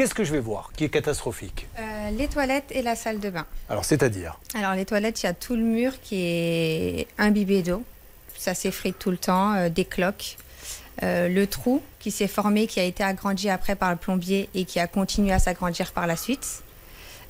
Qu'est-ce que je vais voir qui est catastrophique?
Euh, les toilettes et la salle de bain.
Alors, c'est-à-dire?
Alors, les toilettes, il y a tout le mur qui est imbibé d'eau. Ça s'effrite tout le temps, euh, des cloques. Euh, le trou qui s'est formé, qui a été agrandi après par le plombier et qui a continué à s'agrandir par la suite.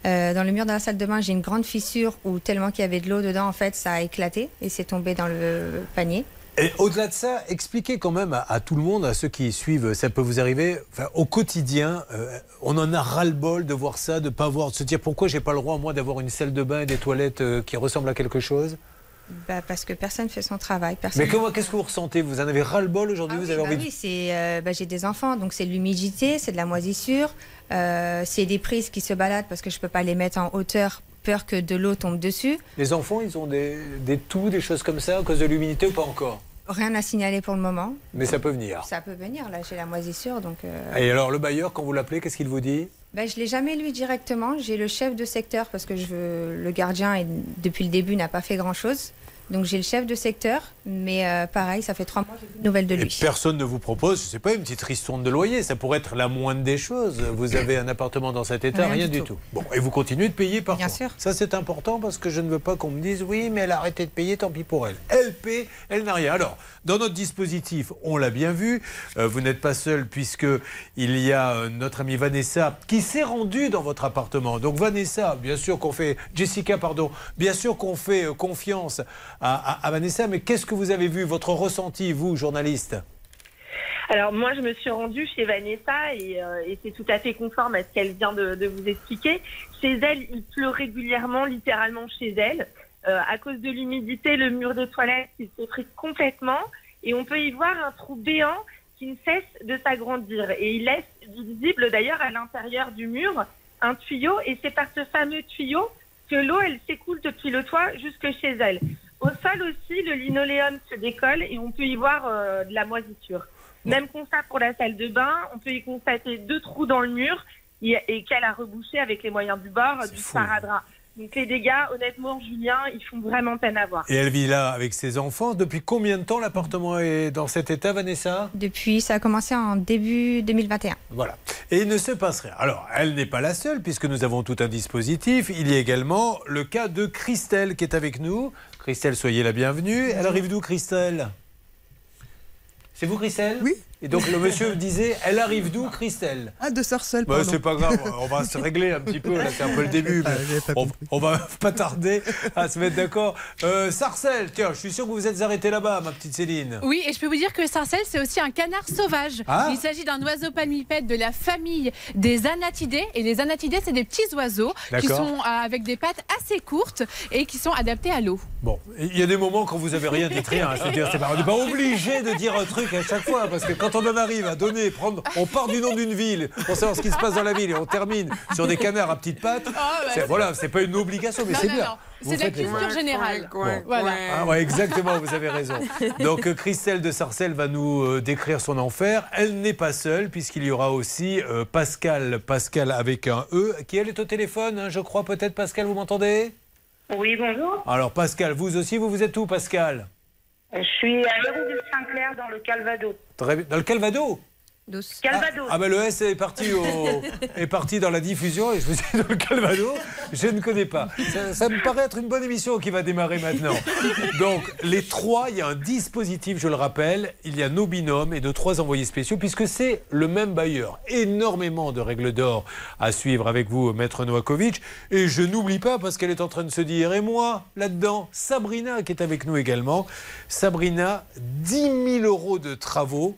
Euh, dans le mur de la salle de bain, j'ai une grande fissure où tellement qu'il y avait de l'eau dedans, en fait, ça a éclaté et c'est tombé dans le panier.
Et au-delà de ça, expliquez quand même à, à tout le monde, à ceux qui suivent, ça peut vous arriver, enfin, au quotidien, euh, on en a ras-le-bol de voir ça, de pas voir, de se dire pourquoi j'ai pas le droit moi d'avoir une salle de bain et des toilettes euh, qui ressemblent à quelque chose?
Bah, parce que personne fait son travail. Personne
Mais qu'est-ce que vous ressentez? Vous en avez ras-le-bol aujourd'hui? Vous avez
Bah
envie de-
oui, euh, bah, j'ai des enfants, donc c'est de l'humidité, c'est de la moisissure, euh, c'est des prises qui se baladent parce que je peux pas les mettre en hauteur, peur que de l'eau tombe dessus.
Les enfants, ils ont des, des toux, des choses comme ça à cause de l'humidité ou pas encore?
Rien à signaler pour le moment.
Mais ça peut venir.
Ça peut venir, là j'ai la moisissure, donc... euh,
Et alors le bailleur, quand vous l'appelez, qu'est-ce qu'il vous dit?
Bah, je l'ai jamais lu directement, j'ai le chef de secteur parce que je veux... le gardien, et depuis le début, n'a pas fait grand-chose. Donc j'ai le chef de secteur, mais euh, pareil, ça fait trois mois que j'ai plus de nouvelles de
Et
lui.
personne ne vous propose, je sais pas, une petite ristourne de loyer. Ça pourrait être la moindre des choses. Vous avez un appartement dans cet état,
Rien
rien,
du tout.
tout. Bon, et vous continuez de payer par
Bien
contre.
sûr.
Ça, c'est important parce que je ne veux pas qu'on me dise oui, mais elle a arrêté de payer, tant pis pour elle. Elle paie, elle n'a rien. Alors, dans notre dispositif, on l'a bien vu. euh, vous n'êtes pas seul puisque il y a euh, notre amie Vanessa qui s'est rendue dans votre appartement. Donc Vanessa, bien sûr qu'on fait Jessica, pardon, bien sûr qu'on fait confiance à, à- à Vanessa. Mais qu'est-ce que vous avez vu, votre ressenti, vous, journaliste
Alors moi, je me suis rendue chez Vanessa et, euh, c'est tout à fait conforme à ce qu'elle vient de, de vous expliquer. Chez elle, il pleut régulièrement, littéralement chez elle. Euh, à cause de l'humidité, le mur des toilettes il s'effrite complètement et on peut y voir un trou béant qui ne cesse de s'agrandir. Et il laisse visible d'ailleurs à l'intérieur du mur un tuyau et c'est par ce fameux tuyau que l'eau elle s'écoule depuis le toit jusque chez elle. Au sol aussi, le linoléum se décolle et on peut y voir euh, de la moisissure. Même constat pour la salle de bain, on peut y constater deux trous dans le mur et, et qu'elle a rebouché avec les moyens du bord du sparadrap. Donc les dégâts, honnêtement, Julien, ils font vraiment peine à voir.
Et elle vit là avec ses enfants. Depuis combien de temps l'appartement est dans cet état, Vanessa?
Depuis, ça a commencé en début 2021.
Voilà. Et il ne se passe rien. Alors, elle n'est pas la seule, puisque nous avons tout un dispositif. Il y a également le cas de Christelle qui est avec nous. Christelle, soyez la bienvenue. Elle arrive d'où, Christelle? C'est vous, Christelle? Oui. Et donc le monsieur disait, elle arrive d'où, Christelle?
Ah, de Sarcelles,
Bah,
pardon.
c'est pas grave, on va se régler un petit peu, là c'est un peu le début. mais
Ah, j'avais pas
on, on va pas tarder à se mettre d'accord. Euh, Sarcelles, tiens, je suis sûr que vous vous êtes arrêté là-bas, ma petite Céline.
Oui, et je peux vous dire que sarcelle, c'est aussi un canard sauvage.
Ah.
Il s'agit d'un oiseau palmipède de la famille des anatidés. Et les anatidés, c'est des petits oiseaux qui sont euh, avec des pattes assez courtes et qui sont adaptés à l'eau.
Bon, il y a des moments quand vous avez rien dit rien. hein, C'est-à-dire, c'est pas, on n'est pas obligé de dire un truc à chaque fois, parce que quand on en arrive à donner, prendre, on part du nom d'une ville pour savoir ce qui se passe dans la ville et on termine sur des canards à petites pattes. c'est, voilà, c'est pas une obligation, mais
Non,
c'est
non,
bien.
non.
Vous
C'est de la culture générale.
Bon.
Voilà.
Ah ouais, exactement, vous avez raison. Donc euh, Christelle de Sarcelles va nous euh, décrire son enfer. Elle n'est pas seule puisqu'il y aura aussi euh, Pascal, Pascal avec un E, qui elle est au téléphone, hein, je crois peut-être Pascal, vous m'entendez?
Oui, bonjour.
Alors Pascal, vous aussi, vous vous êtes où Pascal?
Je suis à Hérouville-Saint-Clair dans le Calvados.
Dans le Calvados?
Calvados.
Ah ben le S est parti, au- est parti dans la diffusion et je me suis dit dans le Calvados, je ne connais pas. Ça, ça me paraît être une bonne émission qui va démarrer maintenant. Donc les trois, il y a un dispositif, je le rappelle, il y a nos binômes et nos trois envoyés spéciaux puisque c'est le même bailleur. Énormément de règles d'or à suivre avec vous, Maître Novakovic. Et je n'oublie pas parce qu'elle est en train de se dire, et moi là-dedans, Sabrina qui est avec nous également. Sabrina, 10 000 euros de travaux.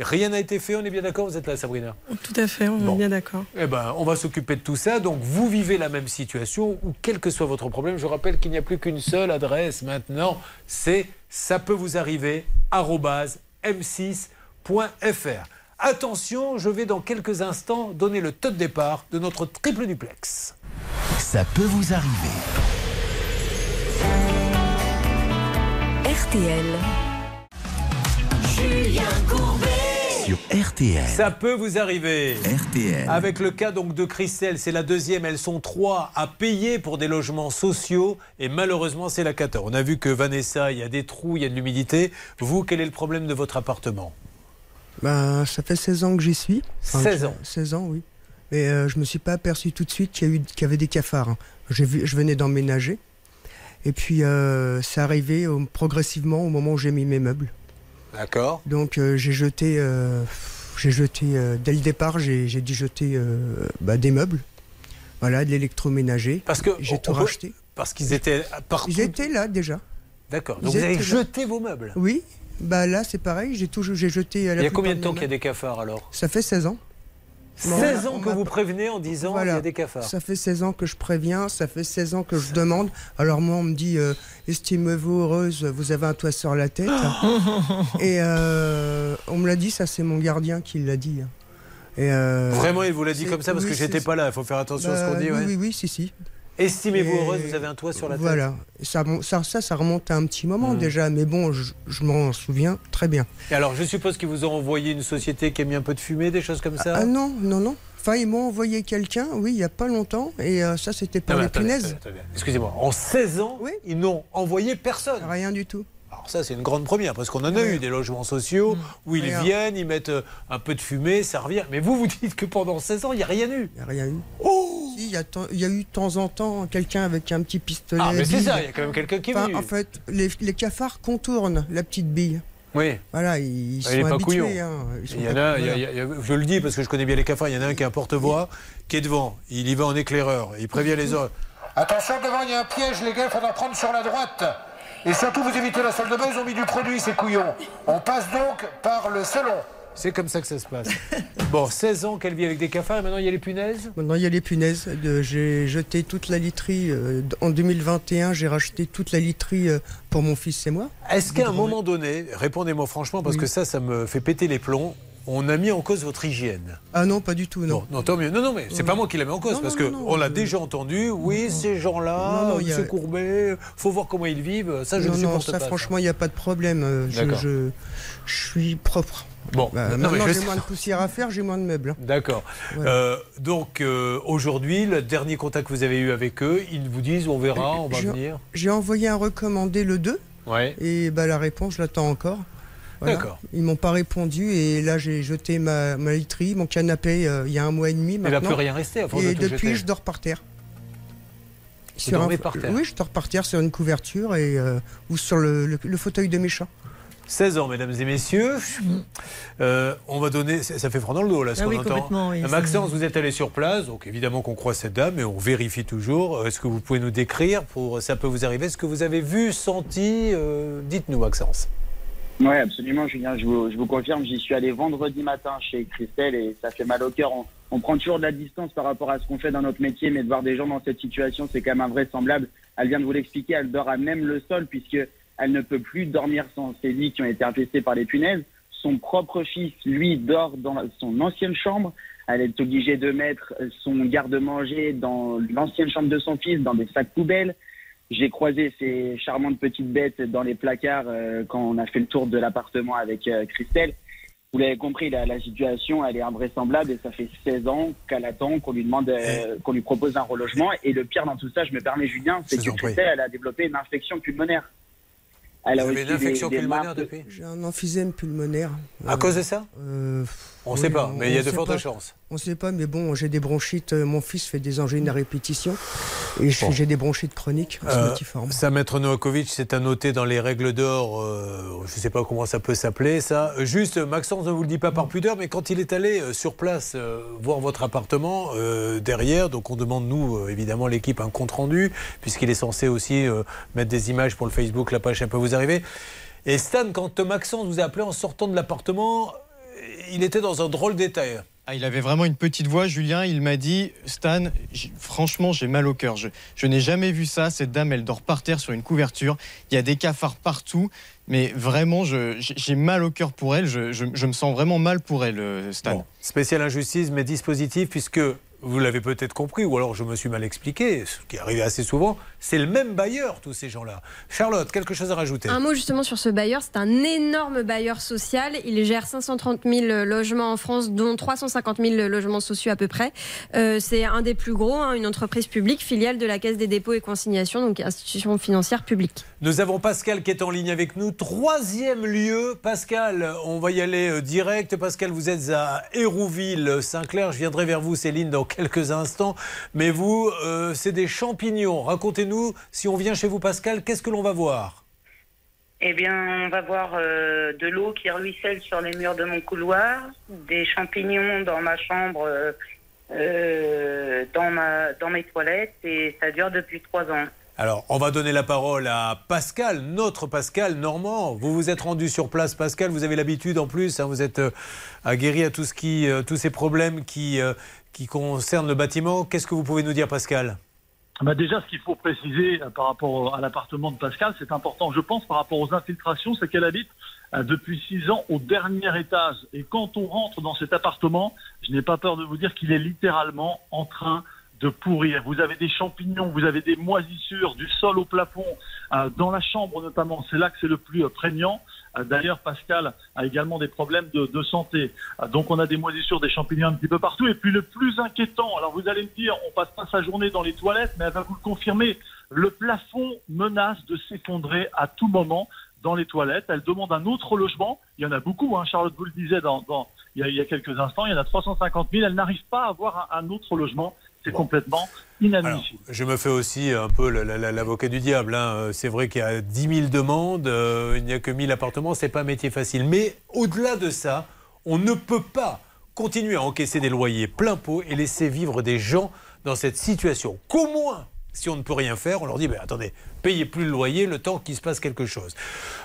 Rien n'a été fait, on est bien d'accord Vous êtes là, Sabrina
Tout à fait, on est bien d'accord.
Eh ben, on va s'occuper de tout ça. Donc, vous vivez la même situation ou quel que soit votre problème. Je rappelle qu'il n'y a plus qu'une seule adresse maintenant. C'est ça peut vous arriver arobase m6.fr. Attention, je vais dans quelques instants donner le top départ de notre triple duplex.
Ça peut vous arriver.
RTL. Julien Courbet.
Sur RTL.
Ça peut vous arriver.
RTL.
Avec le cas donc de Christelle, c'est la deuxième. Elles sont trois à payer pour des logements sociaux et malheureusement c'est la cata. On a vu que Vanessa, il y a des trous, il y a de l'humidité. Vous, quel est le problème de votre appartement?
Ben, ça fait 16 ans que j'y suis.
16
que-
ans
16 ans, oui. Mais euh, je me suis pas aperçu tout de suite qu'il y, a eu- qu'il y avait des cafards. hein. Vu, je venais d'emménager. Et puis, euh, c'est arrivé progressivement au moment où j'ai mis mes meubles.
D'accord.
Donc, euh, j'ai jeté, euh, j'ai jeté euh, dès le départ, j'ai j'ai dû jeter bah, des meubles. Voilà, de l'électroménager.
Parce que
j'ai tout
peut-
racheté.
Parce qu'ils étaient partout.
Ils étaient là déjà.
D'accord.
Ils
Donc vous avez
là.
jeté vos meubles.
Oui. Bah là, c'est pareil. J'ai tout, j'ai jeté. euh, la
Il y a combien de temps qu'il y a des cafards alors?
Ça fait 16 ans.
16 ans que vous prévenez en disant il y a des cafards.
Ça fait 16 ans que je préviens, ça fait 16 ans que je demande. Alors moi, on me dit, euh, estimez-vous heureuse, vous avez un toit sur la tête. Et euh, on me l'a dit, ça c'est mon gardien qui l'a dit. Et euh,
Vraiment, il vous l'a dit comme ça parce
oui,
que j'étais pas là. Il faut faire attention à ce
Bah,
qu'on dit.
oui,
ouais.
oui, oui, si, si.
Estimez-vous
Et
heureuse, vous avez un toit sur la tête.
Voilà. Ça, ça, ça, ça remonte à un petit moment
Mhm.
déjà, mais bon, je, je m'en souviens très bien.
Et alors, je suppose qu'ils vous ont envoyé une société qui a mis un peu de fumée, des choses comme ça
Ah non, non, non. Enfin, ils m'ont envoyé quelqu'un, oui, il n'y a pas longtemps, et euh, ça, c'était pour
Non, mais
les punaises.
Excusez-moi, en 16 ans, ils n'ont envoyé personne.
Rien du tout.
Alors ça, c'est une grande première, parce qu'on en a eu des logements sociaux où ils
Rien.
viennent, ils mettent euh, un peu de fumée, ça revient. Mais vous, vous dites que pendant 16 ans, il n'y a rien eu.
Il n'y a rien eu.
Oh
Si, Il y, a y eu de temps en temps quelqu'un avec un petit pistolet.
Ah, mais c'est ça, il y a quand même quelqu'un qui est
Enfin,
venu.
En fait, les, les cafards contournent la petite bille.
Oui.
Voilà, ils, ils
Ah, il
sont
pas
habitués. hein. Ils sont
Il y en a, il y a-
voilà.
il y a- je le dis parce que je connais bien les cafards, il y en a un qui est un porte-voix, qui est devant. Il y va en éclaireur. Il prévient les autres. Attention, devant, il y a un piège, les gars, il faudra prendre sur la droite. Et surtout, vous évitez la salle de bain, ils ont mis du produit, ces couillons. On passe donc par le salon. C'est comme ça que ça se passe. Bon, 16 ans qu'elle vit avec des cafards et maintenant il y a les punaises?
Maintenant, il y a les punaises. De- J'ai jeté toute la literie. euh, en 2021, j'ai racheté toute la literie euh, pour mon fils et moi.
Est-ce qu'à un moment donné, répondez-moi franchement, parce que ça, ça me fait péter les plombs, on a mis en cause votre hygiène
Ah non, pas du tout, non.
Non, tant mieux. Non, non, mais c'est pas moi qui la mets en cause,
Non,
parce
non,
que
non,
on l'a déjà entendu. Oui, ces gens-là,
non, il y a-
M. Courbet, faut voir comment ils vivent. Ça, je
non,
ne supporte
ça,
pas. ça.
franchement, il n'y a pas de problème. euh, Je,
D'accord.
je, je suis propre.
Bon,
Bah,
non,
maintenant, j'ai moins de poussière à faire, j'ai moins de meubles. hein.
D'accord.
Voilà.
Euh, donc euh, aujourd'hui, le dernier contact que vous avez eu avec eux, ils vous disent on verra, on va venir.
J'ai envoyé un recommandé le 2.
Ouais.
Et bah, la réponse, je l'attends encore.
D'accord.
Ils m'ont pas répondu et là j'ai jeté ma, ma literie, mon canapé euh, il y a un mois et demi
Il va
maintenant.
plus rien rester
Et
de tout
depuis
jeter.
je dors par terre.
Vous dormez par terre
Oui, je dors par terre sur une couverture et euh, ou sur le, le- le fauteuil de mes chats.
16 ans, mesdames et messieurs. Euh, on va donner. Ça fait froid dans le dos, là, ce
Ah
qu'on
oui,
entend.
oui,
Maxence, vous êtes allé sur place, donc évidemment qu'on croit cette dame, et on vérifie toujours. Est-ce que vous pouvez nous décrire pour Ça peut vous arriver. Ce que vous avez vu, senti euh, Dites-nous, Maxence.
Oui, absolument, Julien. Je vous, je vous confirme, j'y suis allé vendredi matin chez Christelle et ça fait mal au cœur. On, on prend toujours de la distance par rapport à ce qu'on fait dans notre métier, mais de voir des gens dans cette situation, c'est quand même invraisemblable. Elle vient de vous l'expliquer, elle dort à même le sol puisque elle ne peut plus dormir sans ses lits qui ont été infestés par les punaises. Son propre fils, lui, dort dans son ancienne chambre. Elle est obligée de mettre son garde-manger dans l'ancienne chambre de son fils, dans des sacs poubelles. J'ai croisé ces charmantes petites bêtes dans les placards euh, quand on a fait le tour de l'appartement avec euh, Christelle. Vous l'avez compris, la, la situation, elle est invraisemblable et ça fait 16 ans qu'elle attend qu'on lui demande, euh, qu'on lui propose un relogement. Et le pire dans tout ça, je me permets, Julien, c'est que. Christelle, elle a développé une infection pulmonaire. Elle a
Vous avez une infection
des- des
pulmonaire
marques-
depuis?
J'ai un emphysème pulmonaire.
À cause de ça? On sait pas, mais il y a de fortes
pas.
chances.
On sait pas, mais bon, j'ai des bronchites. euh, Mon fils fait des angines à répétition. Et j'ai des bronchites chroniques
Euh, ça, Maître Novakovic, c'est à noter dans les règles d'or. euh, je ne sais pas comment ça peut s'appeler, ça. Euh, Juste, Maxence ne vous le dit pas par pudeur, mais quand il est allé sur place euh, voir votre appartement derrière, donc on demande, nous, évidemment, l'équipe, un compte-rendu, puisqu'il est censé aussi mettre des images pour le Facebook, la page, ça peut vous arriver. Et Stan, quand Maxence vous a appelé en sortant de l'appartement, il était dans un drôle d'état.
Ah, il avait vraiment une petite voix, Julien. Il m'a dit Stan, franchement, j'ai mal au cœur. Je, je n'ai jamais vu ça. Cette dame, elle dort par terre sur une couverture. Il y a des cafards partout. Mais vraiment, je- j'ai mal au cœur pour elle. Je, je- je me sens vraiment mal pour elle, euh, Stan.
Bon, spécial injustice, mais dispositif, puisque vous l'avez peut-être compris, ou alors je me suis mal expliqué, ce qui arrive assez souvent, c'est le même bailleur, tous ces gens-là. Charlotte, quelque chose à rajouter?
Un mot justement sur ce bailleur. C'est un énorme bailleur social. Il gère 530 000 logements en France, dont 350 000 logements sociaux à peu près. Euh, c'est un des plus gros, hein, une entreprise publique, filiale de la Caisse des dépôts et consignations, donc institution financière publique.
Nous avons Pascal qui est en ligne avec nous. Troisième lieu, Pascal, on va y aller euh, direct. Pascal, vous êtes à Hérouville, Saint-Clair. Je viendrai vers vous, Céline, dans quelques instants. Mais vous, euh, c'est des champignons. Racontez-nous, si on vient chez vous, Pascal, qu'est-ce que l'on va voir?
Eh bien, on va voir euh, de l'eau qui ruisselle sur les murs de mon couloir, des champignons dans ma chambre, euh, dans, ma, dans mes toilettes, et ça dure depuis trois ans.
Alors, on va donner la parole à Pascal, notre Pascal Normand. Vous vous êtes rendu sur place, Pascal. Vous avez l'habitude en plus. hein, vous êtes euh, aguerri à tout ce qui, tous ces problèmes qui, qui concernent le bâtiment. Qu'est-ce que vous pouvez nous dire, Pascal?
Bah déjà, ce qu'il faut préciser euh, par rapport à l'appartement de Pascal, c'est important, je pense, par rapport aux infiltrations, c'est qu'elle habite euh, depuis six ans au dernier étage. Et quand on rentre dans cet appartement, je n'ai pas peur de vous dire qu'il est littéralement en train de pourrir. Vous avez des champignons, vous avez des moisissures, du sol au plafond, euh, dans la chambre notamment. C'est là que c'est le plus prégnant. Euh, D'ailleurs, Pascal a également des problèmes de, santé. Euh, donc, on a des moisissures, des champignons un petit peu partout. Et puis, le plus inquiétant, alors vous allez me dire, on passe pas sa journée dans les toilettes, mais elle va vous le confirmer, le plafond menace de s'effondrer à tout moment dans les toilettes. Elle demande un autre logement. Il y en a beaucoup, hein, Charlotte vous le disait il, y a, quelques instants. Il y en a 350 000. Elle n'arrive pas à avoir un autre logement. C'est complètement inadmissible.
Je me fais aussi un peu la- la- la- l'avocat du diable. hein. Euh, C'est vrai qu'il y a 10 000 demandes, euh, il n'y a que 1000 appartements, c'est pas un métier facile. Mais au-delà de ça, on ne peut pas continuer à encaisser des loyers plein pot et laisser vivre des gens dans cette situation. Qu'au moins, si on ne peut rien faire, on leur dit, ben, attendez, payez plus le loyer le temps qu'il se passe quelque chose.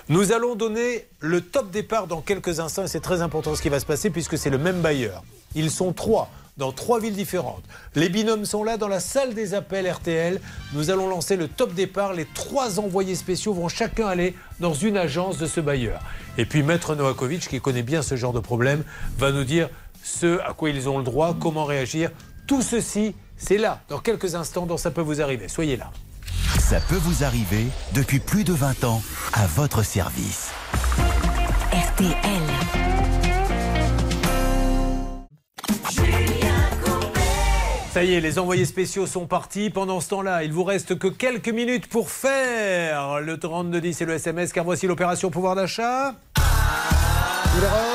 Nous allons donner le top départ dans quelques instants et c'est très important ce qui va se passer puisque c'est le même bailleur. Ils sont trois dans trois villes différentes. Les binômes sont là dans la salle des appels RTL. Nous allons lancer le top départ. Les trois envoyés spéciaux vont chacun aller dans une agence de ce bailleur. Et puis Maître Novakovic, qui connaît bien ce genre de problème, va nous dire ce à quoi ils ont le droit, comment réagir. Tout ceci, c'est là, dans quelques instants, dans Ça peut vous arriver. Soyez là.
Ça peut vous arriver depuis plus de 20 ans à votre service.
RTL.
Ça y est, les envoyés spéciaux sont partis. Pendant ce temps-là, il vous reste que quelques minutes pour faire le 3210 et le SMS, car voici l'opération pouvoir d'achat. Numéro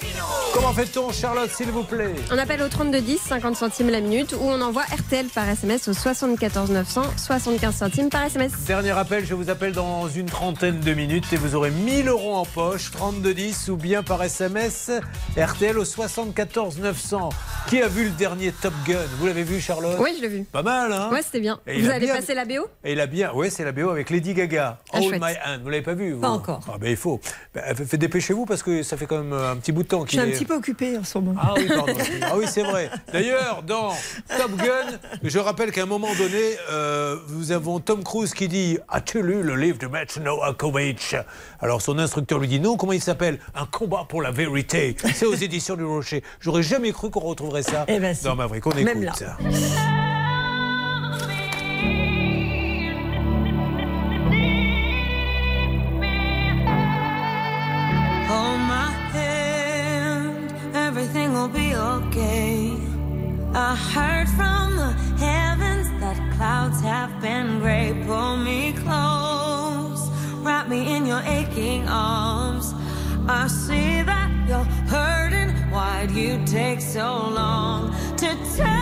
Comment Comment fait-on, Charlotte, s'il vous plaît
On appelle au 3210, 50 centimes la minute, ou on envoie RTL par SMS au 74 900, 75 centimes par SMS.
Dernier appel, je vous appelle dans une trentaine de minutes et vous aurez 1000 euros en poche, 3210 ou bien par SMS RTL au 74 900. Qui a vu le dernier Top Gun? Vous l'avez vu, Charlotte?
Oui, je l'ai vu.
Pas mal, hein?
Ouais, c'était bien.
Et
Vous
a
allez
bien-
passer la BO
Et il a bien, ouais, c'est la BO avec Lady Gaga.
Ah, chouette.
My Hand. Vous l'avez pas vu vous?
Pas encore.
Ah ben il faut. Ben, dépêchez-vous parce que ça fait quand même un petit bout de temps qu'il est.
petit peu occupée en ce moment.
Ah oui, pardon. Ah oui, c'est vrai. D'ailleurs, dans Top Gun, je rappelle qu'à un moment donné, euh, nous avons Tom Cruise qui dit As-tu lu le livre de Matt Novakovic? Alors son instructeur lui dit Non, comment il s'appelle? Un combat pour la vérité. C'est aux éditions du Rocher. J'aurais jamais cru qu'on retrouverait ça
Eh ben
dans Maverick. On écoute.
Même là.
I heard from the heavens that clouds have been gray. Pull me close, wrap me in your aching arms. I see that you're hurting. Why'd you take so long to tell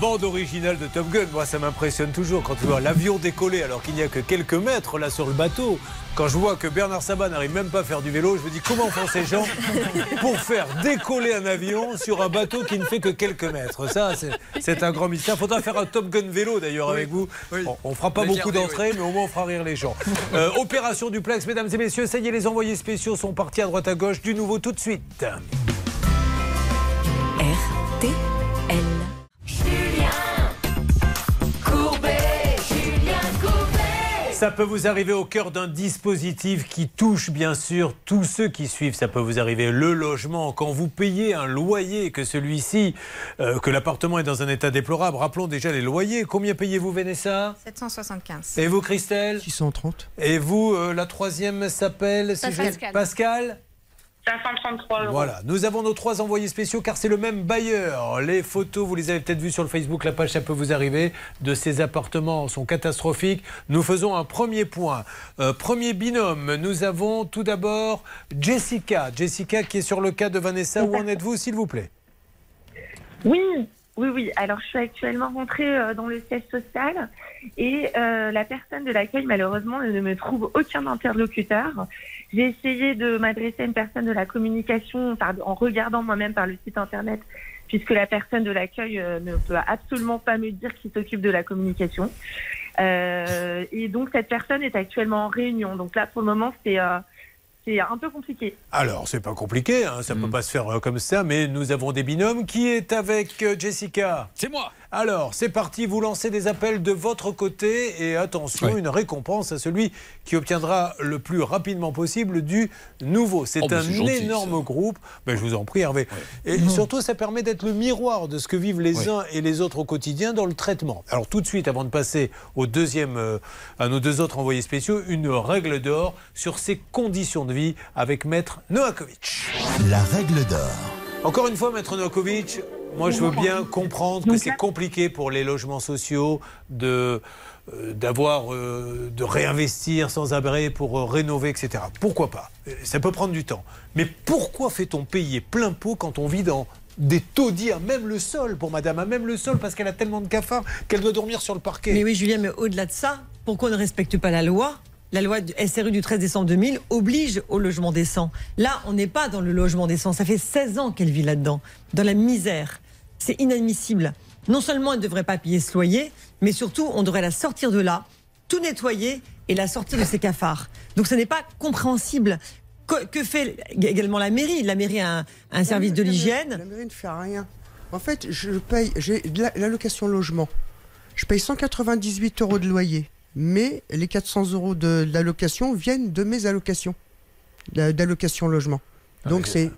bande originale de Top Gun, moi ça m'impressionne toujours quand tu vois l'avion décoller alors qu'il n'y a que quelques mètres là sur le bateau. Quand je vois que Bernard Sabat n'arrive même pas à faire du vélo, je me dis comment font ces gens pour faire décoller un avion sur un bateau qui ne fait que quelques mètres? Ça, c'est- un grand mystère. Faudra faire un Top Gun vélo d'ailleurs avec vous. Bon, on fera pas
Le
beaucoup d'entrées, mais au moins on fera rire les gens. Euh, opération duplex, mesdames et messieurs, ça y est, les envoyés spéciaux sont partis à droite à gauche. Du nouveau tout de suite.
RTL.
Ça peut vous arriver au cœur d'un dispositif qui touche bien sûr tous ceux qui suivent. Ça peut vous arriver le logement quand vous payez un loyer que celui-ci, euh, que l'appartement est dans un état déplorable. Rappelons déjà les loyers. Combien payez-vous, Vanessa?
775.
Et vous, Christelle?
630.
Et vous, euh, la troisième s'appelle
Pascal.
Pascal?
533 euros.
Voilà, nous avons nos trois envoyés spéciaux car c'est le même bailleur. Les photos, vous les avez peut-être vues sur le Facebook, la page ça peut vous arriver, de ces appartements sont catastrophiques. Nous faisons un premier point. Euh, premier binôme, nous avons tout d'abord Jessica. Jessica qui est sur le cas de Vanessa. Où en êtes-vous s'il vous plaît?
Oui, oui, oui. Alors, je suis actuellement rentrée euh, dans le siège social et euh, la personne de l'accueil, malheureusement, ne me trouve aucun interlocuteur. J'ai essayé de m'adresser à une personne de la communication par- en regardant moi-même par le site internet, puisque la personne de l'accueil euh, ne peut absolument pas me dire qui s'occupe de la communication. Euh, et donc, cette personne est actuellement en réunion. Donc là, pour le moment, c'est euh, c'est un peu compliqué.
Alors, c'est pas compliqué, hein, ça peut pas se faire comme ça, mais nous avons des binômes. Qui est avec Jessica?
C'est moi.
Alors, c'est parti, vous lancez des appels de votre côté et attention, une récompense à celui qui obtiendra le plus rapidement possible du nouveau. C'est
Oh,
un
gentil,
énorme groupe. Ben, je vous en prie, Hervé. Et surtout, ça permet d'être le miroir de ce que vivent les uns et les autres au quotidien dans le traitement. Alors, tout de suite, avant de passer au deuxième, euh, à nos deux autres envoyés spéciaux, une règle d'or sur ces conditions de vie avec Maître Noakovic.
La règle d'or.
Encore une fois, Maître Novakovic, moi je veux bien comprendre que c'est compliqué pour les logements sociaux de euh, d'avoir euh, de réinvestir sans abri pour euh, rénover, etc. Pourquoi pas? Ça peut prendre du temps. Mais pourquoi fait-on payer plein pot quand on vit dans des taudis à même le sol pour madame, à même le sol, parce qu'elle a tellement de cafards qu'elle doit dormir sur le parquet?
Mais oui, Julien, mais au-delà de ça, pourquoi on ne respecte pas la loi? La loi du SRU du 13 décembre 2000 oblige au logement décent. Là, on n'est pas dans le logement décent. Ça fait 16 ans qu'elle vit là-dedans, dans la misère. C'est inadmissible. Non seulement elle ne devrait pas payer ce loyer, mais surtout, on devrait la sortir de là, tout nettoyer et la sortir de ses cafards. Donc ce n'est pas compréhensible. Que, fait également la mairie? La mairie a un, service de l'hygiène.
La mairie ne fait rien. En fait, je paye, j'ai l'allocation logement. Je paye 198 euros de loyer, mais les 400 euros de, l'allocation viennent de mes allocations, d'a- d'allocation logement. Donc c'est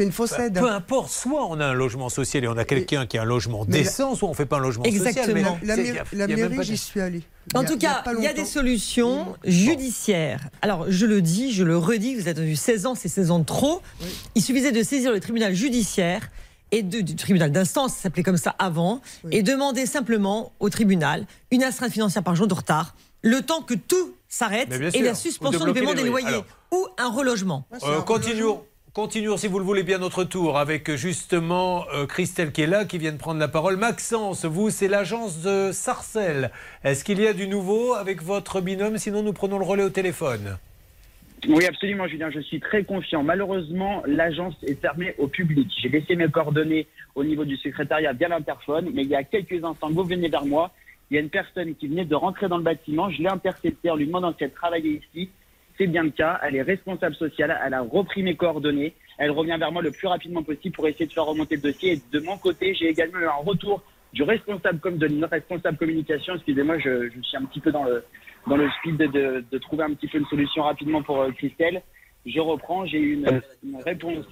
une fausse aide.
Peu importe, soit on a un logement social et on a quelqu'un qui a un logement décent, soit on fait pas un logement social.
Exactement.
La, mairie- j'y suis allé.
En tout cas, il y a des solutions judiciaires. Alors, je le dis, je le redis, vous êtes attendu 16 ans, c'est 16 ans de trop. Il suffisait de saisir le tribunal judiciaire et de- du tribunal d'instance, ça s'appelait comme ça avant, et demander simplement au tribunal une astreinte financière par jour de retard, le temps que tout s'arrête et la suspension du paiement des
loyers. Alors,
ou un relogement.
Euh, continuons. Continuons, si vous le voulez bien, notre tour avec euh, justement euh, Christelle qui est là, qui vient de prendre la parole. Maxence, vous, c'est l'agence de Sarcelles. Est-ce qu'il y a du nouveau avec votre binôme? Sinon, nous prenons le relais au téléphone.
Oui, absolument, Julien. Je suis très confiant. Malheureusement, l'agence est fermée au public. J'ai laissé mes coordonnées au niveau du secrétariat via l'interphone, mais il y a quelques instants, vous venez vers moi. Il y a une personne qui venait de rentrer dans le bâtiment. Je l'ai interceptée en lui demandant si elle travaillait ici. C'est bien le cas. Elle est responsable sociale. Elle a repris mes coordonnées. Elle revient vers moi le plus rapidement possible pour essayer de faire remonter le dossier. Et de mon côté, j'ai également eu un retour du responsable comme de notre responsable communication. Excusez-moi, je, je suis un petit peu dans le dans le speed de, de, de trouver un petit peu une solution rapidement pour euh, Christelle. Je reprends. J'ai eu une, une réponse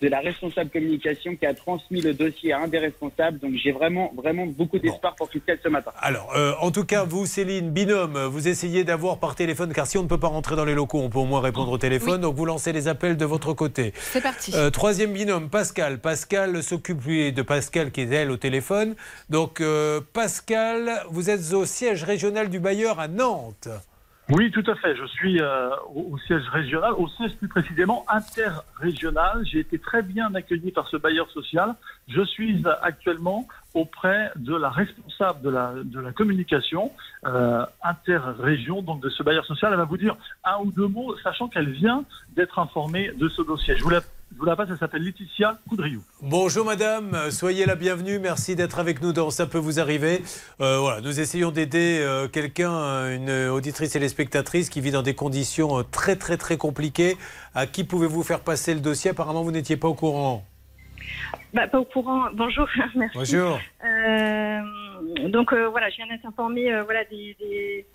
de la responsable communication qui a transmis le dossier à un des responsables. Donc j'ai vraiment vraiment beaucoup d'espoir pour Christelle ce matin.
Alors, euh, en tout cas, vous, Céline, binôme, vous essayez d'avoir par téléphone, car si on ne peut pas rentrer dans les locaux, on peut au moins répondre au téléphone. Donc, vous lancez les appels de votre côté.
C'est parti.
Euh, troisième binôme, Pascal. Pascal s'occupe lui, de Pascal qui est elle au téléphone. Donc euh, Pascal, vous êtes au siège régional du bailleur à Nantes.
Oui, tout à fait. Je suis euh, au, siège régional, au siège plus précisément interrégional. J'ai été très bien accueilli par ce bailleur social. Je suis actuellement auprès de la responsable de la, de la communication euh, interrégion, donc de ce bailleur social. Elle va vous dire un ou deux mots, sachant qu'elle vient d'être informée de ce dossier. Je vous la, je vous la passe, elle s'appelle Laetitia Coudriou.
Bonjour madame, soyez la bienvenue, merci d'être avec nous dans Ça peut vous arriver. Euh, voilà, nous essayons d'aider euh, quelqu'un, euh, une auditrice téléspectatrice qui vit dans des conditions euh, très très très compliquées. À qui pouvez-vous faire passer le dossier? Apparemment vous n'étiez pas au courant.
Bah, pas au courant. Bonjour, merci.
Bonjour.
Euh, donc euh, voilà, je viens d'être informée euh, voilà, des, des,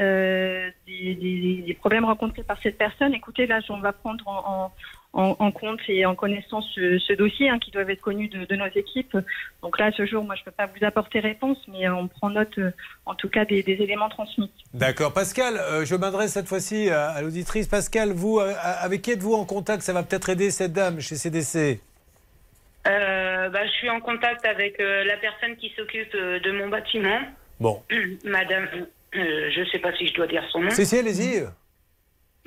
euh, des, des- des problèmes rencontrés par cette personne. Écoutez, là, on va prendre en, en- en- en compte et en connaissance ce, ce dossier hein, qui doit être connu de, de nos équipes. Donc là, à ce jour, moi, je ne peux pas vous apporter réponse, mais euh, on prend note, euh, en tout cas, des, des éléments transmis.
D'accord. Pascal, euh, je m'adresse cette fois-ci à, à l'auditrice. Pascal, vous, euh, avec qui êtes-vous en contact? Ça va peut-être aider cette dame chez CDC.
Euh, bah, je suis en contact avec euh, la personne qui s'occupe euh, de mon bâtiment.
Bon.
Madame, euh, je ne sais pas si je dois dire son nom.
Si, si, allez-y.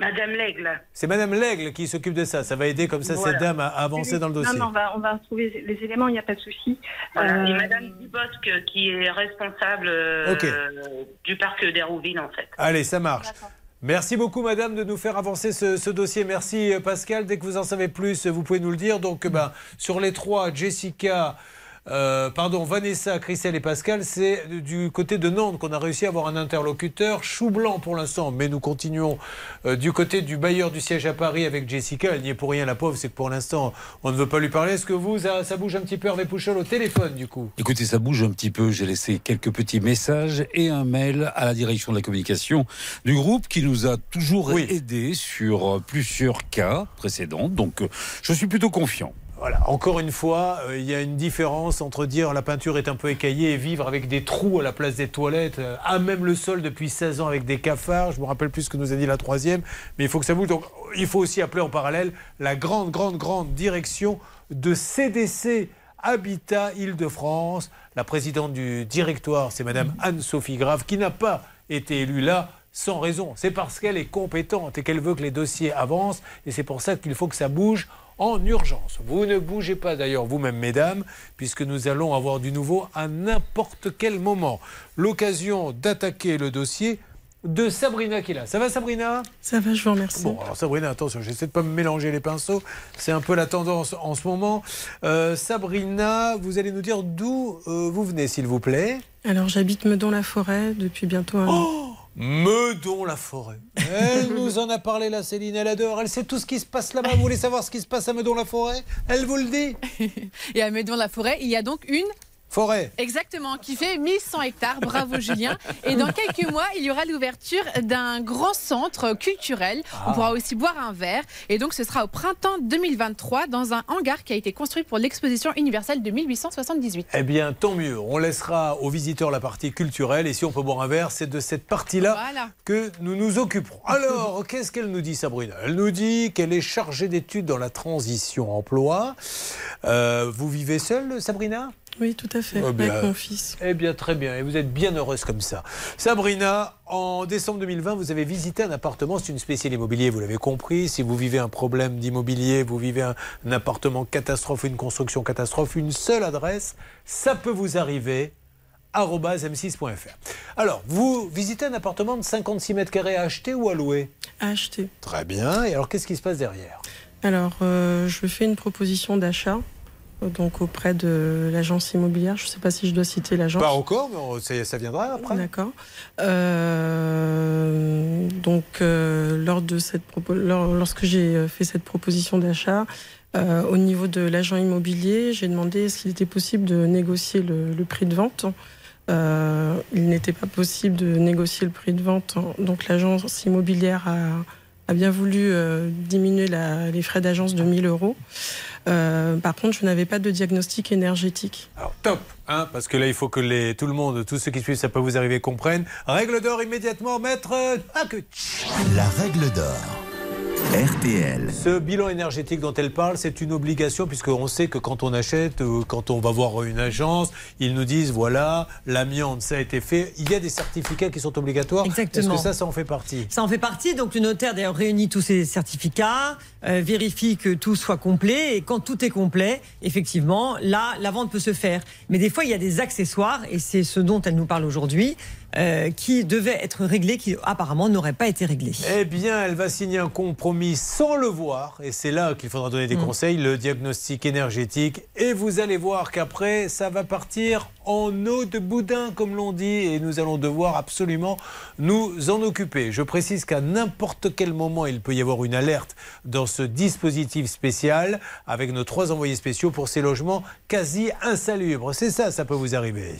Madame L'Aigle.
C'est Madame Lègle qui s'occupe de ça. Ça va aider comme ça
Voilà.
cette dame à avancer dans le dossier.
Non, non, on va, on va retrouver les éléments, il n'y a pas de souci.
Voilà.
Euh,
Et Madame Dubosc qui est responsable euh, du parc d'Hérouville en fait.
Allez, ça marche. Merci beaucoup, madame, de nous faire avancer ce, ce dossier. Merci, Pascal. Dès que vous en savez plus, vous pouvez nous le dire. Donc, ben, sur les trois, Jessica. Euh, pardon, Vanessa, Christelle et Pascal, c'est du côté de Nantes qu'on a réussi à avoir un interlocuteur. Chou blanc pour l'instant, mais nous continuons euh, du côté du bailleur du siège à Paris avec Jessica. Elle n'y est pour rien, la pauvre, c'est que pour l'instant, on ne veut pas lui parler. Est-ce que vous, ça, ça bouge un petit peu, Hervé Pouchol, au téléphone, du coup?
Écoutez, ça bouge un petit peu. J'ai laissé quelques petits messages et un mail à la direction de la communication du groupe qui nous a toujours aidés sur plusieurs cas précédents. Donc, euh, je suis plutôt confiant.
Voilà, encore une fois, euh, il y a une différence entre dire la peinture est un peu écaillée et vivre avec des trous à la place des toilettes, euh, à même le sol depuis 16 ans avec des cafards. Je me rappelle plus ce que nous a dit la troisième, mais il faut que ça bouge. Donc il faut aussi appeler en parallèle la grande, grande, grande direction de CDC Habitat Île-de-France. La présidente du directoire, c'est Madame Anne-Sophie Grave, qui n'a pas été élue là sans raison. C'est parce qu'elle est compétente et qu'elle veut que les dossiers avancent. Et c'est pour ça qu'il faut que ça bouge en urgence. Vous ne bougez pas d'ailleurs vous-même, mesdames, puisque nous allons avoir du nouveau à n'importe quel moment. L'occasion d'attaquer le dossier de Sabrina qui est là. Ça va Sabrina?
Ça va, je vous remercie.
Bon, alors Sabrina, attention, j'essaie de pas me mélanger les pinceaux. C'est un peu la tendance en ce moment. Euh, Sabrina, vous allez nous dire d'où euh, vous venez, s'il vous plaît?
Alors, j'habite Meudon-la-Forêt depuis bientôt un an.
Oh Meudon-la-Forêt. Elle nous en a parlé, la Céline. Elle adore. Elle sait tout ce qui se passe là-bas. Vous voulez savoir ce qui se passe à Meudon-la-Forêt? Elle vous le dit.
Et à Meudon-la-Forêt, il y a donc une
Forêt.
Exactement, qui fait 1100 hectares. Bravo Julien. Et dans quelques mois, il y aura l'ouverture d'un grand centre culturel. On
Ah.
pourra aussi boire un verre. Et donc, ce sera au printemps 2023 dans un hangar qui a été construit pour l'exposition universelle de 1878.
Eh bien, tant mieux. On laissera aux visiteurs la partie culturelle. Et si on peut boire un verre, c'est de cette partie-là
Voilà.
que nous nous occuperons. Alors, qu'est-ce qu'elle nous dit, Sabrina? Elle nous dit qu'elle est chargée d'études dans la transition emploi. Euh, vous vivez seule, Sabrina?
Oui, tout à fait,
Oh bien.
avec mon fils.
Eh bien, très bien. Et vous êtes bien heureuse comme ça. Sabrina, en décembre 2020, vous avez visité un appartement. C'est une spéciale immobilier, vous l'avez compris. Si vous vivez un problème d'immobilier, vous vivez un, un appartement catastrophe, une construction catastrophe, une seule adresse, ça peut vous arriver arobase m6.fr. Alors, vous visitez un appartement de 56 mètres carrés à acheter ou à louer?
À acheter.
Très bien. Et alors, qu'est-ce qui se passe derrière?
Alors, euh, je fais une proposition d'achat. Euh, Donc auprès de l'agence immobilière, je ne sais pas si je dois citer l'agence.
Pas encore, mais ça viendra après.
D'accord. Euh, donc, euh, lors de cette lors- lorsque j'ai fait cette proposition d'achat, euh, au niveau de l'agent immobilier, j'ai demandé est-ce qu'il était possible de négocier le, le prix de vente. Il n'était pas possible de négocier le prix de vente, donc l'agence immobilière a, a bien voulu diminuer la- les frais d'agence de 1000 euros. Euh, par contre, je n'avais pas de diagnostic énergétique.
Alors top, hein, parce que là il faut que les, tout le monde, tous ceux qui suivent, ça peut vous arriver, comprennent. Règle d'or immédiatement, maître. que-
La règle d'or. RTL.
Ce bilan énergétique dont elle parle, c'est une obligation puisqu'on sait que quand on achète, euh, quand on va voir une agence, ils nous disent voilà, l'amiante, ça a été fait. Il y a des certificats qui sont obligatoires.
Exactement.
Est-ce que ça, ça en fait partie?
Ça en fait partie. Donc le notaire d'ailleurs réunit tous ces certificats, euh, vérifie que tout soit complet et quand tout est complet, effectivement, là la vente peut se faire. Mais des fois il y a des accessoires et c'est ce dont elle nous parle aujourd'hui euh, qui devaient être réglés, qui apparemment n'auraient pas été réglés.
Eh bien, elle va signer un compromis sans le voir, et c'est là qu'il faudra donner des
Mm.
conseils, le diagnostic énergétique, et vous allez voir qu'après, ça va partir en eau de boudin, comme l'on dit, et nous allons devoir absolument nous en occuper. Je précise qu'à n'importe quel moment, il peut y avoir une alerte dans ce dispositif spécial, avec nos trois envoyés spéciaux pour ces logements quasi insalubres. C'est ça, ça peut vous arriver.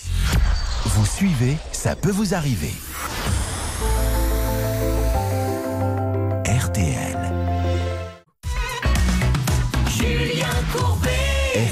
Vous suivez, ça peut vous vous arrivez. RTL. Julien Courbet.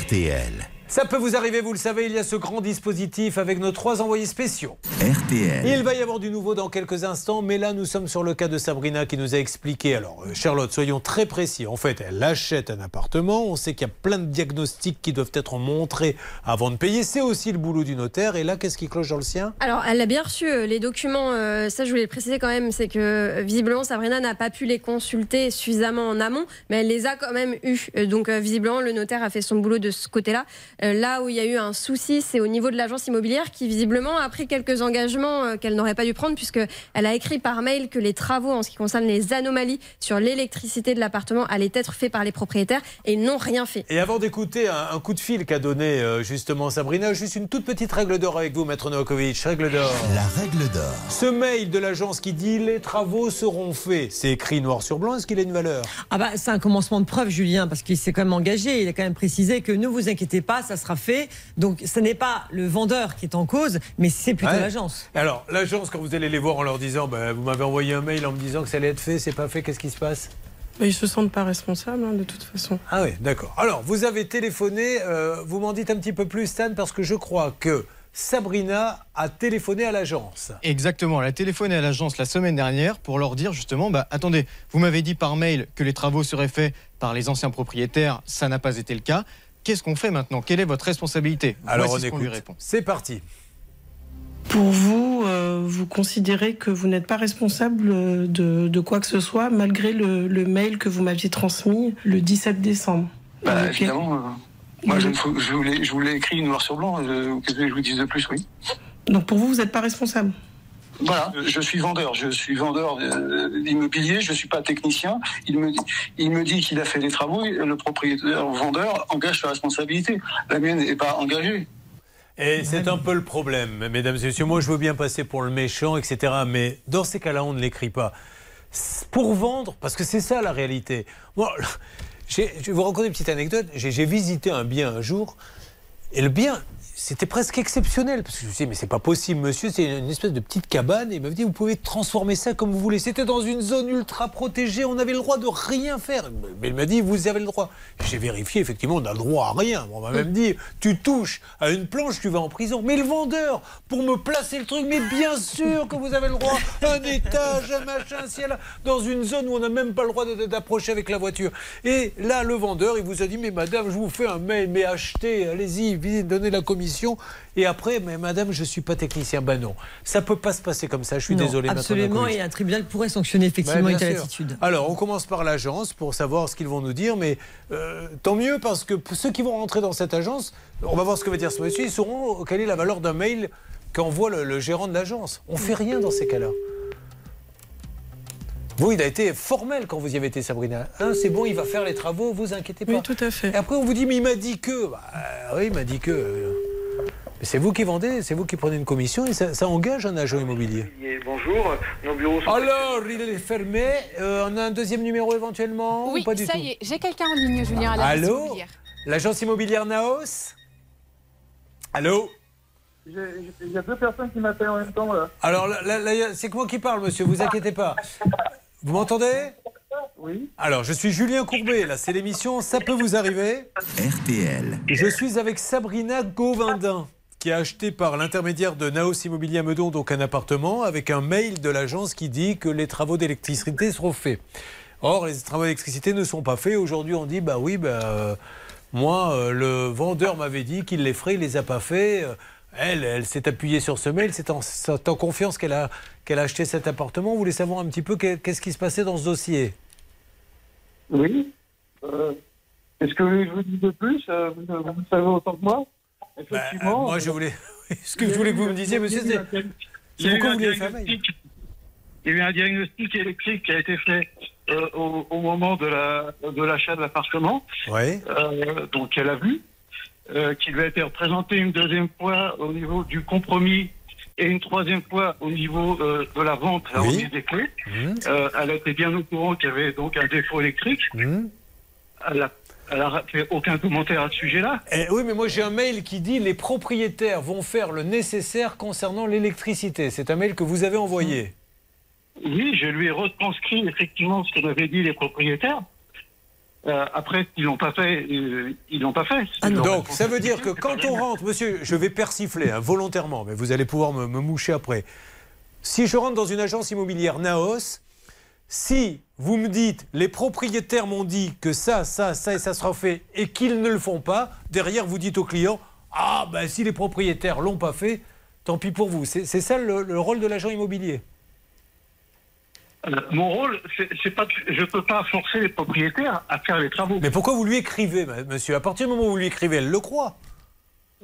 RTL.
Ça peut vous arriver, vous le savez, il y a ce grand dispositif avec nos trois envoyés spéciaux.
RTL.
Il va y avoir du nouveau dans quelques instants, mais là nous sommes sur le cas de Sabrina qui nous a expliqué. Alors euh, Charlotte, soyons très précis. En fait, elle achète un appartement, on sait qu'il y a plein de diagnostics qui doivent être montrés avant de payer. C'est aussi le boulot du notaire. Et là, qu'est-ce qui cloche dans le sien?
Alors, elle a bien reçu euh, les documents. euh, ça, je voulais le préciser quand même, c'est que visiblement, Sabrina n'a pas pu les consulter suffisamment en amont, mais elle les a quand même eus. Donc, euh, visiblement, le notaire a fait son boulot de ce côté-là. Euh, là où il y a eu un souci, c'est au niveau de l'agence immobilière qui, visiblement, a pris quelques engagements euh, qu'elle n'aurait pas dû prendre, puisque elle a écrit par mail que les travaux en ce qui concerne les anomalies sur l'électricité de l'appartement allaient être faits par les propriétaires et ils n'ont rien fait.
Et avant d'écouter un, un coup de fil qu'a donné euh, justement Sabrina, juste une toute petite règle d'or avec vous, Maître Novakovic. Règle d'or.
La règle d'or.
Ce mail de l'agence qui dit les travaux seront faits, c'est écrit noir sur blanc, est-ce qu'il a une valeur?
Ah bah c'est un commencement de preuve, Julien, parce qu'il s'est quand même engagé. Il a quand même précisé que ne vous inquiétez pas, ça sera fait. Donc ce n'est pas le vendeur qui est en cause, mais c'est plutôt
Ouais.
l'agence.
Alors, l'agence, quand vous allez les voir en leur disant bah, Vous m'avez envoyé un mail en me disant que ça allait être fait, c'est pas fait, qu'est-ce qui se passe?
Bah, ils se sentent pas responsables, hein, de toute façon.
Ah oui, d'accord. Alors, vous avez téléphoné, euh, vous m'en dites un petit peu plus, Stan, parce que je crois que Sabrina a téléphoné à l'agence.
Exactement, elle a téléphoné à l'agence la semaine dernière pour leur dire justement, bah, attendez, vous m'avez dit par mail que les travaux seraient faits par les anciens propriétaires, ça n'a pas été le cas. Qu'est-ce qu'on fait maintenant? Quelle est votre responsabilité?
Alors,
Voici
on
ce qu'on lui
écoute.
répond.
C'est parti.
Pour vous, euh, vous considérez que vous n'êtes pas responsable euh, de, de quoi que ce soit, malgré le, le mail que vous m'aviez transmis le 17 décembre
Bah,
Ok.
évidemment. euh, moi, je, vous l'ai- écrit noir sur blanc. euh, Qu'est-ce que je vous dise de plus, oui.
Donc pour vous, vous n'êtes pas responsable?
Voilà, je suis vendeur. Je suis vendeur d'immobilier. Je suis pas technicien. Il me dit, il me dit qu'il a fait les travaux. et Le propriétaire vendeur engage sa responsabilité. La mienne n'est pas engagée.
Et c'est un peu le problème, mesdames et messieurs. Moi, je veux bien passer pour le méchant, etc. Mais dans ces cas-là, on ne l'écrit pas. Pour vendre, parce que c'est ça la réalité. Moi, j'ai- je vais vous raconter une petite anecdote. J'ai visité un bien un jour, et le bien, c'était presque exceptionnel. Parce que je me suis dit, mais c'est pas possible, monsieur, c'est une espèce de petite cabane. Et il m'a dit, vous pouvez transformer ça comme vous voulez. C'était dans une zone ultra protégée, on avait le droit de rien faire. Mais il m'a dit, vous avez le droit. J'ai vérifié, effectivement, on a le droit à rien. On m'a même dit, tu touches à une planche, tu vas en prison. Mais le vendeur, pour me placer le truc, mais bien sûr que vous avez le droit. Un étage, un machin, un ciel, dans une zone où on n'a même pas le droit d'approcher avec la voiture. Et là, le vendeur, il vous a dit, mais madame, je vous fais un mail, mais achetez, allez-y, donner la commission. Et après, mais madame, je ne suis pas technicien. Ben non, ça peut pas se passer comme ça. Je suis
Non,
désolé.
Absolument, et un tribunal pourrait sanctionner effectivement
bien
une telle attitude.
Alors, on commence par l'agence pour savoir ce qu'ils vont nous dire, mais euh, tant mieux parce que ceux qui vont rentrer dans cette agence, on va voir ce que va dire ce monsieur, ils sauront quelle est la valeur d'un mail qu'envoie le, le gérant de l'agence. On fait rien dans ces cas-là. Vous, il a été formel quand vous y avez été, Sabrina. Hein, c'est bon, il va faire les travaux, vous inquiétez pas.
Oui, tout à fait.
Et après, on vous dit, mais il m'a dit que. Bah, oui, il m'a dit que. C'est vous qui vendez, c'est vous qui prenez une commission et ça, ça engage un agent immobilier.
Bonjour, nos bureaux sont...
Alors, il est fermé. Euh, on a un deuxième numéro éventuellement
Oui,
ou pas du
ça
tout
y est, j'ai quelqu'un en ligne, Julien, à la
Allô L'agence immobilière Naos Allô
Il y a deux personnes qui m'appellent en même temps là.
Alors, là, là, là, c'est que moi qui parle, monsieur, vous inquiétez pas. Vous m'entendez
Oui.
Alors, je suis Julien Courbet, là, c'est l'émission Ça peut vous arriver
RTL.
Je suis avec Sabrina Gauvindin, qui a acheté par l'intermédiaire de Naos Immobilier à Meudon donc un appartement avec un mail de l'agence qui dit que les travaux d'électricité seront faits. Or, les travaux d'électricité ne sont pas faits. Aujourd'hui, on dit bah oui, bah, euh, moi, euh, le vendeur m'avait dit qu'il les ferait, il les a pas fait. Euh, Elle, elle s'est appuyée sur ce mail, c'est en, confiance qu'elle a, a acheté cet appartement. Vous voulez savoir un petit peu qu'est- qu'est-ce qui se passait dans ce dossier?
Oui. Est-ce que je vous dis de plus? Vous, savez autant que moi? Effectivement.
Euh, moi, je voulais. Ce que je voulais que vous me disiez, monsieur, c'est.
Il y a eu un diagnostic- il y a eu un diagnostic électrique qui a été fait euh, au, au moment de la de l'achat de l'appartement.
Oui.
Euh, donc elle a vu, euh, qui lui a été représenté une deuxième fois au niveau du compromis et une troisième fois au niveau euh, de la vente, la
Oui.
des clés.
Mmh.
Euh, elle était bien au courant qu'il y avait donc un défaut électrique.
Mmh.
Elle n'a elle a fait aucun commentaire à ce sujet-là.
Eh oui, mais moi j'ai un mail qui dit les propriétaires vont faire le nécessaire concernant l'électricité. C'est un mail que vous avez envoyé.
Oui, je lui ai retranscrit effectivement ce que m'avaient dit les propriétaires. Euh, après, ils l'ont pas fait. euh, ils l'ont pas fait.
Ah Donc, ça veut dire que quand on rentre, monsieur, je vais persifler hein, volontairement, mais vous allez pouvoir me, me moucher après. Si je rentre dans une agence immobilière Naos, si vous me dites les propriétaires m'ont dit que ça, ça, ça et ça sera fait et qu'ils ne le font pas, derrière vous dites au client Ah, ben si les propriétaires l'ont pas fait, tant pis pour vous. C'est ça le, le rôle de l'agent immobilier?
Euh, mon rôle, c'est pas, je peux pas forcer les propriétaires à faire les travaux.
Mais pourquoi vous lui écrivez, monsieur? À partir du moment où vous lui écrivez, elle le croit.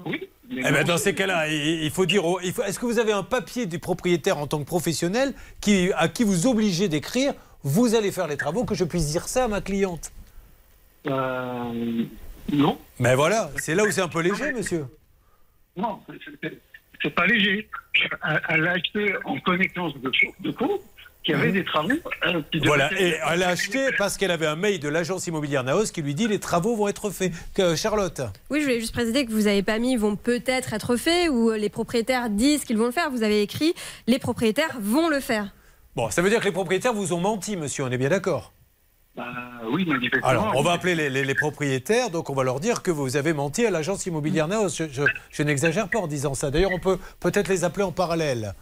Oui.
Eh ben, dans ces cas-là, il, faut dire. Est-ce que vous avez un papier du propriétaire en tant que professionnel qui, à qui vous obligez d'écrire Vous allez faire les travaux, que je puisse dire ça à ma cliente
Euh, non.
Mais voilà, c'est là où c'est un peu léger, monsieur.
Non, c'est- pas léger. Elle, elle a acheté en connaissance de, de cause qu'il y avait des travaux. euh, qui
Voilà, et elle a acheté parce qu'elle avait un mail de l'agence immobilière Naos qui lui dit les travaux vont être faits. Que Charlotte
Oui, je voulais juste préciser que vous n'avez pas mis vont peut-être être faits ou les propriétaires disent qu'ils vont le faire. Vous avez écrit les propriétaires vont le faire.
Bon, ça veut dire que les propriétaires vous ont menti, monsieur, on est bien d'accord
Bah, oui, manifestement.
Alors, on va appeler les, les- les propriétaires, donc on va leur dire que vous avez menti à l'agence immobilière Naos. Je, je- je n'exagère pas en disant ça. D'ailleurs, on peut peut-être les appeler en parallèle.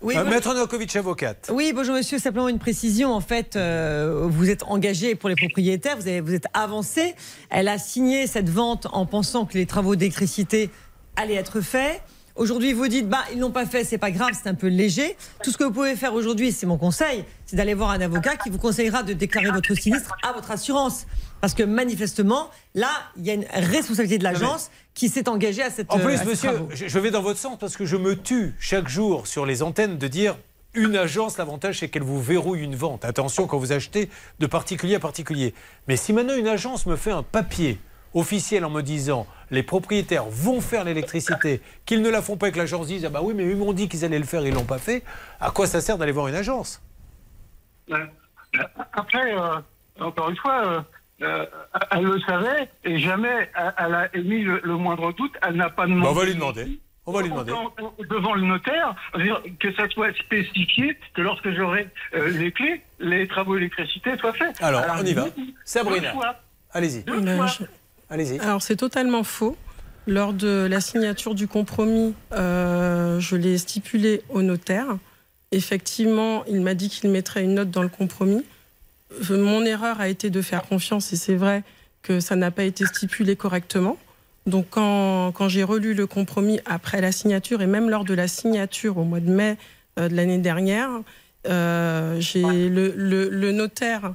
Oui,
Euh, Maître Novakovic, avocate.
Oui, bonjour monsieur, simplement une précision. En fait, euh, vous êtes engagé pour les propriétaires, vous, avez, vous êtes avancé. Elle a signé cette vente en pensant que les travaux d'électricité allaient être faits. Aujourd'hui, vous dites, bah, ils l'ont pas fait, c'est pas grave, c'est un peu léger. Tout ce que vous pouvez faire aujourd'hui, c'est mon conseil, c'est d'aller voir un avocat qui vous conseillera de déclarer votre sinistre à votre assurance. Parce que manifestement, là, il y a une responsabilité de l'agence qui s'est engagée à cette
En
euh,
plus,
ces
monsieur,
travaux.
je vais dans votre sens parce que je me tue chaque jour sur les antennes de dire une agence, l'avantage c'est qu'elle vous verrouille une vente. Attention quand vous achetez de particulier à particulier. Mais si maintenant une agence me fait un papier officiel en me disant les propriétaires vont faire l'électricité, qu'ils ne la font pas et que l'agence dise ah bah oui mais ils m'ont dit qu'ils allaient le faire, ils l'ont pas fait, à quoi ça sert d'aller voir une agence?
Euh, euh, Après, euh, encore une fois, euh, euh, elle le savait et jamais elle, a émis le, le moindre doute. Elle n'a pas demandé.
Bah, on va lui demander. On va lui demander.
Devant le notaire, que ça soit spécifié que lorsque j'aurai euh, les clés, les travaux d'électricité soient faits.
Alors,
Elle a
on y va. Sabrina.
deux fois.
Allez-y. Allez-y.
Alors c'est totalement faux. Lors de la signature du compromis, euh, je l'ai stipulé au notaire. Effectivement, il m'a dit qu'il mettrait une note dans le compromis. Euh, Mon erreur a été de faire confiance et c'est vrai que ça n'a pas été stipulé correctement. Donc quand, quand j'ai relu le compromis après la signature et même lors de la signature au mois de mai euh, de l'année dernière, euh, j'ai le, le- le notaire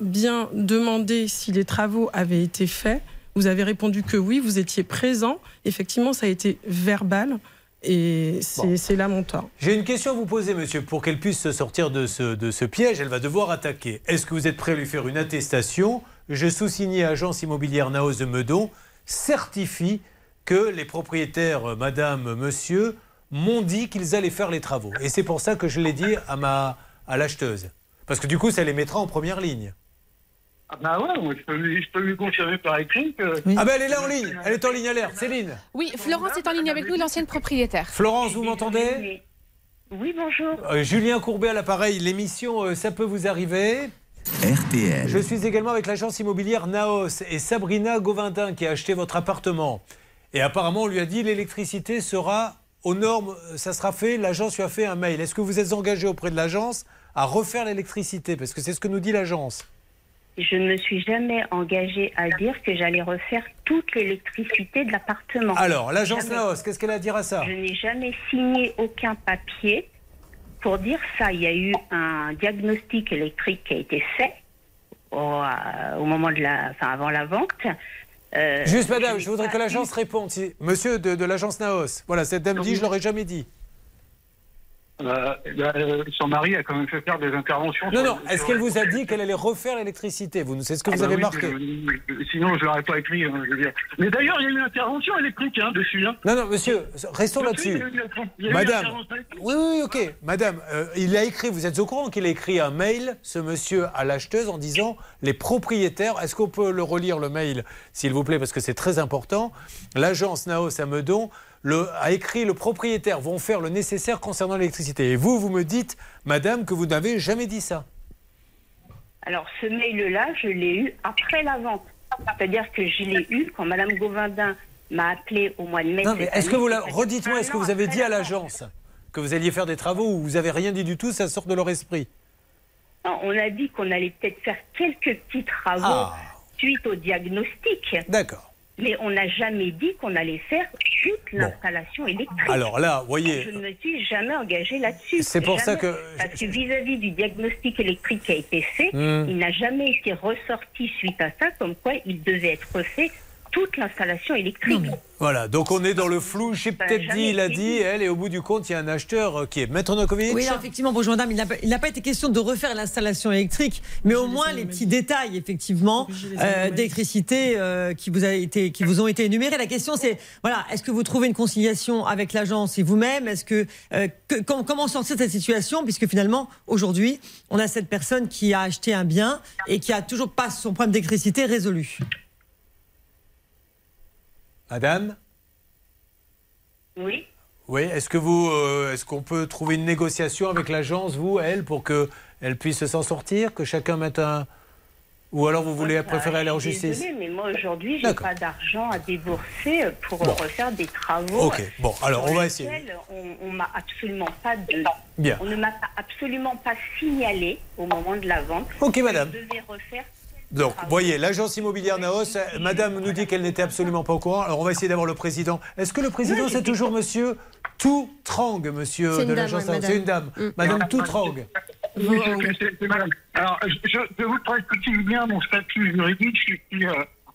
bien demandé si les travaux avaient été faits. Vous avez répondu que oui, vous étiez présent. Effectivement, ça a été verbal et c'est
Bon.
là mon tort.
J'ai une question à vous poser, monsieur, pour qu'elle puisse se sortir de ce, de ce piège. Elle va devoir attaquer. Est-ce que vous êtes prêt à lui faire une attestation? Je sous-signais agence immobilière Naos de Meudon, certifie que les propriétaires, euh, madame, monsieur, m'ont dit qu'ils allaient faire les travaux. Et c'est pour ça que je l'ai dit à, ma, à l'acheteuse. Parce que du coup, ça les mettra en première ligne.
Ah bah ouais, je, peux lui, je peux lui confirmer par écrit que.
Ah ben elle est là en ligne, elle est en ligne alerte, Céline.
Oui, Florence est en ligne avec nous, l'ancienne propriétaire.
Florence, vous m'entendez?
Oui, bonjour.
Euh, Julien Courbet à l'appareil, l'émission euh, Ça peut vous arriver
RTL.
Je suis également avec l'agence immobilière Naos et Sabrina Govindin qui a acheté votre appartement. Et apparemment, on lui a dit l'électricité sera aux normes, euh, ça sera fait. L'agence lui a fait un mail. Est-ce que vous êtes engagé auprès de l'agence? À refaire l'électricité Parce que c'est ce que nous dit l'agence.
Je ne me suis jamais engagée à dire que j'allais refaire toute l'électricité de l'appartement.
Alors, l'agence. Naos, qu'est-ce qu'elle a à dire à ça?
Je n'ai jamais signé aucun papier pour dire ça. Il y a eu un diagnostic électrique qui a été fait au, euh, au moment de la, enfin avant la vente. Euh,
Juste, madame, je voudrais que l'agence réponde. Si- Monsieur de, de l'agence Naos, voilà, cette dame dit, je l'aurais jamais dit.
Euh, euh, son mari a quand même fait faire des interventions.
Non, non, est-ce qu'elle vous a dit qu'elle allait refaire l'électricité Vous, C'est ce que
Ah
vous
bah
avez
oui,
marqué.
euh, sinon, je l'aurais pas écrit. hein, je veux dire. Mais d'ailleurs, il y a eu une intervention électrique hein, dessus. Hein.
Non, non, monsieur, restons là-dessus. Madame, oui, oui, ok. Madame, euh, il a écrit, vous êtes au courant qu'il a écrit un mail, ce monsieur, à l'acheteuse en disant les propriétaires, est-ce qu'on peut le relire le mail, s'il vous plaît, parce que c'est très important. L'agence Naos à Meudon le, a écrit le propriétaire vont faire le nécessaire concernant l'électricité. Et vous, vous me dites, madame, que vous n'avez jamais dit ça.
Alors, ce mail-là, je l'ai eu après la vente. C'est-à-dire que je l'ai eu quand Madame Govindin m'a appelé au mois de mai.
Non, mais est-ce que vous la... redites-moi, est-ce que vous avez dit à
la
l'agence que vous alliez faire des travaux ou vous avez rien dit du tout, ça sort de leur esprit?
Non, on a dit qu'on allait peut-être faire quelques petits travaux
Ah.
suite au diagnostic.
D'accord.
Mais on n'a jamais dit qu'on allait faire toute l'installation électrique.
Alors là, vous voyez-
Je ne me suis jamais engagée là-dessus.
C'est pour ça que-
Parce que vis-à-vis du diagnostic électrique qui a été fait,
Hmm.
il n'a jamais été ressorti suite à ça comme quoi il devait être fait toute l'installation électrique.
Voilà, donc on est dans le flou. J'ai
a
peut-être dit, il a dit, elle, et au bout du compte, il y a un acheteur euh, qui est Maître Nokovic.
Oui, alors, effectivement, bonjour madame, il n'a pas- été question de refaire l'installation électrique, mais au moins les petits détails, effectivement, euh, d'électricité euh, qui, vous a été, qui vous ont été énumérés. La question, c'est, voilà, est-ce que vous trouvez une conciliation avec l'agence et vous-même? Est-ce que, euh, que- com- comment sortir de cette situation? Puisque finalement, aujourd'hui, on a cette personne qui a acheté un bien et qui a toujours pas son problème d'électricité résolu.
Madame
Oui.
Oui, est-ce que vous, euh, est-ce qu'on peut trouver une négociation avec l'agence, vous, elle, pour que elle puisse s'en sortir, que chacun mette un, ou alors vous voulez préférer aller en justice
désolée, mais moi aujourd'hui, j'ai pas d'argent à débourser pour
Bon.
refaire des travaux.
Ok, bon, alors, on va essayer.
On, on m'a absolument pas de.
Bien.
On ne m'a absolument pas signalé au moment de la vente.
Ok, madame.
Je devais refaire.
Donc, vous voyez, l'agence immobilière Naos, euh, madame nous dit qu'elle n'était absolument pas au courant. Alors, on va essayer d'avoir le président. Est-ce que le président, c'est toujours monsieur Toutrang, monsieur
C'est une
de
dame,
l'agence Naos C'est une dame.
madame. Mm.
Madame Toutrang.
Oui, c'est- madame. Alors, je, je, je vous expliquer bien mon statut juridique. Je suis euh,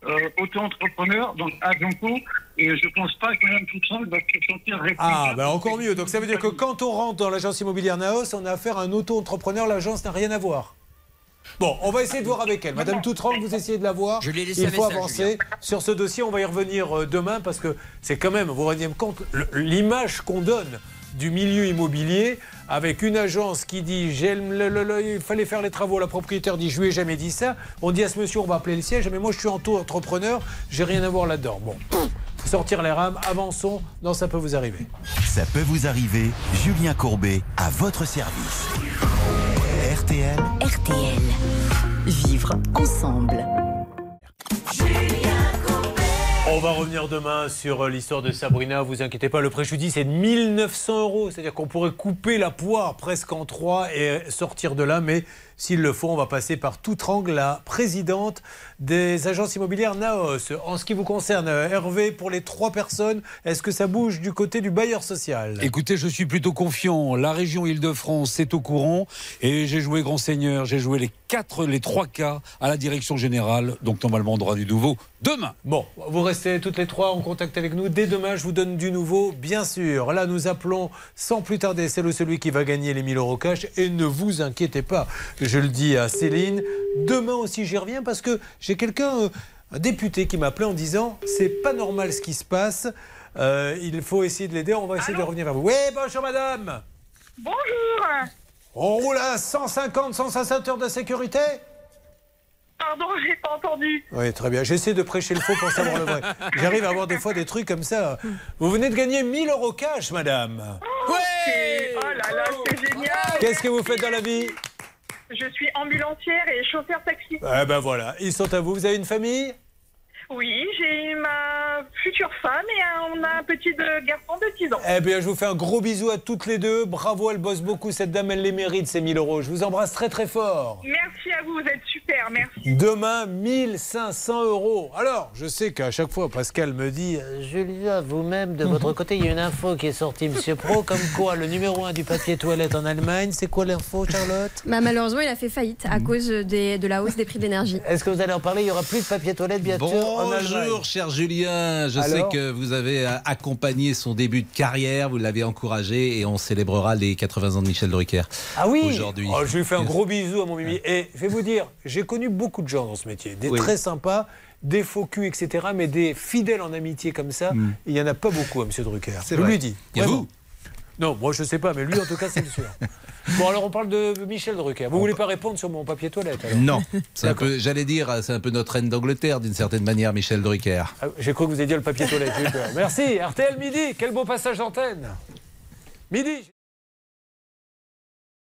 euh, auto-entrepreneur, donc Bianco, et je pense pas que Mme Toussaint va se sentir
Ah, ben encore mieux. Donc, ça veut dire que quand on rentre dans l'agence immobilière Naos, on a affaire à un auto-entrepreneur. L'agence n'a rien à voir. Bon, on va essayer de voir avec elle. Madame Toutrang, vous essayez de la voir.
Je
Il faut
message,
avancer
Julien.
sur ce dossier. On va y revenir euh, demain parce que c'est quand même, vous vous rendez compte, l'image qu'on donne du milieu immobilier avec une agence qui dit j'aime le- le- le- il fallait faire les travaux, la propriétaire dit je lui ai jamais dit ça. On dit à ce monsieur on va appeler le siège, mais moi je suis auto-entrepreneur, j'ai rien à voir là-dedans. Bon, faut sortir les rames, avançons, non ça peut vous arriver.
Ça peut vous arriver. Julien Courbet à votre service. RTL.
RTL. Vivre ensemble.
On va revenir demain sur euh, l'histoire de Sabrina, vous inquiétez pas, le préjudice est de 1900 euros, c'est-à-dire qu'on pourrait couper la poire presque en trois et sortir de là, mais s'il le faut, on va passer par toute angle la présidente des agences immobilières Naos. En ce qui vous concerne, Hervé, pour les trois personnes, est-ce que ça bouge du côté du bailleur social?
Écoutez, je suis plutôt confiant. La région Île-de-France est au courant et j'ai joué grand seigneur. J'ai joué les quatre, les trois cas à la direction générale. Donc normalement, on aura du nouveau demain.
Bon, vous restez toutes les trois en contact avec nous. Dès demain, je vous donne du nouveau, bien sûr. Là, nous appelons sans plus tarder celle ou celui qui va gagner les 1000 euros cash. Et ne vous inquiétez pas, je le dis à Céline. Demain aussi, j'y reviens parce que j'ai quelqu'un, euh, un député, qui m'a appelé en disant c'est pas normal ce qui se passe. Euh, il faut essayer de l'aider. On va essayer de revenir vers vous. Oui, bonjour madame.
Bonjour.
On roule à 150, 160 heures de sécurité?
Pardon, j'ai pas entendu.
Oui, très bien. J'essaie de prêcher le faux pour savoir le vrai. J'arrive à avoir des fois des trucs comme ça. Vous venez de gagner 1000 euros cash, madame.
Ouais Oh là là, c'est génial
Qu'est-ce que vous faites dans la vie?
Je suis ambulancière et chauffeur taxi.
Eh ben voilà, ils sont à vous. Vous avez une famille?
Oui, j'ai ma future femme et on a un petit garçon de 10 ans.
Eh bien, je vous fais un gros bisou à toutes les deux. Bravo, elle bosse beaucoup. Cette dame, elle les mérite, ces 1000 euros. Je vous embrasse très, très fort.
Merci à vous, vous êtes super, merci.
Demain, 1500 euros. Alors, je sais qu'à chaque fois, Pascal me dit euh, Julia, vous-même, de votre côté, il y a une info qui est sortie, monsieur Pro, comme quoi le numéro 1 du papier toilette en Allemagne, c'est quoi l'info, Charlotte?
Bah, malheureusement, il a fait faillite à cause des- de la hausse des prix de l'énergie.
Est-ce que vous allez en parler? Il n'y aura plus de papier toilette bientôt en Allemagne.
Bonjour, cher Julien. Je sais que vous avez euh, accompagné son début de carrière, vous l'avez encouragé et on célébrera les 80 ans de Michel Drucker.
Ah oui
Aujourd'hui.
Oh, Je lui fais un gros bisou à mon Mimi. Et je vais vous dire, j'ai connu beaucoup de gens dans ce métier, des
Oui.
très sympas, des faux culs, etc. Mais des fidèles en amitié comme ça, il n'y en a pas beaucoup à M. Drucker.
C'est
je
vrai.
lui dis.
Et vous
Non, moi je sais pas, mais lui en tout cas c'est sûr. Bon alors on parle de Michel Drucker. Vous voulez pas répondre sur mon papier toilette alors
Non, j'allais dire, c'est un peu notre reine d'Angleterre d'une certaine manière, Michel Drucker.
Ah, J'ai cru que vous aviez dit le papier toilette. j'ai eu peur. Merci. RTL midi. Quel beau passage d'antenne. Midi.